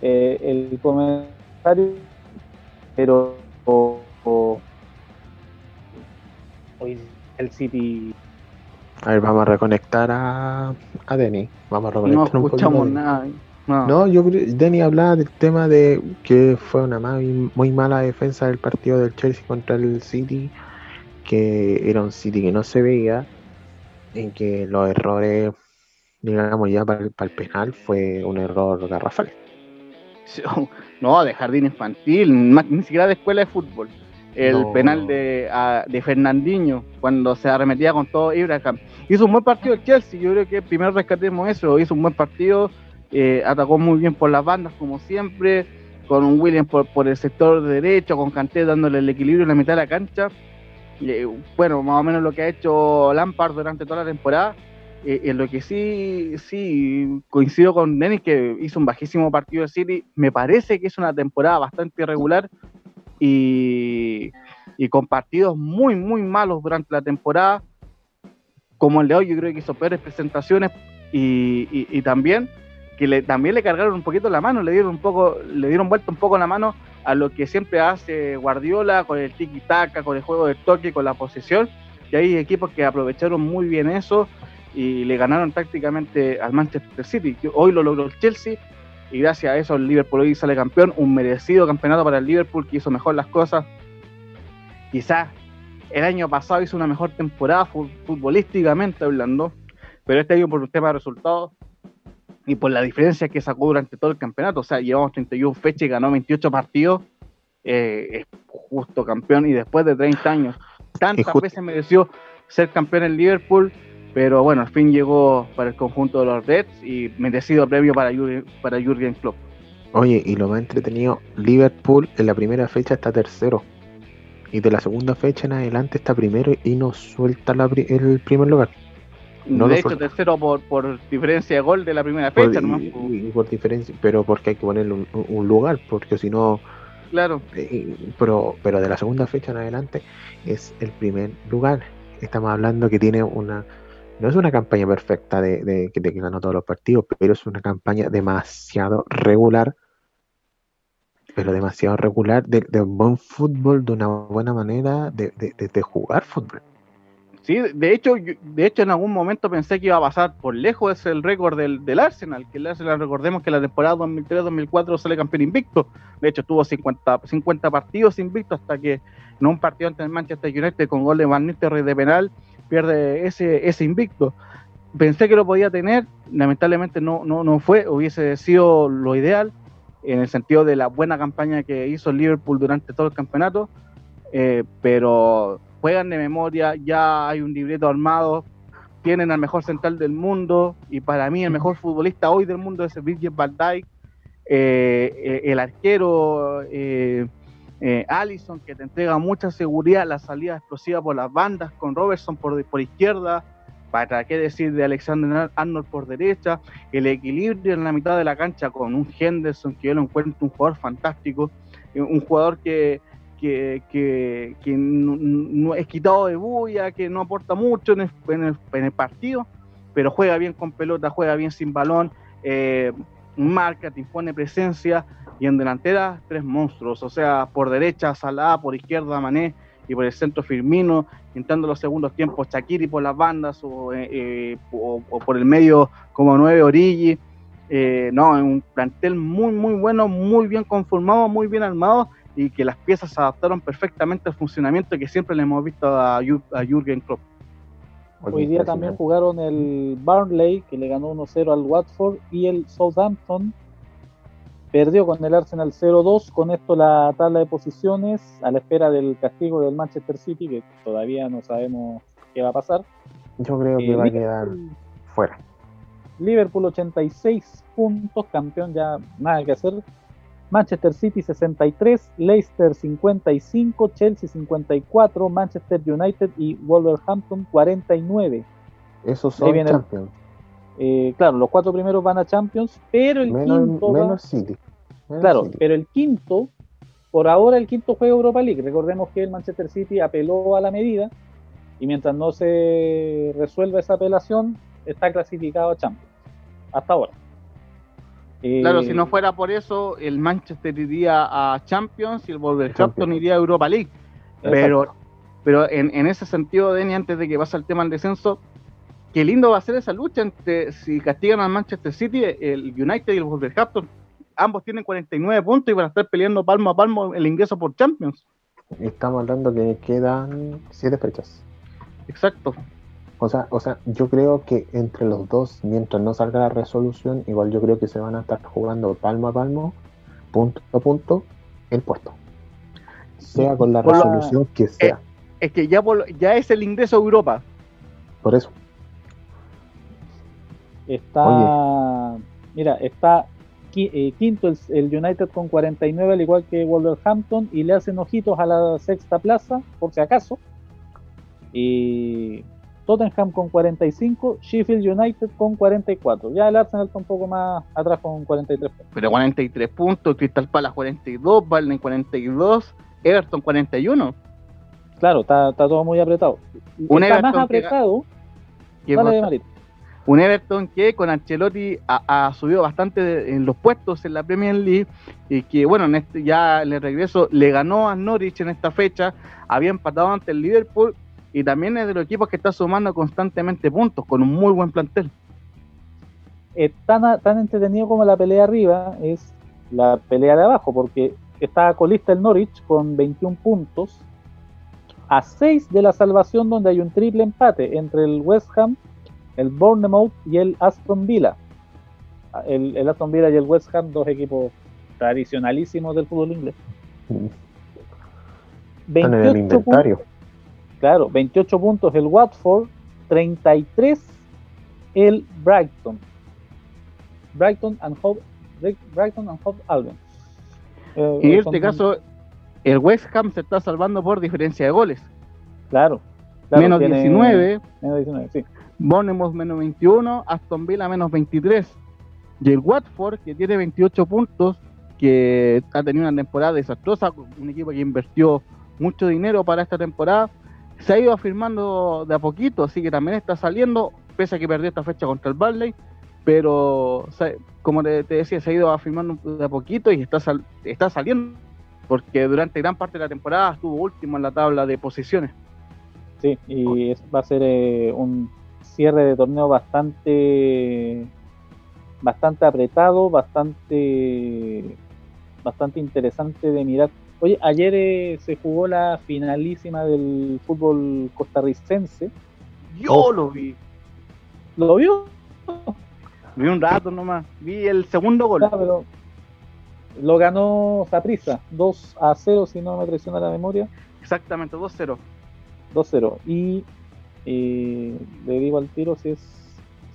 eh, comentario, pero o- o- el City A ver, vamos a reconectar a, a Denny. Vamos a No reconectar un a escuchamos nada. No. No, yo Denny hablaba del tema de que fue una muy, muy mala defensa del partido del Chelsea contra el City, que era un City que no se veía, en que los errores, digamos ya para el, para el penal, fue un error garrafal. [laughs] No, de jardín infantil, ni siquiera de escuela de fútbol. El No. penal de, a- de Fernandinho, cuando se arremetía con todo Ibrahim. Hizo un buen partido el Chelsea, yo creo que primero rescatemos eso. Hizo un buen partido, eh, atacó muy bien por las bandas, como siempre, con un Williams por, por el sector derecho, con Kanté dándole el equilibrio en la mitad de la cancha. Eh, bueno, más o menos lo que ha hecho Lampard durante toda la temporada. Eh, en lo que sí, sí coincido con Denis que hizo un bajísimo partido de City. Me parece que es una temporada bastante irregular y, y con partidos muy, muy malos durante la temporada. Como el de hoy, yo creo que hizo peores presentaciones y, y- y también que le, también le cargaron un poquito la mano, le dieron un poco, le dieron vuelta un poco la mano a lo que siempre hace Guardiola con el tiki taka, con el juego de toque, con la posesión. Y hay equipos que aprovecharon muy bien eso y le ganaron tácticamente al Manchester City. Hoy lo logró el Chelsea y gracias a eso el Liverpool hoy sale campeón, un merecido campeonato para el Liverpool que hizo mejor las cosas. Quizás el año pasado hizo una mejor temporada fu- futbolísticamente hablando, pero este año por un tema de resultados y por la diferencia que sacó durante todo el campeonato, o sea, llevamos 31 fechas y ganó 28 partidos, eh, es justo campeón y después de 30 años, tantas veces mereció ser campeón en Liverpool, pero bueno, al fin llegó para el conjunto de los Reds y merecido premio para Jürgen, para Jürgen Klopp. Oye, y lo más entretenido, Liverpool en la primera fecha está tercero. Y de la segunda fecha en adelante está primero y no suelta la pri- el primer lugar. No de hecho, suelta. tercero por, por diferencia de gol de la primera Por- fecha, nomás, y, y por diferencia, pero porque hay que ponerle un, un lugar, porque si no, claro. eh, pero, pero de la segunda fecha en adelante es el primer lugar. Estamos hablando que tiene una, no es una campaña perfecta de, de, de que ganó todos los partidos, pero es una campaña demasiado regular, pero demasiado regular de, un buen fútbol, de una buena manera de, jugar fútbol. Sí, de hecho, de hecho en algún momento pensé que iba a pasar por lejos ese el récord del, del Arsenal, que el Arsenal recordemos que la temporada 2003-2004 sale campeón invicto, de hecho tuvo 50, 50 partidos invicto hasta que en un partido ante el Manchester United con gol de Van Nistelrooy de penal pierde ese, ese invicto. Pensé que lo podía tener, lamentablemente no, no, no fue, hubiese sido lo ideal en el sentido de la buena campaña que hizo Liverpool durante todo el campeonato, eh, pero juegan de memoria, ya hay un libreto armado, tienen al mejor central del mundo y para mí el mejor futbolista hoy del mundo es Virgil van Dijk, eh, eh, el arquero eh, eh, Allison que te entrega mucha seguridad, la salida explosiva por las bandas con Robertson por, por izquierda, para qué decir de Alexander Arnold por derecha, el equilibrio en la mitad de la cancha con un Henderson que yo lo encuentro un jugador fantástico, eh, un jugador que, que, que, que no, es quitado de bulla, que no aporta mucho en el, en el, en el partido, pero juega bien con pelota, juega bien sin balón, eh, marca, te impone presencia y en delantera tres monstruos, o sea, por derecha Salah, por izquierda Mané y por el centro Firmino, entrando los segundos tiempos Shakiri por las bandas o, eh, eh, o, o por el medio como nueve Origi. Eh, no, es un plantel muy, muy bueno, muy bien conformado, muy bien armado y que las piezas se adaptaron perfectamente al funcionamiento que siempre le hemos visto a, Jür- a Jürgen Klopp. Hoy día también jugaron el Burnley, que le ganó 1-0 al Watford, y el Southampton perdió con el Arsenal 0-2. Con esto la tabla de posiciones, a la espera del castigo del Manchester City, que todavía no sabemos qué va a pasar. Yo creo que Eh, va a quedar fuera. Liverpool 86 puntos, campeón ya nada que hacer. Manchester City 63, Leicester 55, Chelsea 54, Manchester United y Wolverhampton 49. Esos son Champions. Eh, claro, los cuatro primeros van a Champions, pero el Menos, quinto va- menos City. Claro, pero el quinto, por ahora el quinto juega Europa League. Recordemos que el Manchester City apeló a la medida y mientras no se resuelva esa apelación, está clasificado a Champions. Hasta ahora. Eh, Claro, si no fuera por eso, el Manchester iría a Champions y el Wolverhampton Champions. iría a Europa League. exacto. Pero, pero en, en ese sentido, Denny, antes de que pase el tema del descenso, qué lindo va a ser esa lucha entre si castigan al Manchester City, el United y el Wolverhampton. Ambos tienen 49 puntos y van a estar peleando palmo a palmo el ingreso por Champions. Estamos hablando que quedan siete fechas. Exacto. O sea, o sea, yo creo que entre los dos, mientras no salga la resolución, igual yo creo que se van a estar jugando palmo a palmo, punto a punto, el puesto. Sea con la resolución que sea. Es que ya, por- ya es el ingreso a Europa. Por eso. Está, mira, está eh, quinto el, el United con 49, al igual que Wolverhampton, y le hacen ojitos a la sexta plaza, por si acaso. Y Tottenham con 45, Sheffield United con 44. Ya el Arsenal está un poco más atrás con 43 puntos. Pero 43 puntos, Crystal Palace 42, Burnley 42, Everton 41. Claro, está, está todo muy apretado. Un está Everton más que- apretado. que Dale, va- Marito. Un Everton que con Ancelotti ha, subido bastante de- en los puestos en la Premier League y que bueno, en este, ya en el regreso le ganó a Norwich en esta fecha, había empatado ante el Liverpool y también es de los equipos que está sumando constantemente puntos con un muy buen plantel. eh, tan entretenido como la pelea arriba es la pelea de abajo, porque está colista el Norwich con 21 puntos, a 6 de la salvación donde hay un triple empate entre el West Ham, el Bournemouth y el Aston Villa. El, el Aston Villa y el West Ham, dos equipos tradicionalísimos del fútbol inglés. Están en el 28 inventario. puntos, claro, 28 puntos el Watford, 33 el Brighton. Brighton and Hove, Brighton and Hove Albion. Eh, Y en son- este caso, el West Ham se está salvando por diferencia de goles. claro, claro, menos tiene- 19, menos 19, sí. Bournemouth menos 21, Aston Villa menos 23. Y el Watford, que tiene 28 puntos, que ha tenido una temporada desastrosa, un equipo que invirtió mucho dinero para esta temporada, se ha ido afirmando de a poquito, así que también está saliendo, pese a que perdió esta fecha contra el Barley, pero como te, decía, se ha ido afirmando de a poquito y está, está saliendo, porque durante gran parte de la temporada estuvo último en la tabla de posiciones. Sí, y va a ser eh, un cierre de torneo bastante bastante apretado, bastante bastante interesante de mirar. Oye, ayer eh, se jugó la finalísima del fútbol costarricense. Yo lo vi. ¿Lo vio? Vi un rato nomás. Vi el segundo gol. Claro, pero lo ganó Saprissa, 2 a 0 si no me traiciona la memoria, Exactamente, 2-0. 2-0. Y eh, le digo al tiro si es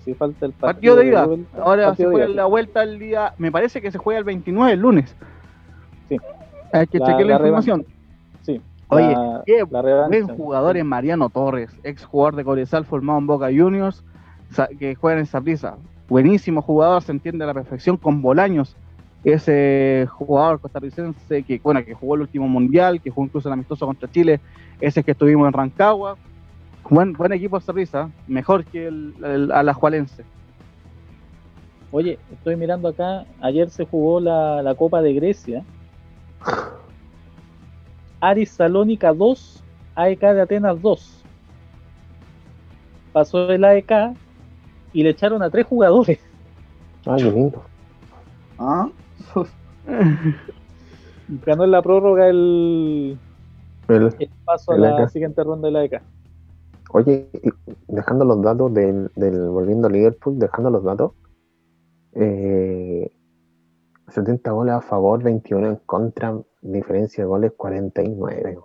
si falta el Partido de ida. Ahora se juega la vuelta el día. Me parece que se juega el 29, el lunes. Sí. Hay que La- chequear la, la información. Sí. Oye, La- qué buen jugador es Mariano Torres, ex jugador de Cobresal formado en Boca Juniors, que juega en Saprissa. Buenísimo jugador, se entiende a la perfección con Bolaños. Ese jugador costarricense que, bueno, que jugó el último mundial, que jugó incluso el amistoso contra Chile, ese que estuvimos en Rancagua. Buen, buen equipo Saprissa, mejor que el, el Alajualense. Oye, estoy mirando acá, ayer se jugó la, la Copa de Grecia. [sighs] Aris Salónica 2, AEK de Atenas 2. Pasó el AEK y le echaron a tres jugadores. Ay, qué lindo. ¿Ah? [laughs] Ganó en la prórroga el, El- el paso a la AEK. siguiente ronda del AEK. Oye, y dejando los datos del, del volviendo a Liverpool, dejando los datos, eh, 70 goles a favor, 21 en contra, diferencia de goles 49.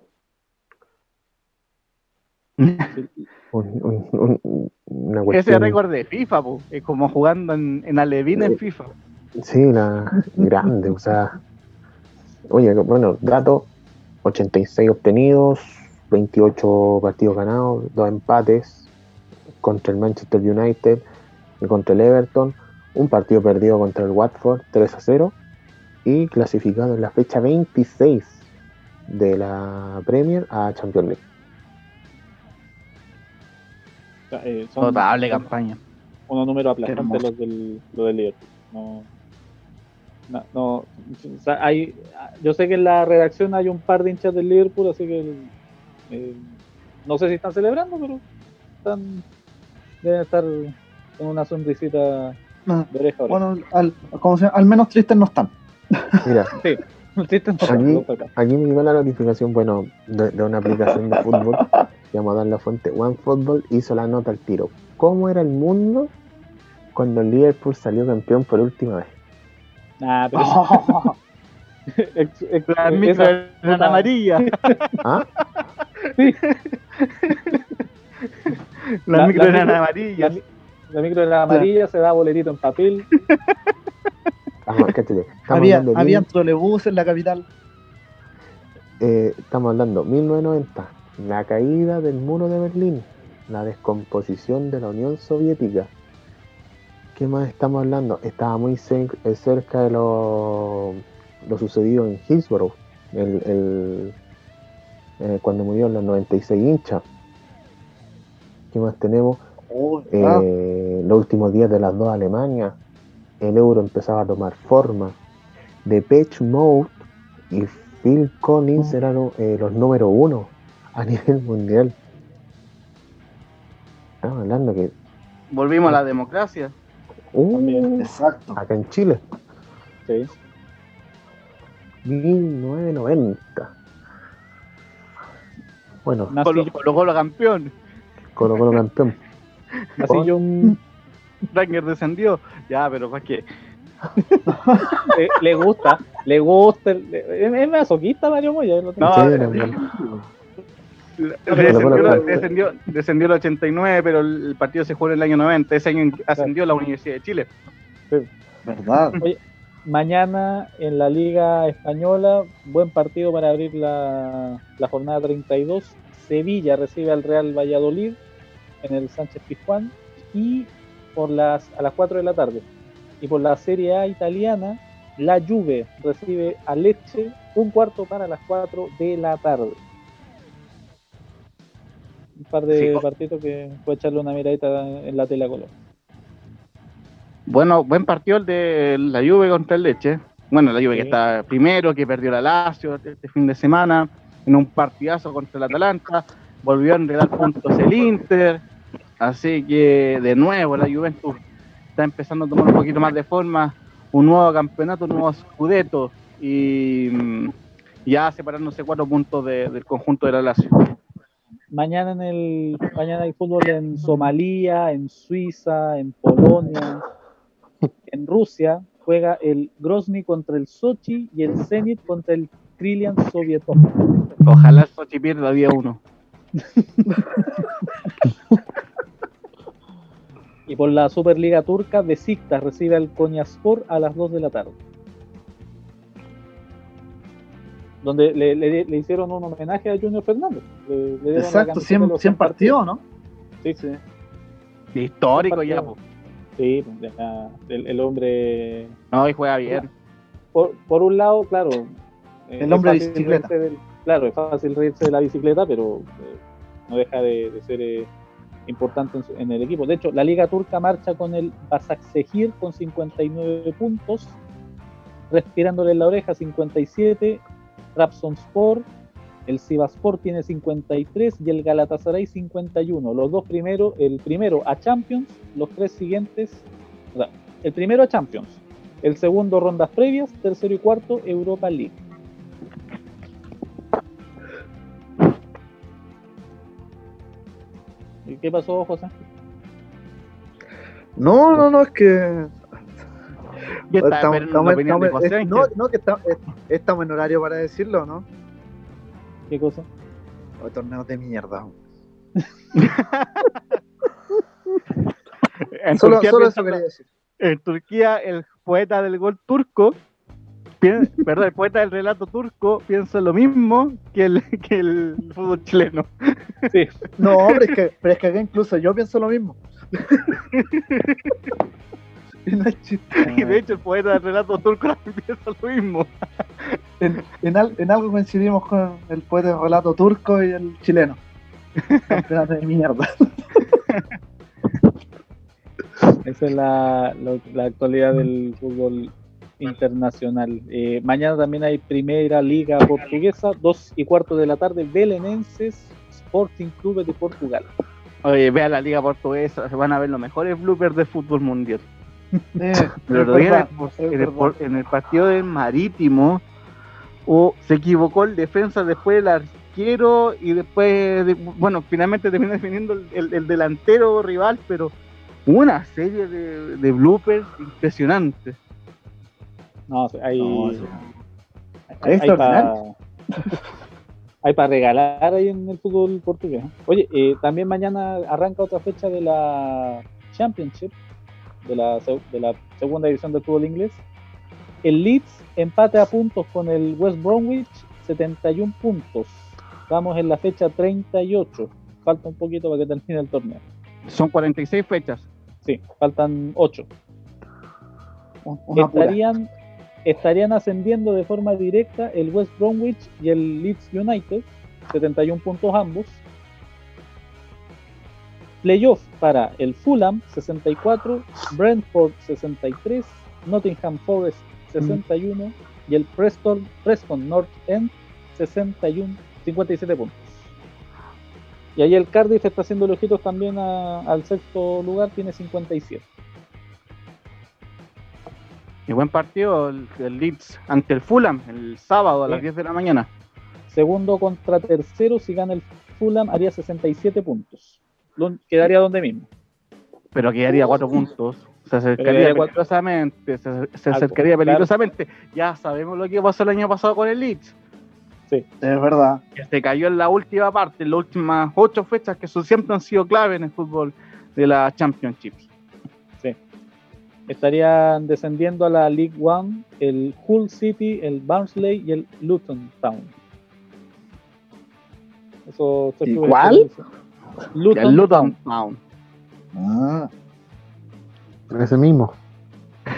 [laughs] Un- un- un- una Ese récord de FIFA, po, es como jugando en, en Alevín en FIFA. Sí, la grande, o sea. Oye, bueno, datos: 86 obtenidos, 28 partidos ganados, 2 empates contra el Manchester United y contra el Everton, un partido perdido contra el Watford, 3 a 0, y clasificado en la fecha 26 de la Premier a Champions League. Eh, son Notable son campaña. unos números aplastantes los del, lo del Liverpool. No, no, no, o sea, hay, yo sé que en la redacción hay un par de hinchas del Liverpool, así que eh, no sé si están celebrando, pero están deben estar con una sonrisita No, de oreja a oreja. Bueno, al, como se- al menos tristes no están. Mira, [laughs] Tristes no, Aquí- me llegó la notificación, bueno, de, de una aplicación de fútbol, [laughs] que vamos a dar la fuente, OneFootball hizo la nota al tiro. ¿Cómo era el mundo cuando el Liverpool salió campeón por última vez? Nah, pero [laughs] ex- ex- La esa- micro eran puta- amarilla. ¿Ah? Sí, Las La- micro la eran micro- amarillas. la, la micro era amarilla, se da boletito en papel. Estamos, estamos Había, hablando de había mil- trolebús en la capital. eh, estamos hablando 1990, la caída del muro de Berlín, la descomposición de la Unión Soviética. ¿Qué más estamos hablando? Estaba muy eh, cerca de lo, lo sucedido en Hillsborough, el, el- eh, cuando murieron los 96 hinchas. ¿Qué más tenemos? Oh. Eh, los últimos días de las dos Alemanias, el euro empezaba a tomar forma. Depeche Mode y Phil Collins Mm. eran eh, los número uno a [laughs] nivel mundial. Estamos hablando que. Volvimos a la democracia. Uh, También. Exacto. acá en Chile, Sí. 1990. Bueno, Colo Colo Colo campeón. Colo Colo campeón. [laughs] nací yo Mm. Ranger descendió. Ya, pero ¿para qué? [laughs] le, le gusta, le gusta, es, masoquista Mario Moya. lo tengo. No. Descendió, descendió, descendió el 89, pero el partido se jugó en el año 90. Ese año ascendió la Universidad de Chile. ¿Verdad? Mañana en la Liga Española, buen partido para abrir la, la jornada 32. Sevilla recibe al Real Valladolid en el Sánchez Pizjuán y por las, a las 4 de la tarde. Y por la Serie A italiana, la Juve recibe a Lecce un cuarto para las 4 de la tarde. Un par de Sí. partidos que puede echarle una miradita en la tela color. Bueno, buen partido el de la Juve contra el Leche. Bueno, la Juve que está primero, que perdió la Lazio este fin de semana, en un partidazo contra el Atalanta. Volvió a enredar puntos el Inter. Así que, de nuevo, la Juventus está empezando a tomar un poquito más de forma. Un nuevo campeonato, un nuevo Scudetto. Y mm, ya separándose cuatro puntos de- del conjunto de la Lazio. Mañana en el mañana hay fútbol en Somalia, en Suiza, en Polonia, en Rusia juega el Grozny contra el Sochi y el Zenit contra el Krylian Sovietov. Ojalá el Sochi pierda día uno. [laughs] Y por la Superliga Turca, Besiktas recibe al Konyaspor a las 2 de la tarde. Donde le, le- le hicieron un homenaje a Junior Fernández. Le- Exacto, camiseta de 100, los 100 partidos, ¿no? Sí, sí. Histórico ya, partido. Sí, ya, el, el hombre No, y juega bien. por, por un lado, claro. eh, El hombre de bicicleta. del- claro, es fácil reírse de la bicicleta, pero eh, no deja de, de ser eh, importante en, en el equipo. De hecho, la Liga Turca marcha con el Basaksehir con 59 puntos, respirándole en la oreja 57, Trabzonspor, el Sivaspor tiene 53 y el Galatasaray 51. Los dos primeros, el primero a Champions, los tres siguientes, o sea, el primero a Champions, el segundo rondas previas, tercero y cuarto Europa League. ¿Y qué pasó, José? No, no, no, es que. Estamos- estamos- estamos- José es- no, no, que está- es- estamos en horario para decirlo, ¿no? ¿Qué cosa? O torneos de mierda. En Solo, Turquía, solo piensa- eso quería decir. en Turquía, el poeta del gol turco, [laughs] perdón, el poeta del relato turco piensa lo mismo que el, que el fútbol chileno. Sí, No, pero es, que, pero es que acá incluso yo pienso lo mismo. [laughs] Y [laughs] no es chiste. Y de hecho el poeta del relato turco [laughs] piensa lo mismo. En, en, al- en algo coincidimos con el poeta de relato turco y el chileno. [laughs] Campeonato de mierda. Esa es la, actualidad del fútbol internacional. Eh, mañana también hay Primera Liga Portuguesa, 2 y cuarto de la tarde, Belenenses Sporting Club de Portugal. Oye, vea la liga portuguesa, se van a ver los mejores bloopers del fútbol mundial. Eh, [laughs] Pero en, verdad, el, es en el verdad. por- en el partido del Marítimo, o se equivocó el defensa, después el arquero y después, de- bueno, finalmente terminó definiendo el, el- el delantero rival, pero una serie de, de bloopers impresionantes. No, hay, No, sí. hay, para [laughs] regalar ahí en el fútbol portugués. Oye, eh, también mañana arranca otra fecha de la Championship, de la, de la segunda división del fútbol inglés. El Leeds empate a puntos con el West Bromwich, 71 puntos. Estamos en la fecha 38. Falta un poquito para que termine el torneo. Son 46 fechas. Sí, faltan 8. Un- una pura. estarían, estarían ascendiendo de forma directa el West Bromwich y el Leeds United, 71 puntos ambos. Playoff para el Fulham, 64, Brentford, 63, Nottingham Forest, 61 y el Preston, Preston North End, 61, 57 puntos. Y ahí el Cardiff está haciendo ojitos también a- al sexto lugar, tiene 57. Y buen partido el, el Leeds ante el Fulham el sábado a las Sí. 10 de la mañana. Segundo contra tercero, si gana el Fulham, haría 67 puntos. Quedaría donde mismo. pero quedaría cuatro puntos. Se acercaría peligrosamente, se, se Algo, acercaría claro. peligrosamente. Ya sabemos lo que pasó el año pasado con el Leeds, Es verdad. que se cayó en la última parte, en las últimas ocho fechas que son- siempre han sido clave en el fútbol de la Championship. Estarían descendiendo a la League One el Hull City, el Barnsley y el Luton Town. Eso estoy ¿Y cuál? eso- Luton, el Luton Town. Ah, Ese mismo. [laughs]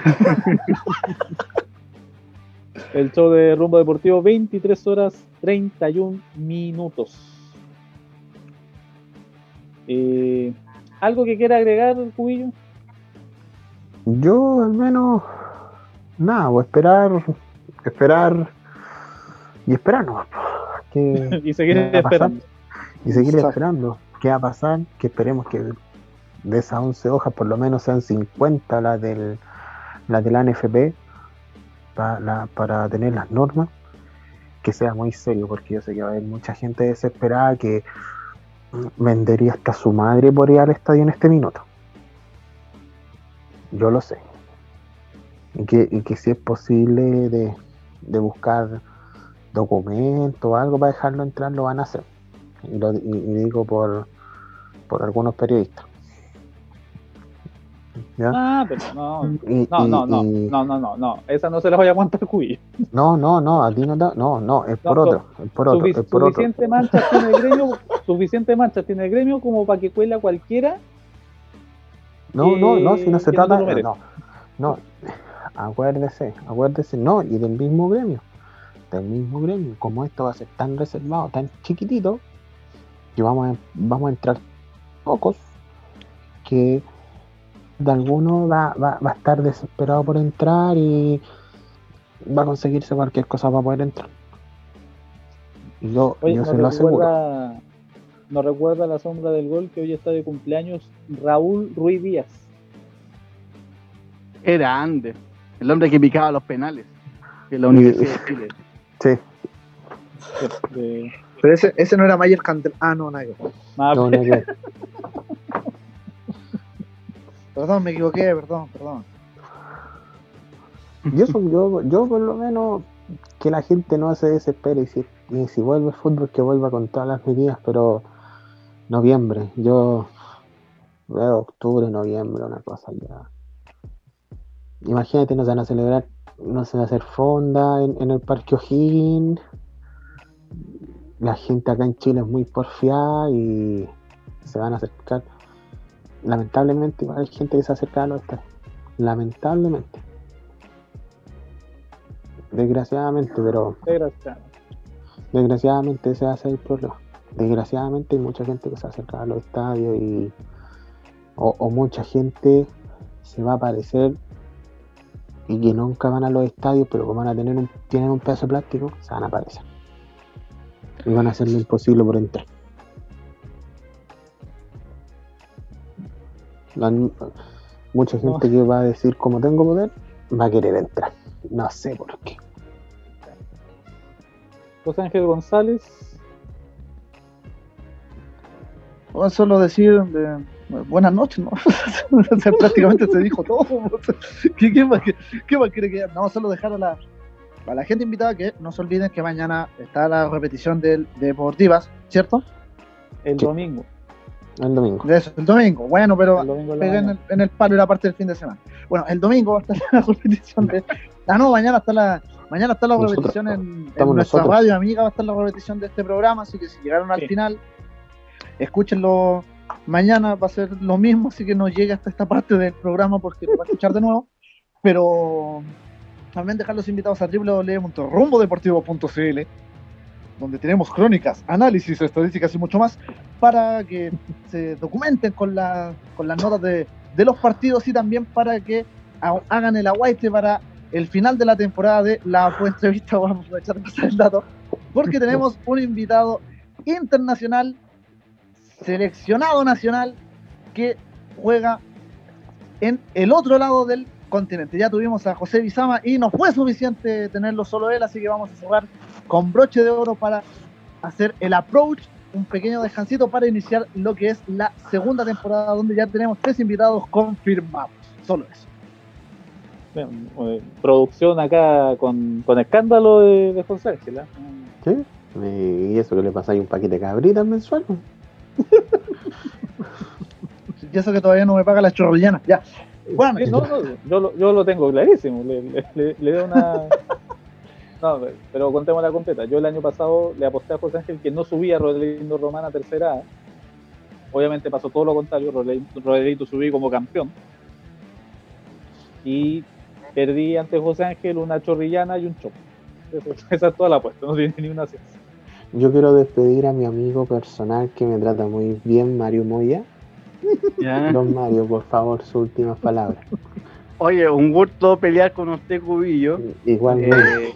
El show de rumbo deportivo, 23 horas 31 minutos. Eh, ¿Algo que quiera agregar, Cubillo? Yo al menos nada, voy a esperar, esperar y esperar nomás, po. Que- [laughs] y seguir esperando. y seguir Exacto. esperando. ¿Qué va a pasar? Que esperemos que de esas 11 hojas por lo menos sean 50 las del las de la NFP pa- la- para tener las normas. Que sea muy serio, porque yo sé que va a haber mucha gente desesperada que vendería hasta su madre por ir al estadio en este minuto. Yo lo sé. Y que, y que si es posible de, de buscar documentos o algo para dejarlo entrar, lo van a hacer. Y, lo, y digo por, por algunos periodistas. ¿Ya? Ah, pero no. Y- No, y- no, no, y- no, no, no, no. Esa no se la voy a aguantar, Cubillo. no, no, no, a ti no, no, no, es por No, otro, es por otro, es por otro. suficiente mancha tiene el gremio, suficiente mancha tiene el gremio como para que cuela cualquiera. No, no, no, si no se no trata, merece. no, no, acuérdese, acuérdese, no, y del mismo gremio, del mismo gremio, como esto va a ser tan reservado, tan chiquitito, que vamos a, vamos a entrar pocos, que de alguno va, va, va a estar desesperado por entrar y va a conseguirse cualquier cosa para poder entrar. Y yo, Oye, yo no se lo aseguro. recuerda, no recuerda la sombra del gol que hoy está de cumpleaños Raúl Ruiz Díaz. Era Ander, el hombre que picaba los penales en la Universidad de [laughs] Chile. Sí, de- de- pero ese, ese no era Mayer Candel. Ah, no, nada más- no, [laughs] Perdón, me equivoqué, perdón, perdón. Yo, yo, yo por lo menos que la gente no se desespere y si, y si vuelve el fútbol que vuelva con todas las medidas, pero noviembre, yo veo octubre, noviembre, una cosa ya. Imagínate, nos van a celebrar, no se van a hacer fonda en, en el Parque O'Higgins. La gente acá en Chile es muy porfiada y se van a acercar. Lamentablemente hay gente que se acerca a los estadios. Lamentablemente. Desgraciadamente, pero Desgraciadamente. desgraciadamente ese va a ser el problema. Desgraciadamente hay mucha gente que se acerca a los estadios y o, o mucha gente se va a aparecer y que nunca van a los estadios, pero como van a tener un, tienen un pedazo de plástico, se van a aparecer. Y van a hacer lo imposible por entrar. La- mucha gente que va a decir, como tengo poder, va a querer entrar. No sé por qué. José Ángel González. Bueno, solo decir de- buenas noches, ¿no? [laughs] O sea, prácticamente se dijo todo. [laughs] ¿Qué, qué más, qué- qué más quiere que No, solo dejar a la, a la gente invitada que no se olviden que mañana está la repetición del de Deportivas, ¿cierto? El Sí. domingo. El domingo. De eso, el domingo. Bueno, pero El domingo en pegué el, en el palo y la parte del fin de semana. Bueno, el domingo va a estar [laughs] la repetición de. Ah, no, mañana está la, mañana está la Nosotros, repetición en, en nuestra nosotros. radio amiga, va a estar la repetición de este programa, así que si llegaron al Sí. final, escúchenlo mañana, va a ser lo mismo, así que no llegue hasta esta parte del programa porque lo va a escuchar de nuevo. Pero también dejar los invitados a www.rumbodeportivo.cl donde tenemos crónicas, análisis, estadísticas y mucho más para que [laughs] se documenten con, la, con las notas de, de los partidos y también para que ha- hagan el aguaite para el final de la temporada de la [laughs] entrevista. Vamos a aprovechar pasar el dato porque tenemos [laughs] un invitado internacional, seleccionado nacional, que juega en el otro lado del continente. Ya tuvimos a José Bizama y no fue suficiente tenerlo solo él, así que vamos a cerrar con broche de oro para hacer el approach, un pequeño descansito para iniciar lo que es la segunda temporada, donde ya tenemos tres invitados confirmados. Solo eso. Bien, eh, producción acá con, con escándalo de, de José Ángel. ¿Sí? Y eso que le pasáis un paquete de cabritas mensual. [laughs] Y eso que todavía no me paga la chorrillana. Ya. Bueno, no, no, yo, lo, yo lo tengo clarísimo. Le, le, le- le doy una. [laughs] No, pero contemos la completa. Yo el año pasado le aposté a José Ángel que no subía a Rodelindo Román a tercera A. Obviamente pasó todo lo contrario. Rodelindo subí como campeón. Y perdí ante José Ángel una chorrillana y un chopo. Esa- Esa es toda la apuesta, no tiene ni una ciencia. Yo quiero despedir a mi amigo personal que me trata muy bien, Mario Moya. Ya. [laughs] Don Mario, por favor, sus últimas palabras. Oye, un gusto pelear con usted, Cubillo. Igualmente. Eh,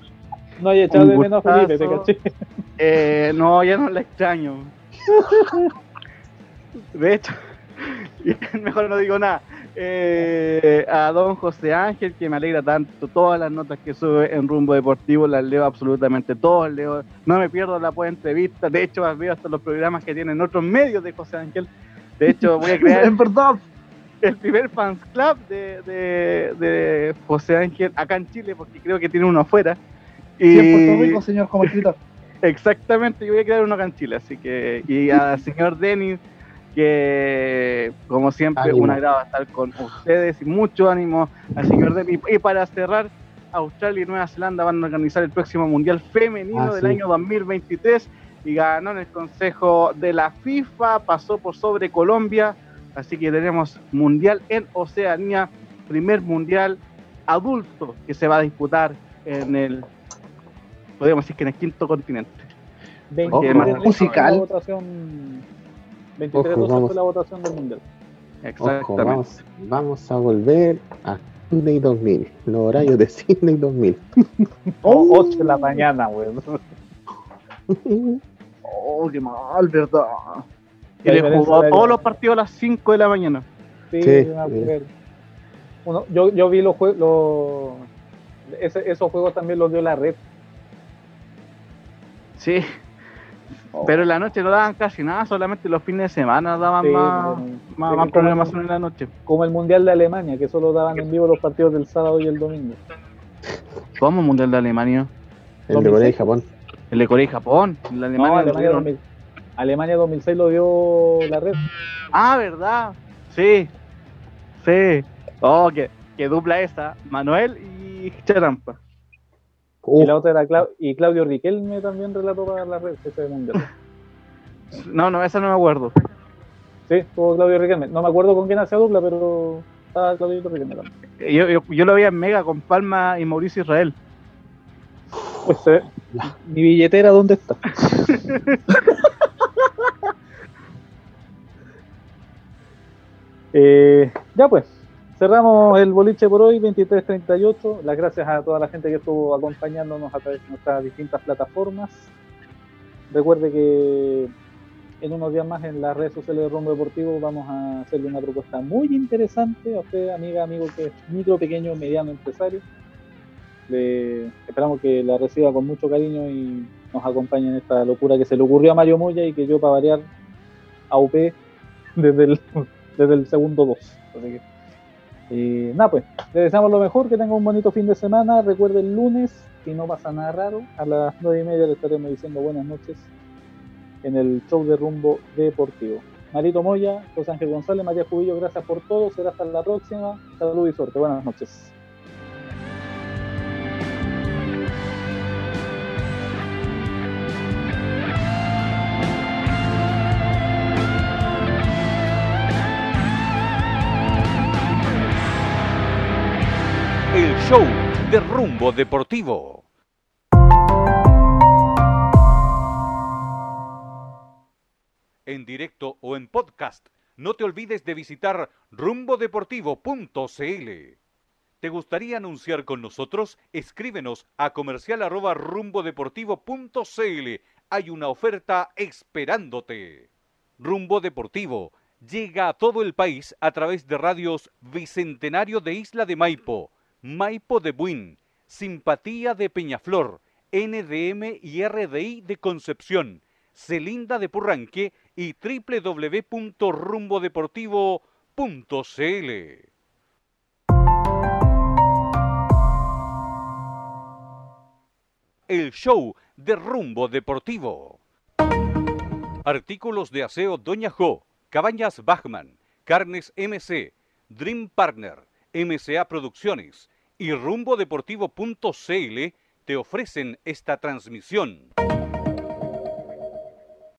No hay echado de menos a Felipe, te caché. [laughs] eh, no, ya no la extraño. [laughs] De hecho, mejor no digo nada. Eh, a don José Ángel, que me alegra tanto, todas las notas que sube en Rumbo Deportivo las leo absolutamente todas, leo, no me pierdo la buena entrevista, de hecho veo hasta los programas que tienen otros medios de José Ángel, de hecho voy a [laughs] crear en verdad. el primer fans club de, de, de José Ángel acá en Chile, porque creo que tiene uno afuera. Sí, en Puerto Y- Rico, señor como [laughs] escritor. Exactamente, yo voy a crear uno acá en Chile, así que, y al [laughs] señor Denis, que como siempre, Ánimo. un agrado estar con ustedes y mucho ánimo al señor Denis. Y para cerrar, Australia y Nueva Zelanda van a organizar el próximo Mundial Femenino Ah, del sí. año 2023 y ganó en el Consejo de la FIFA, pasó por sobre Colombia, así que tenemos Mundial en Oceanía, primer Mundial adulto que se va a disputar en el, podríamos decir que en el quinto continente. 23 Ojo. fue Musical. La votación, 23 Ojo, vamos. la votación del mundial. Ojo, Exactamente. vamos, vamos a volver a Sydney 2000. Los horarios de Sydney 2000. O 8 de la mañana, weón. [laughs] Oh, qué mal, verdad. Y le jugó horaria. todos los partidos a las 5 de la mañana. Sí, Sí, me sí. acuerdo. Uno, yo, yo vi los juegos. ese- esos juegos también los dio la red. Sí. Oh. Pero en la noche no daban casi nada, solamente los fines de semana daban Sí, más, más, más programación en la noche. Como el Mundial de Alemania, que solo daban en vivo los partidos del sábado y el domingo. ¿Cómo Mundial de Alemania? El de Corea y Japón. El de Corea y Japón. La No, Alemania lo Alemania, dieron. 2000 Alemania 2006 lo dio la red. Ah, ¿verdad? Sí. Sí. Oh, que, que dupla esa. Manuel y Charampa. Uh, Y la otra era Clau- y Claudio Riquelme también relató para la red ese mundial. [laughs] No, no, esa no me acuerdo. Sí, tuvo Claudio Riquelme. No me acuerdo con quién hacía dupla, pero estaba Claudito Riquelme también. Yo, yo, yo lo veía en Mega con Palma y Mauricio Israel. Pues mi billetera, ¿dónde está? [laughs] Eh, ya pues, cerramos el boliche por hoy, 23.38. Las gracias a toda la gente que estuvo acompañándonos a través de nuestras distintas plataformas. Recuerde que en unos días más en las redes sociales de Rumbo Deportivo vamos a hacerle una propuesta muy interesante a usted, amiga, amigo que es micro, pequeño, mediano empresario. Le, esperamos que la reciba con mucho cariño y nos acompañe en esta locura que se le ocurrió a Mario Moya y que yo para variar a UP desde el, [laughs] desde el segundo 2. Así que, eh, nada pues, le deseamos lo mejor, que tenga un bonito fin de semana. Recuerde el lunes, si no pasa nada raro, a las 9 y media le estaremos diciendo buenas noches en el show de rumbo deportivo. Marito Moya, José Ángel González, María Jubillo, gracias por todo. Será hasta la próxima. Salud y suerte. Buenas noches. De Rumbo Deportivo. En directo o en podcast, no te olvides de visitar rumbodeportivo.cl. ¿Te gustaría anunciar con nosotros? Escríbenos a comercial. Hay una oferta esperándote. Rumbo Deportivo llega a todo el país a través de radios Bicentenario de Isla de Maipo, Maipo de Buin, Simpatía de Peñaflor, NDM y RDI de Concepción, Celinda de Purranque y www.rumbodeportivo.cl. El show de Rumbo Deportivo. Artículos de aseo Doña Jo, Cabañas Bachman, Carnes MC, Dream Partner, MCA Producciones y rumbodeportivo.cl te ofrecen esta transmisión.